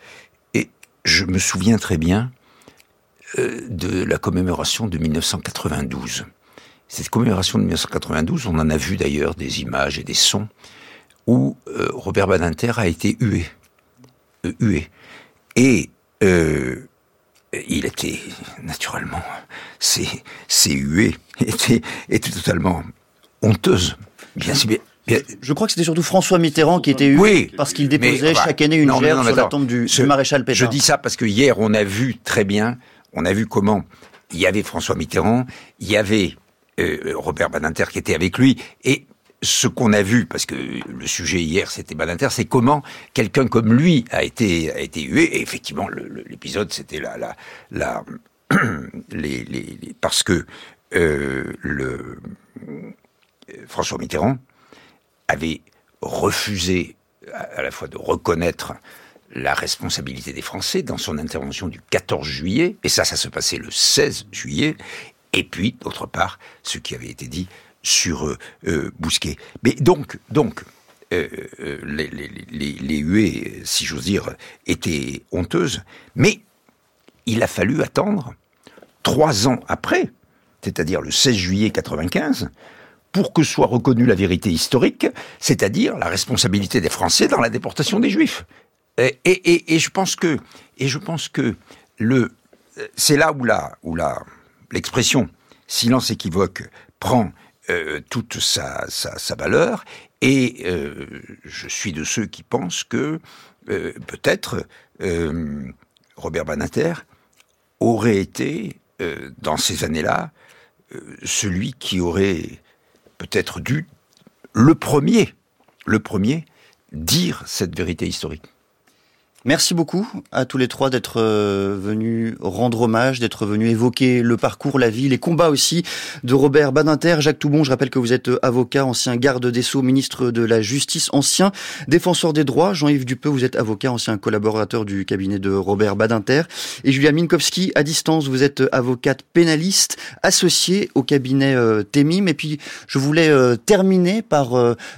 Et je me souviens très bien de la commémoration de 1992 cette commémoration de 1992, on en a vu d'ailleurs des images et des sons où euh, Robert Badinter a été hué. Euh, hué. Et euh, il était, naturellement, ces, ces huées étaient, étaient totalement honteuses. Bien, bien, bien. Je crois que c'était surtout François Mitterrand qui était hué oui, parce qu'il déposait mais, chaque année une gerbe sur la tombe du, du maréchal Pétain. Je dis ça parce que hier, on a vu très bien, on a vu comment il y avait François Mitterrand, il y avait Robert Badinter qui était avec lui, et ce qu'on a vu, parce que le sujet hier c'était Badinter, c'est comment quelqu'un comme lui a été a hué. Et effectivement, l'épisode c'était la parce que euh, le François Mitterrand avait refusé à la fois de reconnaître la responsabilité des Français dans son intervention du 14 juillet, et ça, ça se passait le 16 juillet, et puis, d'autre part, ce qui avait été dit sur euh, euh, Bousquet. Mais donc, donc euh, euh les, les, les, les huées, si j'ose dire, étaient honteuses, mais il a fallu attendre trois ans après, c'est-à-dire le 16 juillet 95, pour que soit reconnue la vérité historique, c'est-à-dire la responsabilité des Français dans la déportation des Juifs. Et, et, et, je pense que, et je pense que le, c'est là où la, où la, l'expression silence équivoque prend euh, toute sa, valeur Et je suis de ceux qui pensent que peut-être Robert Banater aurait été, dans ces années-là, celui qui aurait peut-être dû le premier, dire cette vérité historique. Merci beaucoup à tous les trois d'être euh, venus rendre hommage, d'être venus évoquer le parcours, la vie, les combats aussi de Robert Badinter. Jacques Toubon, je rappelle que vous êtes avocat, ancien garde des Sceaux, ministre de la Justice, ancien défenseur des droits. Jean-Yves Dupeux, vous êtes avocat, ancien collaborateur du cabinet de Robert Badinter. Et Julia Minkowski, à distance, vous êtes avocate pénaliste, associée au cabinet euh, Temim. Et puis, je voulais euh, terminer par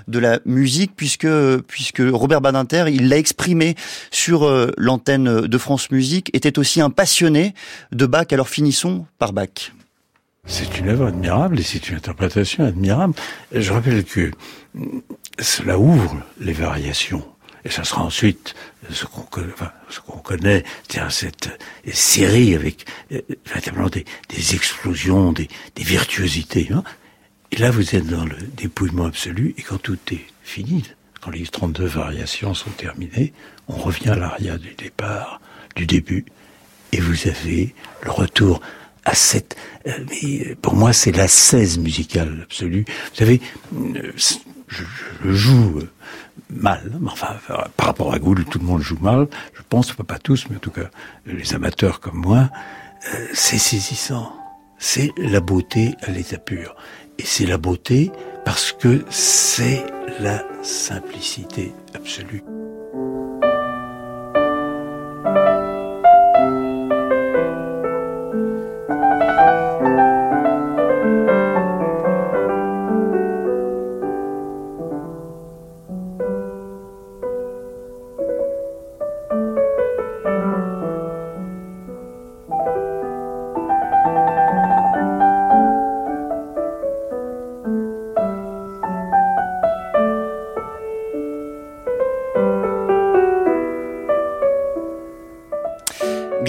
de la musique, puisque, puisque Robert Badinter, il l'a exprimé sur euh, l'antenne de France Musique, était aussi un passionné de Bach. Alors finissons par Bach. C'est une œuvre admirable et c'est une interprétation admirable. Je rappelle que cela ouvre les variations. Et ça sera ensuite ce qu'on connaît, c'est cette série avec euh, véritablement des, explosions, des, virtuosités. Hein. Et là, vous êtes dans le dépouillement absolu, et quand tout est fini, quand les 32 variations sont terminées, on revient à l'aria du départ, du début, et vous avez le retour à cette... Euh, mais pour moi, c'est la 16 musicale absolue. Vous savez, euh, je, joue euh, mal, enfin, par rapport à Gould, tout le monde joue mal, je pense, pas tous, mais en tout cas, les amateurs comme moi, c'est saisissant. C'est la beauté à l'état pur. Et c'est la beauté parce que c'est la simplicité absolue.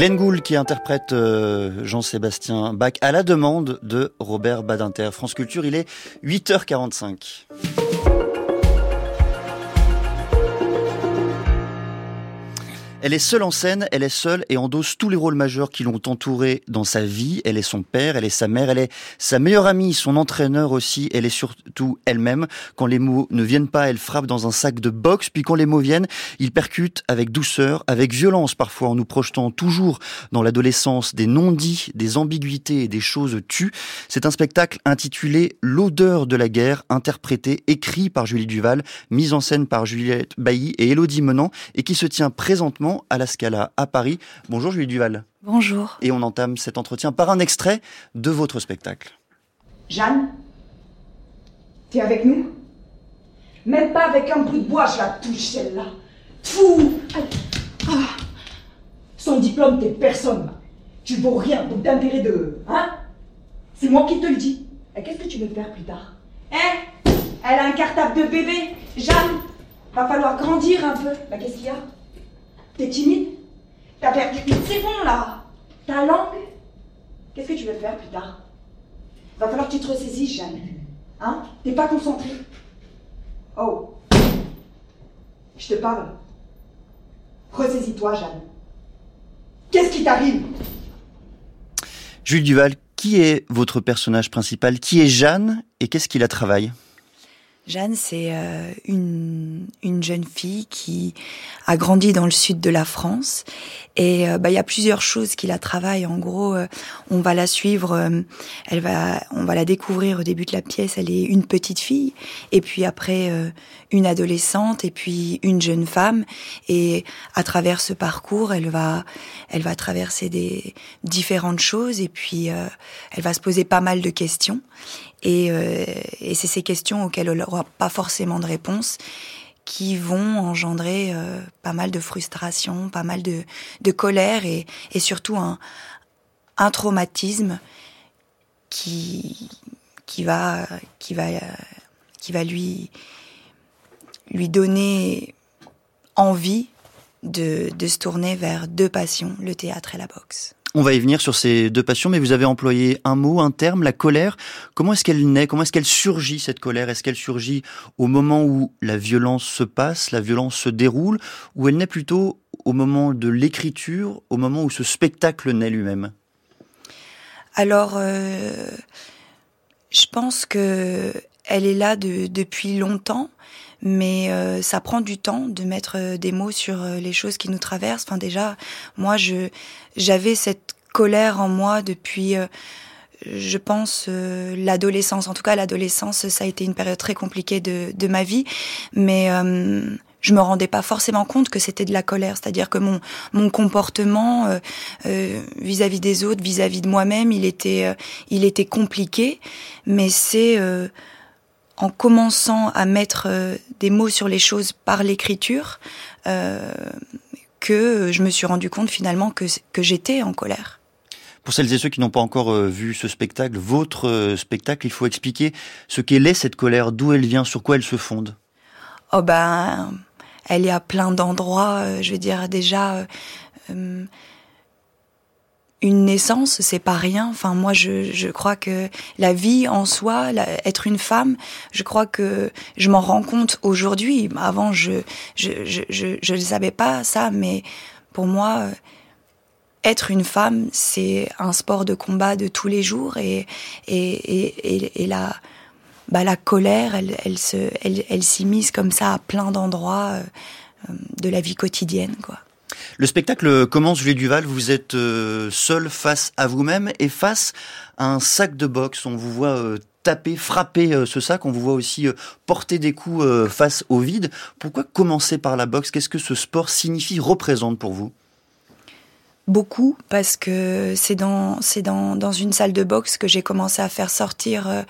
Glenn Gould qui interprète euh, Jean-Sébastien Bach à la demande de Robert Badinter. France Culture, il est 8h45. Elle est seule en scène, elle est seule et endosse tous les rôles majeurs qui l'ont entourée dans sa vie. Elle est son père, elle est sa mère, elle est sa meilleure amie, son entraîneur aussi. Elle est surtout elle-même. Quand les mots ne viennent pas, elle frappe dans un sac de boxe. Puis quand les mots viennent, il percute avec douceur, avec violence parfois, en nous projetant toujours dans l'adolescence des non-dits, des ambiguïtés et des choses tues. C'est un spectacle intitulé L'odeur de la guerre, interprété, écrit par Julie Duval, mise en scène par Juliette Bailly et Elodie Menant et qui se tient présentement à la Scala à Paris. Bonjour Julie Duval. Bonjour. Et on entame cet entretien par un extrait de votre spectacle. Jeanne, t'es avec nous? Même pas avec un bout de bois, je la touche celle-là. Fou ah. Son diplôme, t'es personne. Tu vaux rien, donc d'intérêt de... Hein? C'est moi qui te le dis. Et qu'est-ce que tu veux faire plus tard? Hein? Elle a un cartable de bébé. Jeanne, va falloir grandir un peu. Bah qu'est-ce qu'il y a? T'es timide T'as perdu. C'est bon là Ta langue Qu'est-ce que tu veux faire plus tard Va falloir que tu te ressaisisses, Jeanne. Hein T'es pas concentré Oh Je te parle. Ressaisis-toi, Jeanne. Qu'est-ce qui t'arrive Jules Duval, qui est votre personnage principal? Qui est Jeanne? Et qu'est-ce qui la travaille Jeanne, c'est euh, une, une, jeune fille qui a grandi dans le sud de la France. Et euh, bah, il y a plusieurs choses qui la travaillent. En gros, euh, on va la suivre, elle va, on va la découvrir au début de la pièce. Elle est une petite fille, et puis après une adolescente, et puis une jeune femme. Et à travers ce parcours, elle va, elle va traverser des différentes choses, et puis elle va se poser pas mal de questions. Et, euh, et c'est ces questions auxquelles elle n'aura pas forcément de réponse qui vont engendrer euh, pas mal de frustration, pas mal de, colère et, et surtout un, traumatisme qui, va, lui donner envie de, de se tourner vers deux passions, le théâtre et la boxe. On va y venir sur ces deux passions, mais vous avez employé un mot, un terme, la colère. Comment est-ce qu'elle naît? Comment est-ce qu'elle surgit, cette colère? Est-ce qu'elle surgit au moment où la violence se passe, la violence se déroule, ou elle naît plutôt au moment de l'écriture, au moment où ce spectacle naît lui-même? Alors, euh, je pense que elle est là de, depuis longtemps mais euh, ça prend du temps de mettre euh, des mots sur euh, les choses qui nous traversent. Enfin déjà, moi je j'avais cette colère en moi depuis je pense l'adolescence. En tout cas, l'adolescence, ça a été une période très compliquée de, de ma vie, mais je me rendais pas forcément compte que c'était de la colère. C'est-à-dire que mon mon comportement vis-à-vis -vis des autres, vis-à-vis -vis de moi-même, il était il était compliqué, mais c'est en commençant à mettre euh, des mots sur les choses par l'écriture euh, que je me suis rendu compte finalement que, que j'étais en colère. Pour celles et ceux qui n'ont pas encore euh, vu ce spectacle, votre spectacle, il faut expliquer ce qu'elle est cette colère, d'où elle vient, sur quoi elle se fonde. Oh ben, elle est à plein d'endroits. je veux dire déjà, une naissance, c'est pas rien. Enfin, moi, je, je crois que la vie en soi, être une femme, je crois que je m'en rends compte aujourd'hui. Avant, je je, je, je, je ne savais pas ça, mais pour moi, être une femme, c'est un sport de combat de tous les jours et et et, et, la bah, la colère, elle, elle se elle, elle s'immisce comme ça à plein d'endroits euh, de la vie quotidienne, quoi. Le spectacle commence, Julie Duval, vous êtes euh, seul face à vous-même et face à un sac de boxe. On vous voit euh, taper, frapper euh, ce sac, on vous voit aussi porter des coups face au vide. Pourquoi commencer par la boxe? Qu'est-ce que ce sport signifie, représente pour vous? Beaucoup, parce que c'est dans, dans, dans une salle de boxe que j'ai commencé à faire sortir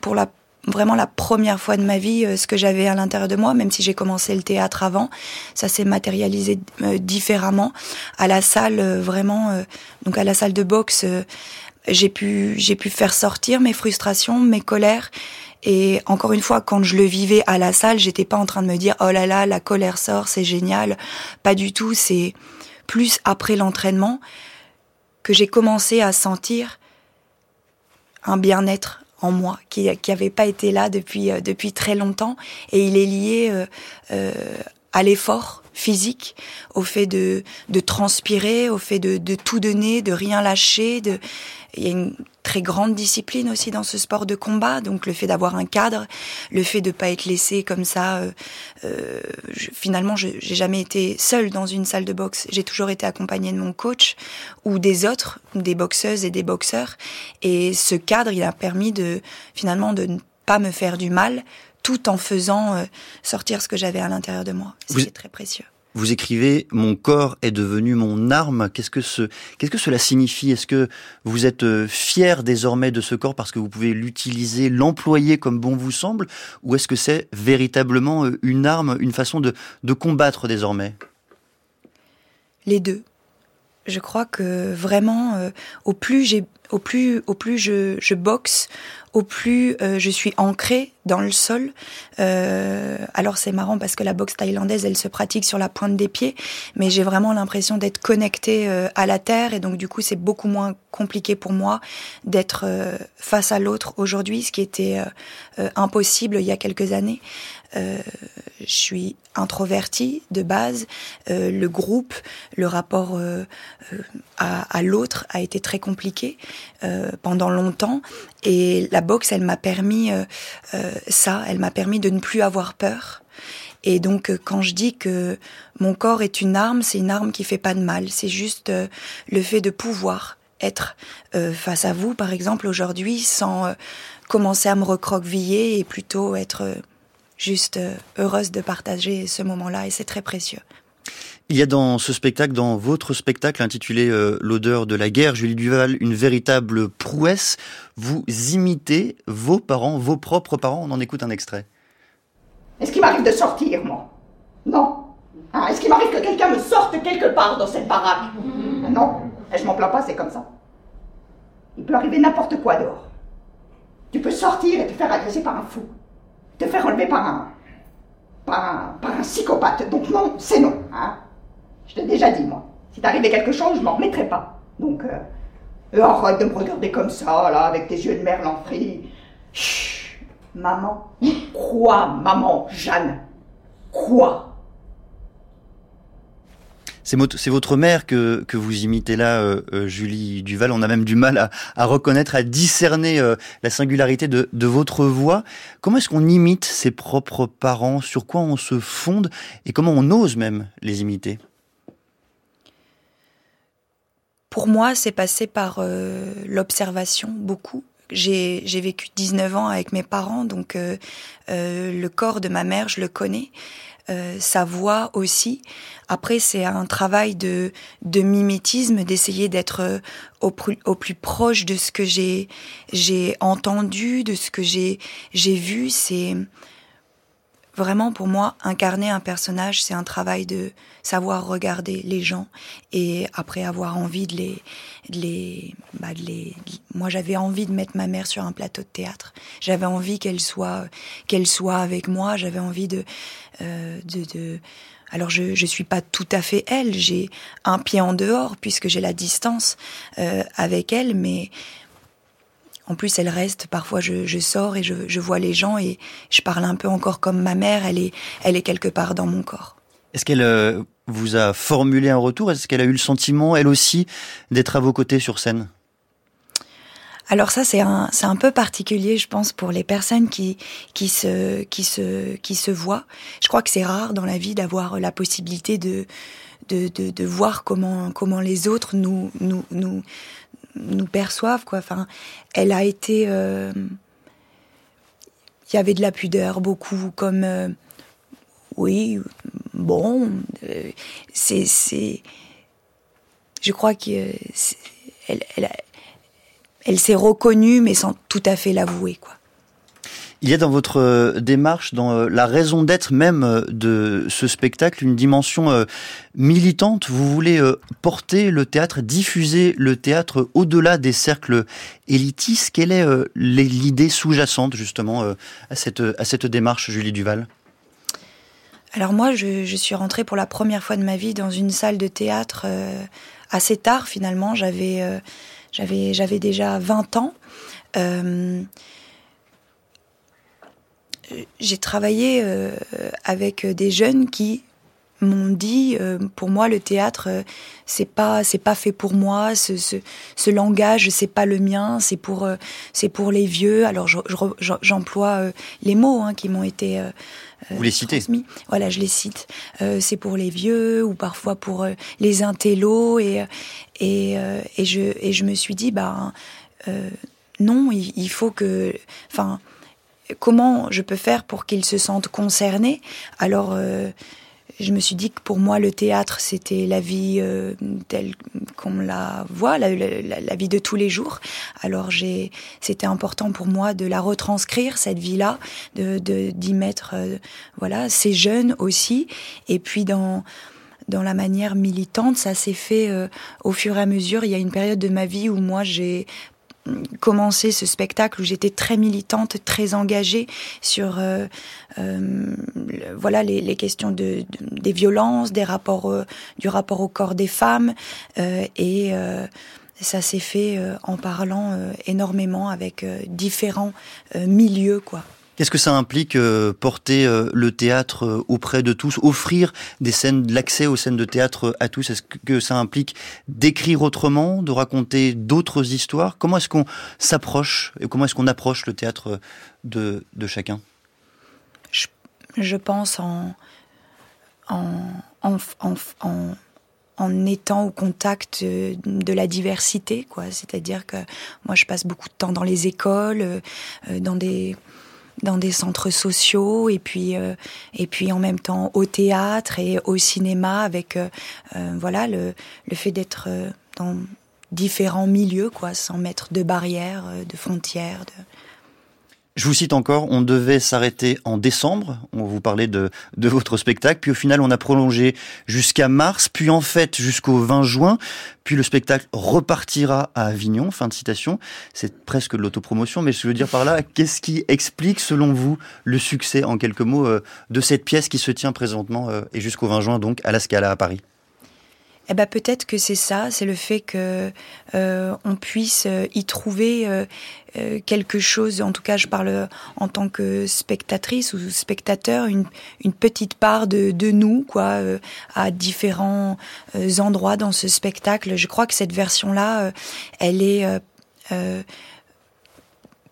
pour la vraiment la première fois de ma vie euh, ce que j'avais à l'intérieur de moi, même si j'ai commencé le théâtre avant. Ça s'est matérialisé euh, différemment. À la salle, euh, vraiment, donc à la salle de boxe, j'ai pu, j'ai pu faire sortir mes frustrations, mes colères. Et encore une fois, quand je le vivais à la salle, j'étais pas en train de me dire oh là là, la colère sort, c'est génial. Pas du tout. C'est plus après l'entraînement que j'ai commencé à sentir un bien-être en moi, qui qui avait pas été là depuis euh, depuis très longtemps, et il est lié euh, euh, à l'effort physique, au fait de de transpirer, au fait de de tout donner, de rien lâcher, de il y a une très grande discipline aussi dans ce sport de combat, donc le fait d'avoir un cadre, le fait de pas être laissé comme ça. Euh, euh, je, finalement, j'ai jamais été seule dans une salle de boxe. J'ai toujours été accompagnée de mon coach ou des autres, des boxeuses et des boxeurs. Et ce cadre, il a permis de finalement de ne pas me faire du mal, tout en faisant euh, sortir ce que j'avais à l'intérieur de moi. C'est très précieux. Vous écrivez Mon corps est devenu mon arme. Qu'est-ce que cela signifie? Est-ce que vous êtes euh, fier désormais de ce corps parce que vous pouvez l'utiliser, l'employer comme bon vous semble, ou est-ce que c'est véritablement euh, une arme, une façon de, combattre désormais? Les deux. Je crois que vraiment, euh, au plus je boxe, au plus euh, je suis ancrée dans le sol. Euh, alors c'est marrant parce que la boxe thaïlandaise, elle se pratique sur la pointe des pieds, mais j'ai vraiment l'impression d'être connectée euh, à la terre et donc du coup c'est beaucoup moins compliqué pour moi d'être euh, face à l'autre aujourd'hui, ce qui était impossible il y a quelques années. Euh, je suis introvertie de base. Euh, le groupe, le rapport euh, à, à l'autre a été très compliqué pendant longtemps. Et la boxe, elle m'a permis ça. Elle m'a permis de ne plus avoir peur. Et donc, quand je dis que mon corps est une arme, c'est une arme qui fait pas de mal. C'est juste le fait de pouvoir être face à vous, par exemple, aujourd'hui, sans commencer à me recroqueviller et plutôt être juste euh, heureuse de partager ce moment-là et c'est très précieux. Il y a dans ce spectacle, dans votre spectacle intitulé euh, L'odeur de la guerre, Julie Duval, une véritable prouesse. Vous imitez vos parents, vos propres parents. On en écoute un extrait. Est-ce qu'il m'arrive de sortir, moi? Non. Ah, est-ce qu'il m'arrive que quelqu'un me sorte quelque part dans cette baraque Non. Et je m'en plains pas, c'est comme ça. Il peut arriver n'importe quoi dehors. Tu peux sortir et te faire agresser par un fou te faire enlever par un, pas un, psychopathe. Donc non, c'est non. Hein. Je t'ai déjà dit, moi. Si t'arrivait quelque chose, je m'en remettrais pas. Donc, euh, arrête de me regarder comme ça, là, avec tes yeux de merlan frit. Chut, maman. Quoi, maman, Jeanne? Quoi? C'est votre mère que, que vous imitez là, euh, euh, Julie Duval. On a même du mal à, reconnaître, à discerner euh, la singularité de, de, votre voix. Comment est-ce qu'on imite ses propres parents? Sur quoi on se fonde? Et comment on ose même les imiter? Pour moi, c'est passé par l'observation, beaucoup j'ai vécu 19 ans avec mes parents, donc le corps de ma mère, je le connais. Sa voix aussi. Après, c'est un travail de, de mimétisme, d'essayer d'être euh, au, au, plus proche de ce que j'ai entendu, de ce que j'ai vu. C'est vraiment pour moi incarner un personnage, c'est un travail de savoir regarder les gens et après avoir envie de les, les, bah de les. Moi, j'avais envie de mettre ma mère sur un plateau de théâtre. J'avais envie qu'elle soit, qu'elle soit avec moi. J'avais envie de, euh, de alors je je suis pas tout à fait elle, j'ai un pied en dehors puisque j'ai la distance euh, avec elle, mais en plus, elle reste. Parfois, je, sors et je, je, vois les gens et je parle un peu encore comme ma mère. Elle est, elle est quelque part dans mon corps. Est-ce qu'elle euh, vous a formulé un retour? Est-ce qu'elle a eu le sentiment, elle aussi, d'être à vos côtés sur scène? Alors ça c'est un un peu particulier je pense pour les personnes qui qui se qui se qui se voient. Je crois que c'est rare dans la vie d'avoir la possibilité de de, de voir comment comment les autres nous nous nous nous perçoivent quoi. Enfin, elle a été, euh, il y avait de la pudeur beaucoup, comme euh, oui, bon, euh, c'est c'est, je crois que elle, elle, elle s'est reconnue mais sans tout à fait l'avouer quoi. Il y a dans votre euh, démarche, dans euh, la raison d'être même euh, de ce spectacle, une dimension militante. Vous voulez porter le théâtre, diffuser le théâtre au-delà des cercles élitistes. Quelle est l'idée sous-jacente justement à cette, à cette démarche, Julie Duval? Alors moi, je, je, suis rentrée pour la première fois de ma vie dans une salle de théâtre assez tard finalement. J'avais j'avais déjà 20 ans. Euh, j'ai travaillé euh, avec des jeunes qui m'ont dit euh, pour moi le théâtre euh, c'est pas c'est pas fait pour moi ce, ce, ce langage c'est pas le mien c'est pour c'est pour les vieux. Alors j'emploie les mots hein, qui m'ont été vous les citez. voilà je les cite. C'est pour les vieux ou parfois pour les intellos. Et et et je et je me suis dit bah non il, il faut que enfin comment je peux faire pour qu'ils se sentent concernés? Alors, euh, je me suis dit que pour moi, le théâtre, c'était la vie euh, telle qu'on la voit, la, vie de tous les jours. Alors, j'ai, c'était important pour moi de la retranscrire cette vie-là, de d'y mettre, euh, voilà, ces jeunes aussi, et puis dans dans la manière militante, ça s'est fait au fur et à mesure. Il y a une période de ma vie où moi j'ai commencé ce spectacle où j'étais très militante, très engagée sur euh, euh, voilà les, questions de, de, des violences, des rapports, du rapport au corps des femmes euh, et ça s'est fait en parlant énormément avec différents milieux quoi. Qu'est-ce que ça implique euh, porter euh, le théâtre euh, auprès de tous, offrir des scènes, l'accès aux scènes de théâtre à tous? Est-ce que ça implique d'écrire autrement, de raconter d'autres histoires? Comment est-ce qu'on s'approche et comment est-ce qu'on approche le théâtre de, de chacun? Je, pense en en, en, en, en en étant au contact de la diversité, quoi. C'est-à-dire que moi, je passe beaucoup de temps dans les écoles, dans des dans des centres sociaux et puis euh, et puis en même temps au théâtre et au cinéma avec euh, euh voilà le, le fait d'être euh, dans différents milieux quoi sans mettre de barrières de frontières de Je vous cite encore, on devait s'arrêter en décembre, on vous parlait de, de votre spectacle, puis au final on a prolongé jusqu'à mars, puis en fait jusqu'au 20 juin, puis le spectacle repartira à Avignon, fin de citation. C'est presque de l'autopromotion, mais je veux dire par là, qu'est-ce qui explique selon vous le succès en quelques mots euh, de cette pièce qui se tient présentement euh, et jusqu'au 20 juin donc à la Scala à Paris? Eh ben peut-être que c'est ça, c'est le fait que euh, on puisse euh, y trouver euh, quelque chose. En tout cas, je parle en tant que spectatrice ou spectateur, une, une petite part de, de nous, quoi, à différents endroits dans ce spectacle. Je crois que cette version-là, elle est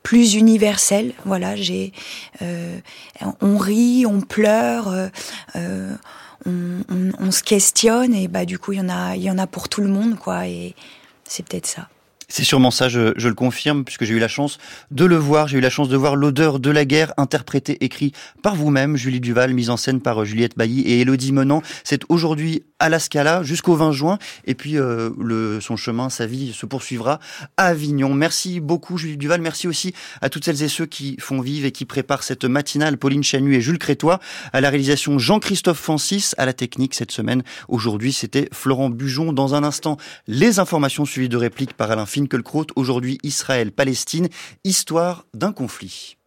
plus universelle. Voilà, j'ai, on rit, on pleure on, se questionne et bah du coup il y en a il y en a pour tout le monde quoi et c'est peut-être ça. C'est sûrement ça, je, le confirme, puisque j'ai eu la chance de le voir. J'ai eu la chance de voir l'odeur de la guerre, interprété, écrit par vous-même, Julie Duval, mise en scène par Juliette Bailly et Elodie Menant. C'est aujourd'hui à la Scala jusqu'au 20 juin. Et puis euh, le, son chemin, sa vie se poursuivra à Avignon. Merci beaucoup Julie Duval. Merci aussi à toutes celles et ceux qui font vivre et qui préparent cette matinale. Pauline Chanu et Jules Crétois. À la réalisation Jean-Christophe Francis. À la technique cette semaine. Aujourd'hui c'était Florent Bujon. Dans un instant, les informations suivies de répliques par Alain Finkielkraut. Aujourd'hui Israël-Palestine. Histoire d'un conflit.